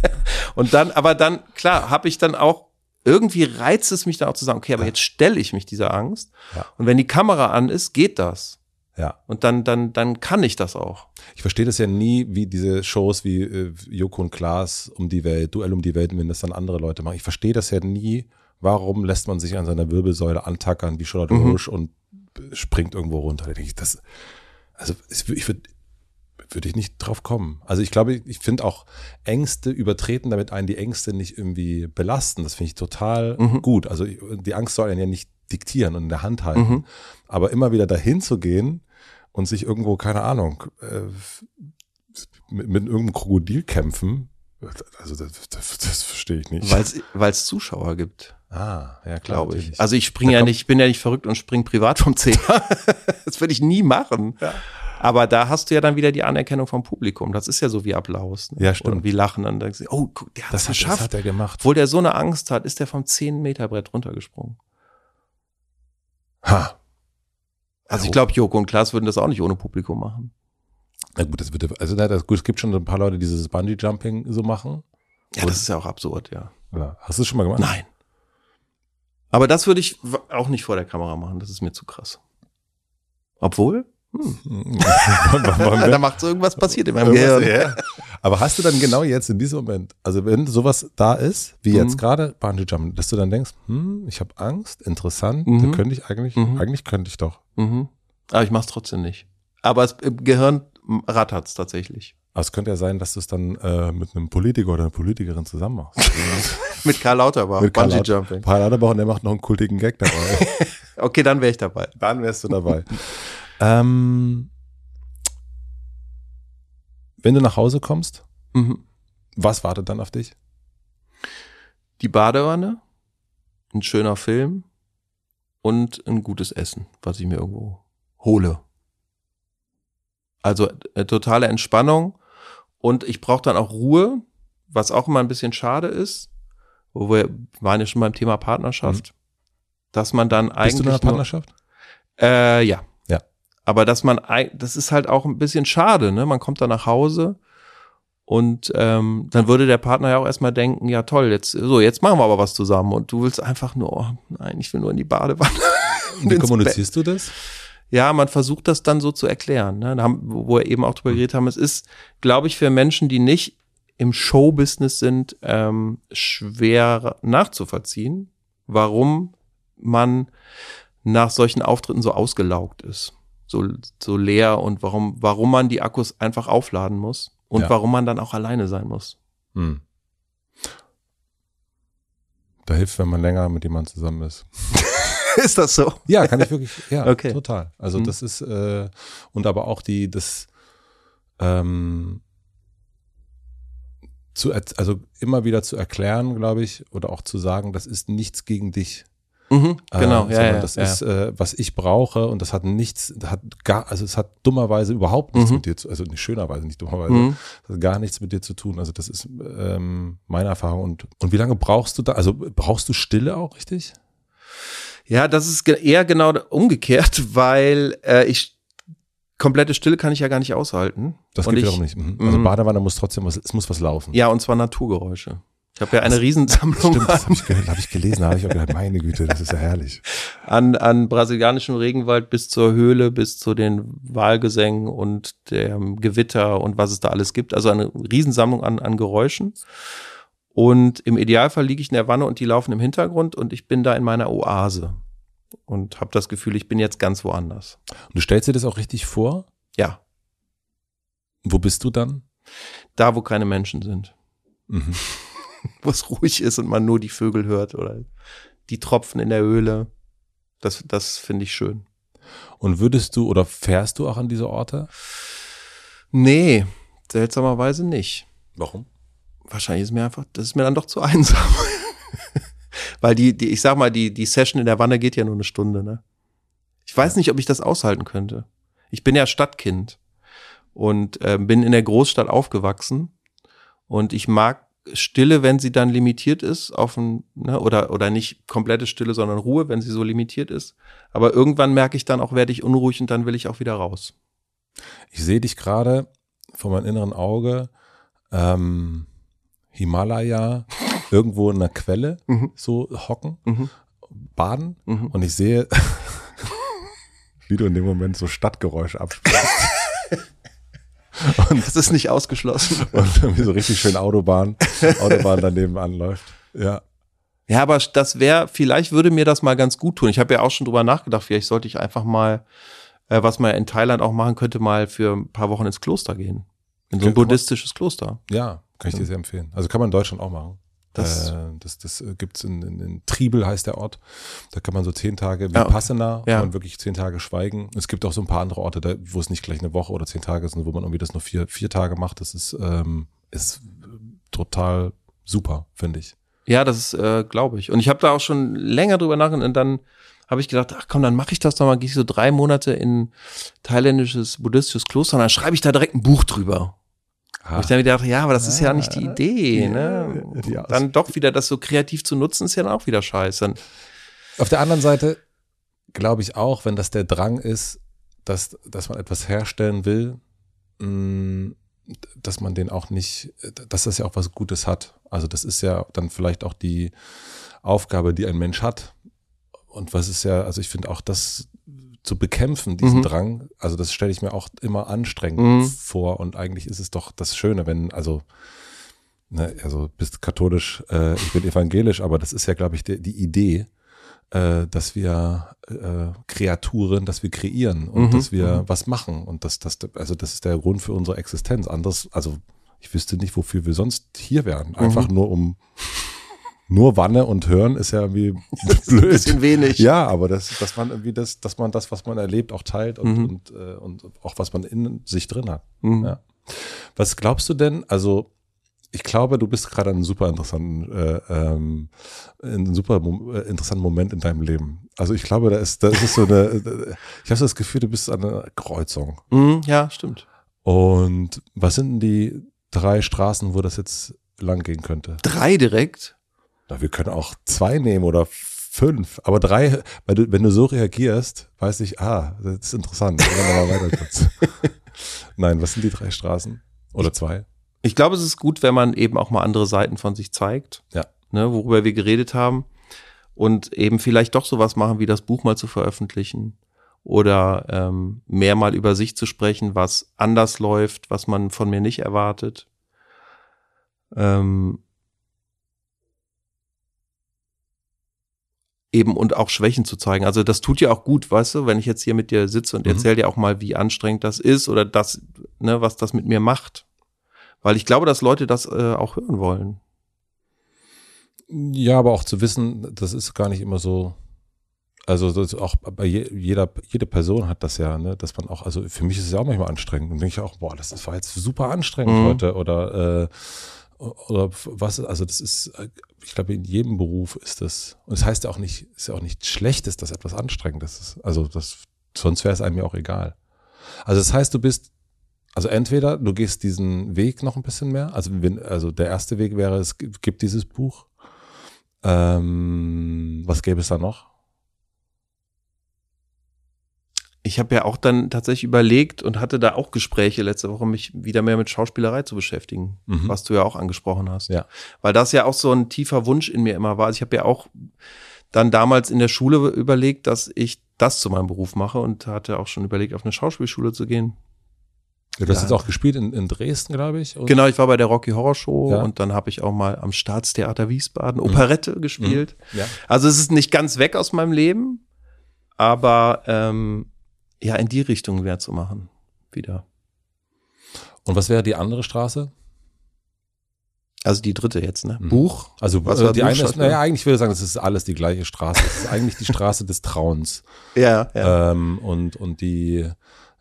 und dann, aber dann, klar, habe ich dann auch, irgendwie reizt es mich dann auch zu sagen, okay, aber jetzt stelle ich mich dieser Angst. Ja. Und wenn die Kamera an ist, geht das. Ja. Und dann, dann, dann kann ich das auch. Ich verstehe das ja nie, wie diese Shows wie äh, Joko und Klaas um die Welt, Duell um die Welt, wenn das dann andere Leute machen. Ich verstehe das ja nie. Warum lässt man sich an seiner Wirbelsäule antackern wie Charlotte mhm. Roche und springt irgendwo runter? Da denke ich, das, also ich würde würde ich nicht drauf kommen. Also ich glaube, ich finde auch Ängste übertreten damit einen die Ängste nicht irgendwie belasten. Das finde ich total mhm. gut. Also die Angst soll einen ja nicht diktieren und in der Hand halten. Mhm. Aber immer wieder dahin zu gehen und sich irgendwo, keine Ahnung, äh, mit, mit irgendeinem Krokodil kämpfen, also das, das, das verstehe ich nicht. Weil es Zuschauer gibt. Ah, ja, glaube ich. Also ich springe ja nicht, bin ja nicht verrückt und springe privat vom Zehner. das würde ich nie machen. Ja. Aber da hast du ja dann wieder die Anerkennung vom Publikum. Das ist ja so wie Applaus. Ne? Ja, stimmt. Und wie Lachen. Dann denkst du, oh, guck, der hat es geschafft. Das hat er gemacht. Obwohl der so eine Angst hat, ist der vom 10 Meter Brett runtergesprungen. Ha. Also ich glaube, Joko und Klaas würden das auch nicht ohne Publikum machen. Na gut, das wird, also na, das, gut, es gibt schon ein paar Leute, die dieses Bungee-Jumping so machen. Ja, das ist ja auch absurd, ja. ja. Hast du es schon mal gemacht? Nein. Aber das würde ich auch nicht vor der Kamera machen, das ist mir zu krass. Obwohl, hm. da macht so irgendwas passiert in meinem Gehirn. Ja. Aber hast du dann genau jetzt in diesem Moment, also wenn sowas da ist, wie jetzt mhm. gerade Bungee Jump, dass du dann denkst, hm, ich habe Angst, interessant, mhm. da könnte ich eigentlich, mhm. eigentlich könnte ich doch. Mhm. Aber ich mach's trotzdem nicht. Aber es, im Gehirn rattert's tatsächlich. Aber es könnte ja sein, dass du es dann äh, mit einem Politiker oder einer Politikerin zusammen machst. mit Karl Lauterbach, mit Bungee Karl Jumping. Karl Lauterbach und der macht noch einen kultigen Gag dabei. okay, dann wäre ich dabei. Dann wärst du dabei. Ähm, wenn du nach Hause kommst, mhm. was wartet dann auf dich? Die Badewanne, ein schöner Film und ein gutes Essen, was ich mir irgendwo hole. Also äh, totale Entspannung und ich brauche dann auch Ruhe, was auch immer ein bisschen schade ist, wo wir waren ja schon beim Thema Partnerschaft, mhm. dass man dann eigentlich. Bist du in einer Partnerschaft? Nur, äh, ja. Aber dass man, das ist halt auch ein bisschen schade, ne? Man kommt da nach Hause und ähm, dann würde der Partner ja auch erstmal denken, ja toll, jetzt so, jetzt machen wir aber was zusammen und du willst einfach nur, oh, nein, ich will nur in die Badewanne. Wie kommunizierst du das? Ja, man versucht das dann so zu erklären, ne? Da haben, wo wir eben auch drüber geredet haben. Es ist, glaube ich, für Menschen, die nicht im Showbusiness sind, ähm, schwer nachzuvollziehen, warum man nach solchen Auftritten so ausgelaugt ist so, so leer und warum, warum man die Akkus einfach aufladen muss und ja. warum man dann auch alleine sein muss. Hm. Da hilft, wenn man länger mit jemandem zusammen ist. ist das so? Ja, kann ich wirklich, ja, okay. total. Also hm. das ist, äh, und aber auch die, das, ähm, zu, also immer wieder zu erklären, glaube ich, oder auch zu sagen, das ist nichts gegen dich. Mhm, genau, äh, ja, ja, das ja. ist, äh, was ich brauche und das hat nichts, hat gar, also es hat dummerweise überhaupt nichts mhm. mit dir zu, also nicht schönerweise, nicht dummerweise, mhm. hat gar nichts mit dir zu tun. Also das ist ähm, meine Erfahrung. Und, und wie lange brauchst du da, also brauchst du Stille auch richtig? Ja, das ist eher genau umgekehrt, weil äh, ich komplette Stille kann ich ja gar nicht aushalten. Das geht wiederum nicht. Mhm. Also mhm. Badewanne muss trotzdem was, es muss was laufen. Ja, und zwar Naturgeräusche. Ich habe ja eine das, Riesensammlung. Stimmt, das habe ich, hab ich gelesen, habe ich auch gedacht, meine Güte, das ist ja herrlich. An, an brasilianischem Regenwald bis zur Höhle, bis zu den Wahlgesängen und dem Gewitter und was es da alles gibt. Also eine Riesensammlung an, an Geräuschen. Und im Idealfall liege ich in der Wanne und die laufen im Hintergrund und ich bin da in meiner Oase und habe das Gefühl, ich bin jetzt ganz woanders. Und du stellst dir das auch richtig vor? Ja. Wo bist du dann? Da, wo keine Menschen sind. Mhm. wo es ruhig ist und man nur die Vögel hört oder die Tropfen in der Höhle. Das, das finde ich schön. Und würdest du oder fährst du auch an diese Orte? Nee, seltsamerweise nicht. Warum? Wahrscheinlich ist mir einfach, das ist mir dann doch zu einsam. Weil die, die, ich sag mal, die, die Session in der Wanne geht ja nur eine Stunde, ne? Ich weiß nicht, ob ich das aushalten könnte. Ich bin ja Stadtkind und äh, bin in der Großstadt aufgewachsen und ich mag Stille, wenn sie dann limitiert ist, auf ein, ne, oder, oder nicht komplette Stille, sondern Ruhe, wenn sie so limitiert ist. Aber irgendwann merke ich dann auch, werde ich unruhig und dann will ich auch wieder raus. Ich sehe dich gerade vor meinem inneren Auge, ähm, Himalaya, irgendwo in einer Quelle, mhm. so hocken, mhm. baden mhm. und ich sehe, wie du in dem Moment so Stadtgeräusche abspielst. Und das ist nicht ausgeschlossen. Und irgendwie so richtig schön Autobahn, Autobahn daneben anläuft. Ja. Ja, aber das wäre, vielleicht würde mir das mal ganz gut tun. Ich habe ja auch schon drüber nachgedacht, vielleicht sollte ich einfach mal, äh, was man in Thailand auch machen könnte, mal für ein paar Wochen ins Kloster gehen. In so ein buddhistisches Kloster. Ja, kann ich dir sehr empfehlen. Also kann man in Deutschland auch machen. Das, äh, das, das äh, gibt's in, in, in Triebel heißt der Ort. Da kann man so zehn Tage wie ja, Passena, ja. man wirklich zehn Tage schweigen. Es gibt auch so ein paar andere Orte, da, wo es nicht gleich eine Woche oder zehn Tage sind, wo man irgendwie das nur vier, vier Tage macht. Das ist, ähm, ist total super, finde ich. Ja, das ist, äh, glaube ich. Und ich habe da auch schon länger drüber nachgedacht und dann habe ich gedacht, ach komm, dann mache ich das doch mal, gehe ich so drei Monate in thailändisches buddhistisches Kloster und dann schreibe ich da direkt ein Buch drüber. Ha. ich dann wieder dachte, ja, aber das ist ja nicht die Idee. Ne? Ja, dann doch wieder das so kreativ zu nutzen, ist ja dann auch wieder scheiße. Auf der anderen Seite glaube ich auch, wenn das der Drang ist, dass, dass man etwas herstellen will, mm, dass man den auch nicht, dass das ja auch was Gutes hat. Also das ist ja dann vielleicht auch die Aufgabe, die ein Mensch hat. Und was ist ja, also ich finde auch das zu bekämpfen, diesen mhm. Drang, also das stelle ich mir auch immer anstrengend mhm. vor und eigentlich ist es doch das Schöne, wenn, also, ne, also bist katholisch, äh, ich bin evangelisch, aber das ist ja, glaube ich, die, die Idee, äh, dass wir äh, Kreaturen, dass wir kreieren und mhm. dass wir mhm. was machen und das, das, also das ist der Grund für unsere Existenz. Anders, also ich wüsste nicht, wofür wir sonst hier wären. Einfach mhm. nur um nur Wanne und Hören ist ja irgendwie blöd. Ein bisschen wenig. Ja, aber das, dass man irgendwie das, dass man das, was man erlebt, auch teilt und, mhm. und, äh, und auch was man in sich drin hat. Mhm. Ja. Was glaubst du denn? Also ich glaube, du bist gerade einen super interessanten, äh, ähm, einen super äh, interessanten Moment in deinem Leben. Also ich glaube, da ist, da ist so eine, ich habe so das Gefühl, du bist an einer Kreuzung. Mhm, ja, stimmt. Und was sind denn die drei Straßen, wo das jetzt lang gehen könnte? Drei direkt? Na, wir können auch zwei nehmen oder fünf, aber drei, weil du, wenn du so reagierst, weiß ich, ah, das ist interessant. Nein, was sind die drei Straßen? Oder zwei? Ich glaube, es ist gut, wenn man eben auch mal andere Seiten von sich zeigt. Ja. Ne, worüber wir geredet haben. Und eben vielleicht doch sowas machen, wie das Buch mal zu veröffentlichen. Oder ähm, mehr mal über sich zu sprechen, was anders läuft, was man von mir nicht erwartet. Ähm, eben und auch Schwächen zu zeigen. Also das tut ja auch gut, weißt du, wenn ich jetzt hier mit dir sitze und mhm. erzähle dir auch mal, wie anstrengend das ist oder das, ne, was das mit mir macht. Weil ich glaube, dass Leute das äh, auch hören wollen. Ja, aber auch zu wissen, das ist gar nicht immer so. Also das auch bei jeder jede Person hat das ja, ne, dass man auch, also für mich ist es ja auch manchmal anstrengend und denke ich auch, boah, das war jetzt super anstrengend mhm. heute oder äh, oder was, also das ist, ich glaube, in jedem Beruf ist das, und es das heißt ja auch nicht, ist ja auch nicht schlecht, dass das etwas Anstrengendes ist. Also das, sonst wäre es einem ja auch egal. Also das heißt, du bist, also entweder du gehst diesen Weg noch ein bisschen mehr, also wenn, also der erste Weg wäre, es gibt dieses Buch. Ähm, was gäbe es da noch? Ich habe ja auch dann tatsächlich überlegt und hatte da auch Gespräche letzte Woche, mich wieder mehr mit Schauspielerei zu beschäftigen, mhm. was du ja auch angesprochen hast. Ja. Weil das ja auch so ein tiefer Wunsch in mir immer war. Also ich habe ja auch dann damals in der Schule überlegt, dass ich das zu meinem Beruf mache und hatte auch schon überlegt, auf eine Schauspielschule zu gehen. Ja, du hast ja. jetzt auch gespielt in, in Dresden, glaube ich. Oder? Genau, ich war bei der Rocky Horror Show ja. und dann habe ich auch mal am Staatstheater Wiesbaden mhm. Operette mhm. gespielt. Ja. Also es ist nicht ganz weg aus meinem Leben, aber ähm, ja in die Richtung wert zu machen wieder. Und was wäre die andere Straße? Also die dritte jetzt, ne? Mhm. Buch. Also was äh, die eine ist, naja, eigentlich würde ich sagen, das ist alles die gleiche Straße. Das ist eigentlich die Straße des Trauens. Ja, ja. Ähm, und, und die,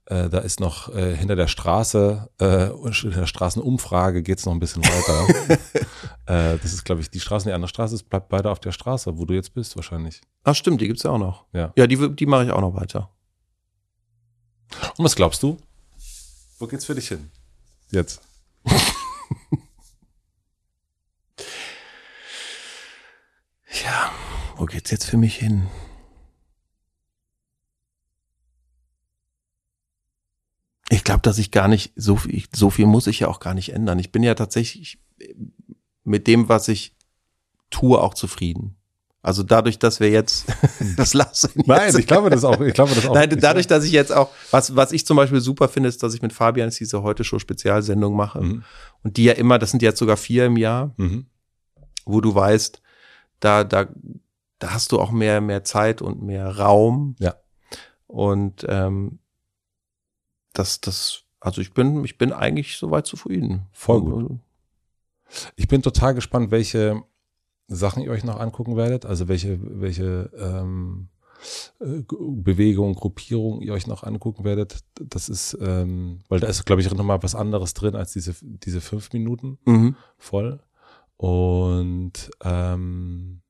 äh, da ist noch äh, hinter der Straße, äh, in der Straßenumfrage geht es noch ein bisschen weiter. äh, das ist, glaube ich, die Straße, die andere Straße ist, bleibt beide auf der Straße, wo du jetzt bist, wahrscheinlich. Ach, stimmt, die gibt's ja auch noch. Ja, ja die, die mache ich auch noch weiter. Und was glaubst du? Wo geht's für dich hin? Jetzt. ja, wo geht's jetzt für mich hin? Ich glaube, dass ich gar nicht so viel, so viel muss ich ja auch gar nicht ändern. Ich bin ja tatsächlich mit dem, was ich tue, auch zufrieden. Also dadurch, dass wir jetzt das lassen. Nein, ich glaube das auch. Ich glaube das auch. Nein, dadurch, dass ich jetzt auch, was, was ich zum Beispiel super finde, ist, dass ich mit Fabian diese heute schon Spezialsendung mache. Mhm. Und die ja immer, das sind jetzt sogar vier im Jahr, mhm. wo du weißt, da, da, da hast du auch mehr, mehr Zeit und mehr Raum. Ja. Und ähm, das, das, also ich bin, ich bin eigentlich soweit zufrieden. Voll gut. Also ich bin total gespannt, welche Sachen ihr euch noch angucken werdet, also welche, welche ähm, äh, Bewegung, Gruppierung ihr euch noch angucken werdet. Das ist, ähm, weil da ist, glaube ich, nochmal was anderes drin als diese, diese fünf Minuten mhm. voll. Und, ähm,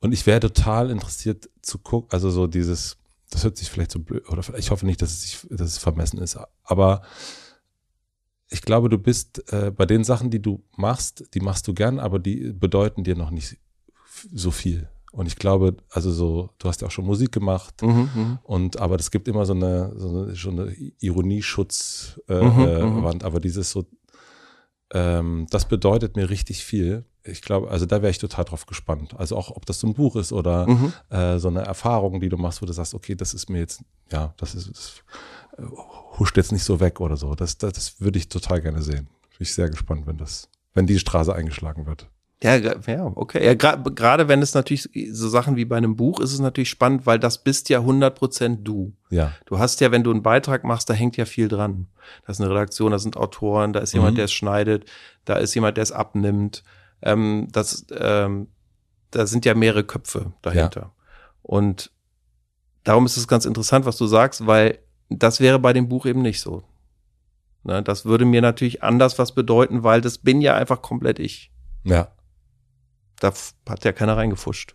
und ich wäre total interessiert zu gucken, also so dieses, das hört sich vielleicht so blöd, oder ich hoffe nicht, dass es, sich, dass es vermessen ist, aber ich glaube, du bist äh, bei den Sachen, die du machst, die machst du gern, aber die bedeuten dir noch nicht so viel. Und ich glaube, also so, du hast ja auch schon Musik gemacht mhm, mhm. und aber es gibt immer so eine, so eine, schon eine Ironieschutzwand, äh, mhm, äh, mhm. aber dieses so, ähm, das bedeutet mir richtig viel. ich glaube, also da wäre ich total drauf gespannt. Also auch, ob das so ein Buch ist oder mhm. äh, so eine Erfahrung, die du machst, wo du sagst, okay, das ist mir jetzt, ja, das ist, das huscht jetzt nicht so weg oder so. Das, das, das würde ich total gerne sehen. Bin ich sehr gespannt, wenn das, wenn die Straße eingeschlagen wird. Ja, ja, okay. Ja, gerade gra wenn es natürlich so Sachen wie bei einem Buch ist es natürlich spannend, weil das bist ja 100 Prozent du. Ja. Du hast ja, wenn du einen Beitrag machst, da hängt ja viel dran. Da ist eine Redaktion, da sind Autoren, da ist jemand, mhm. der es schneidet, da ist jemand, der es abnimmt. Ähm, das, ähm, da sind ja mehrere Köpfe dahinter. Ja. Und darum ist es ganz interessant, was du sagst, weil das wäre bei dem Buch eben nicht so. Ne, das würde mir natürlich anders was bedeuten, weil das bin ja einfach komplett ich. Ja. Da hat ja keiner reingefuscht.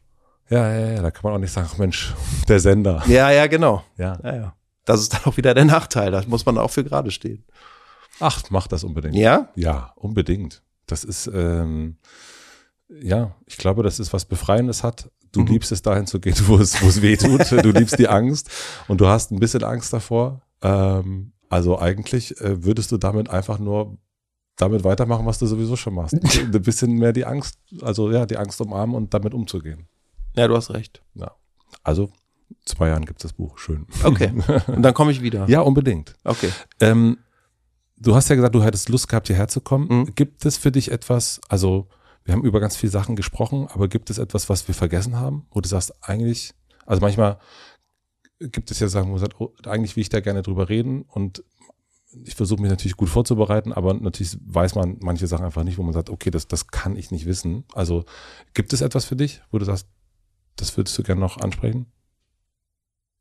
Ja, ja, ja, da kann man auch nicht sagen, Mensch, der Sender. Ja, ja, genau. Ja. ja, ja. Das ist dann auch wieder der Nachteil. Da muss man auch für gerade stehen. Ach, mach das unbedingt. Ja? Ja, unbedingt. Das ist, ähm, ja, ich glaube, das ist was Befreiendes hat. Du mhm. liebst es dahin zu gehen, wo es, wo es weh tut. du liebst die Angst und du hast ein bisschen Angst davor. Ähm, also eigentlich äh, würdest du damit einfach nur damit weitermachen, was du sowieso schon machst. ein bisschen mehr die Angst, also ja, die Angst umarmen und damit umzugehen. Ja, du hast recht. Ja. Also zwei Jahren gibt es das Buch. Schön. Okay. Und dann komme ich wieder. ja, unbedingt. Okay. Ähm, du hast ja gesagt, du hättest Lust gehabt, hierher zu kommen. Mhm. Gibt es für dich etwas, also wir haben über ganz viele Sachen gesprochen, aber gibt es etwas, was wir vergessen haben? Wo du sagst, eigentlich, also manchmal gibt es ja Sachen, wo man sagt, oh, eigentlich will ich da gerne drüber reden und ich versuche mich natürlich gut vorzubereiten, aber natürlich weiß man manche Sachen einfach nicht, wo man sagt, okay, das, das kann ich nicht wissen. Also gibt es etwas für dich, wo du sagst, das würdest du gerne noch ansprechen?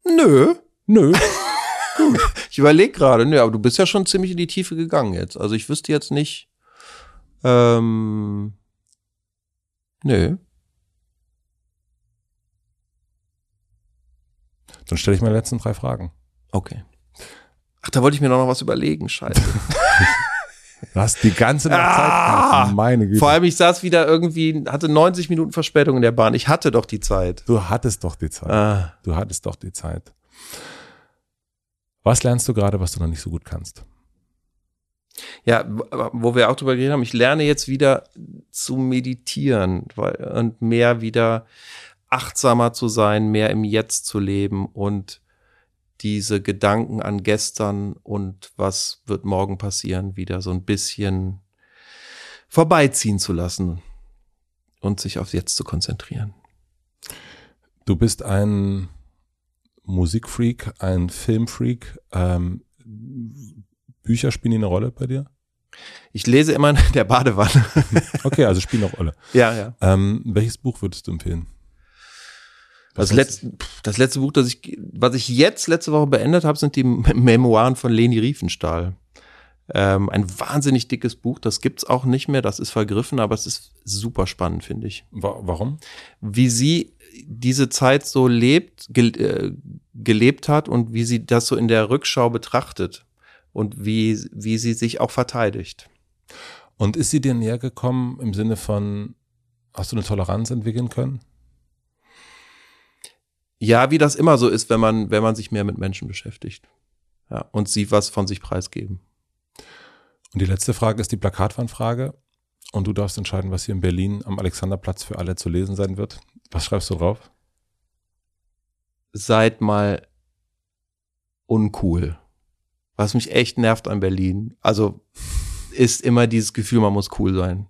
Nö. Nö. Gut. Ich überlege gerade, nö, aber du bist ja schon ziemlich in die Tiefe gegangen jetzt. Also ich wüsste jetzt nicht. Ähm, nö. Dann stelle ich meine letzten drei Fragen. Okay. Ach, da wollte ich mir noch was überlegen, scheiße. Du hast die ganze Nacht ah, Zeit gehabt, meine Güte. Vor allem, ich saß wieder irgendwie, hatte 90 Minuten Verspätung in der Bahn. Ich hatte doch die Zeit. Du hattest doch die Zeit. Ah. Du hattest doch die Zeit. Was lernst du gerade, was du noch nicht so gut kannst? Ja, wo wir auch drüber geredet haben, ich lerne jetzt wieder zu meditieren und mehr wieder achtsamer zu sein, mehr im Jetzt zu leben und diese Gedanken an gestern und was wird morgen passieren, wieder so ein bisschen vorbeiziehen zu lassen und sich aufs Jetzt zu konzentrieren. Du bist ein Musikfreak, ein Filmfreak. Ähm, Bücher spielen eine Rolle bei dir? Ich lese immer in der Badewanne. okay, also spielen auch Rolle. Ja, ja. Ähm, welches Buch würdest du empfehlen? Das letzte, das letzte Buch, das ich, was ich jetzt letzte Woche beendet habe, sind die Memoiren von Leni Riefenstahl. Ähm, ein wahnsinnig dickes Buch, das gibt's auch nicht mehr, das ist vergriffen, aber es ist super spannend, finde ich. Warum? Wie sie diese Zeit so lebt, ge äh, gelebt hat und wie sie das so in der Rückschau betrachtet und wie, wie sie sich auch verteidigt. Und ist sie dir näher gekommen im Sinne von, hast du eine Toleranz entwickeln können? Ja, wie das immer so ist, wenn man, wenn man sich mehr mit Menschen beschäftigt. Ja, und sie was von sich preisgeben. Und die letzte Frage ist die Plakatwandfrage. Und du darfst entscheiden, was hier in Berlin am Alexanderplatz für alle zu lesen sein wird. Was schreibst du drauf? Seid mal uncool. Was mich echt nervt an Berlin. Also ist immer dieses Gefühl, man muss cool sein.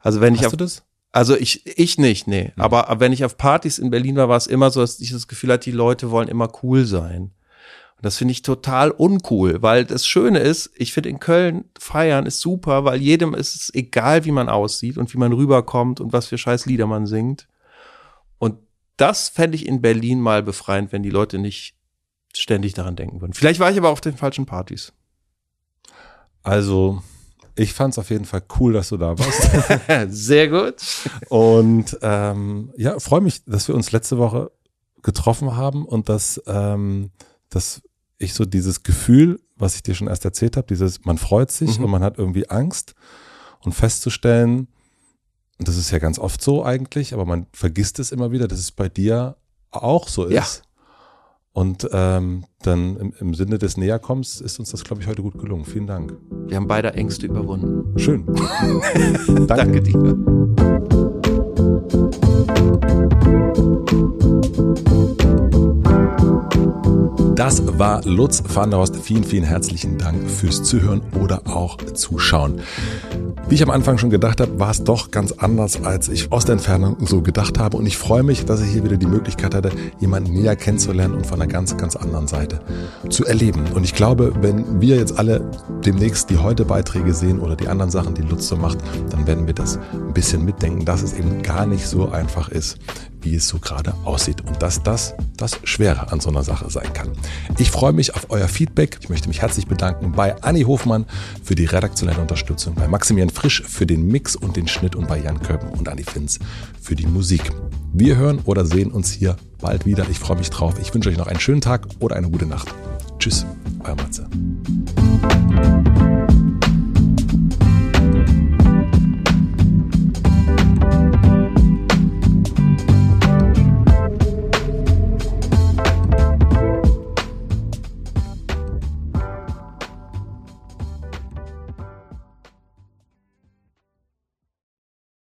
Also wenn Hast ich auf, du das? Also ich, ich nicht, nee. Mhm. Aber, aber wenn ich auf Partys in Berlin war, war es immer so, dass ich das Gefühl hatte, die Leute wollen immer cool sein. Und das finde ich total uncool, weil das Schöne ist, ich finde in Köln feiern ist super, weil jedem ist es egal, wie man aussieht und wie man rüberkommt und was für scheiß Lieder man singt. Und das fände ich in Berlin mal befreiend, wenn die Leute nicht ständig daran denken würden. Vielleicht war ich aber auf den falschen Partys. Also, ich fand es auf jeden Fall cool, dass du da warst. Sehr gut. Und ähm, ja, freue mich, dass wir uns letzte Woche getroffen haben und dass, ähm, dass ich so dieses Gefühl, was ich dir schon erst erzählt habe, dieses, man freut sich mhm. und man hat irgendwie Angst und festzustellen, und das ist ja ganz oft so eigentlich, aber man vergisst es immer wieder, dass es bei dir auch so ist. Ja. Und ähm, dann im, im, Sinne des Näherkommens ist uns das, glaube ich, heute gut gelungen. Vielen Dank. Wir haben beide Ängste überwunden. Schön. Danke. Danke dir. Das war Lutz van der Horst. Vielen, vielen herzlichen Dank fürs Zuhören oder auch Zuschauen. Wie ich am Anfang schon gedacht habe, war es doch ganz anders, als ich aus der Entfernung so gedacht habe. Und ich freue mich, dass ich hier wieder die Möglichkeit hatte, jemanden näher kennenzulernen und von einer ganz, ganz anderen Seite zu erleben. Und ich glaube, wenn wir jetzt alle demnächst die Heute-Beiträge sehen oder die anderen Sachen, die Lutz so macht, dann werden wir das ein bisschen mitdenken, dass es eben gar nicht so einfach ist, wie es so gerade aussieht und dass das das Schwere an so einer Sache sein kann. Ich freue mich auf euer Feedback. Ich möchte mich herzlich bedanken bei Anni Hofmann für die redaktionelle Unterstützung, bei Maximilian Frisch für den Mix und den Schnitt und bei Jan Köppen und Anni Finz für die Musik. Wir hören oder sehen uns hier bald wieder. Ich freue mich drauf. Ich wünsche euch noch einen schönen Tag oder eine gute Nacht. Tschüss, euer Matze.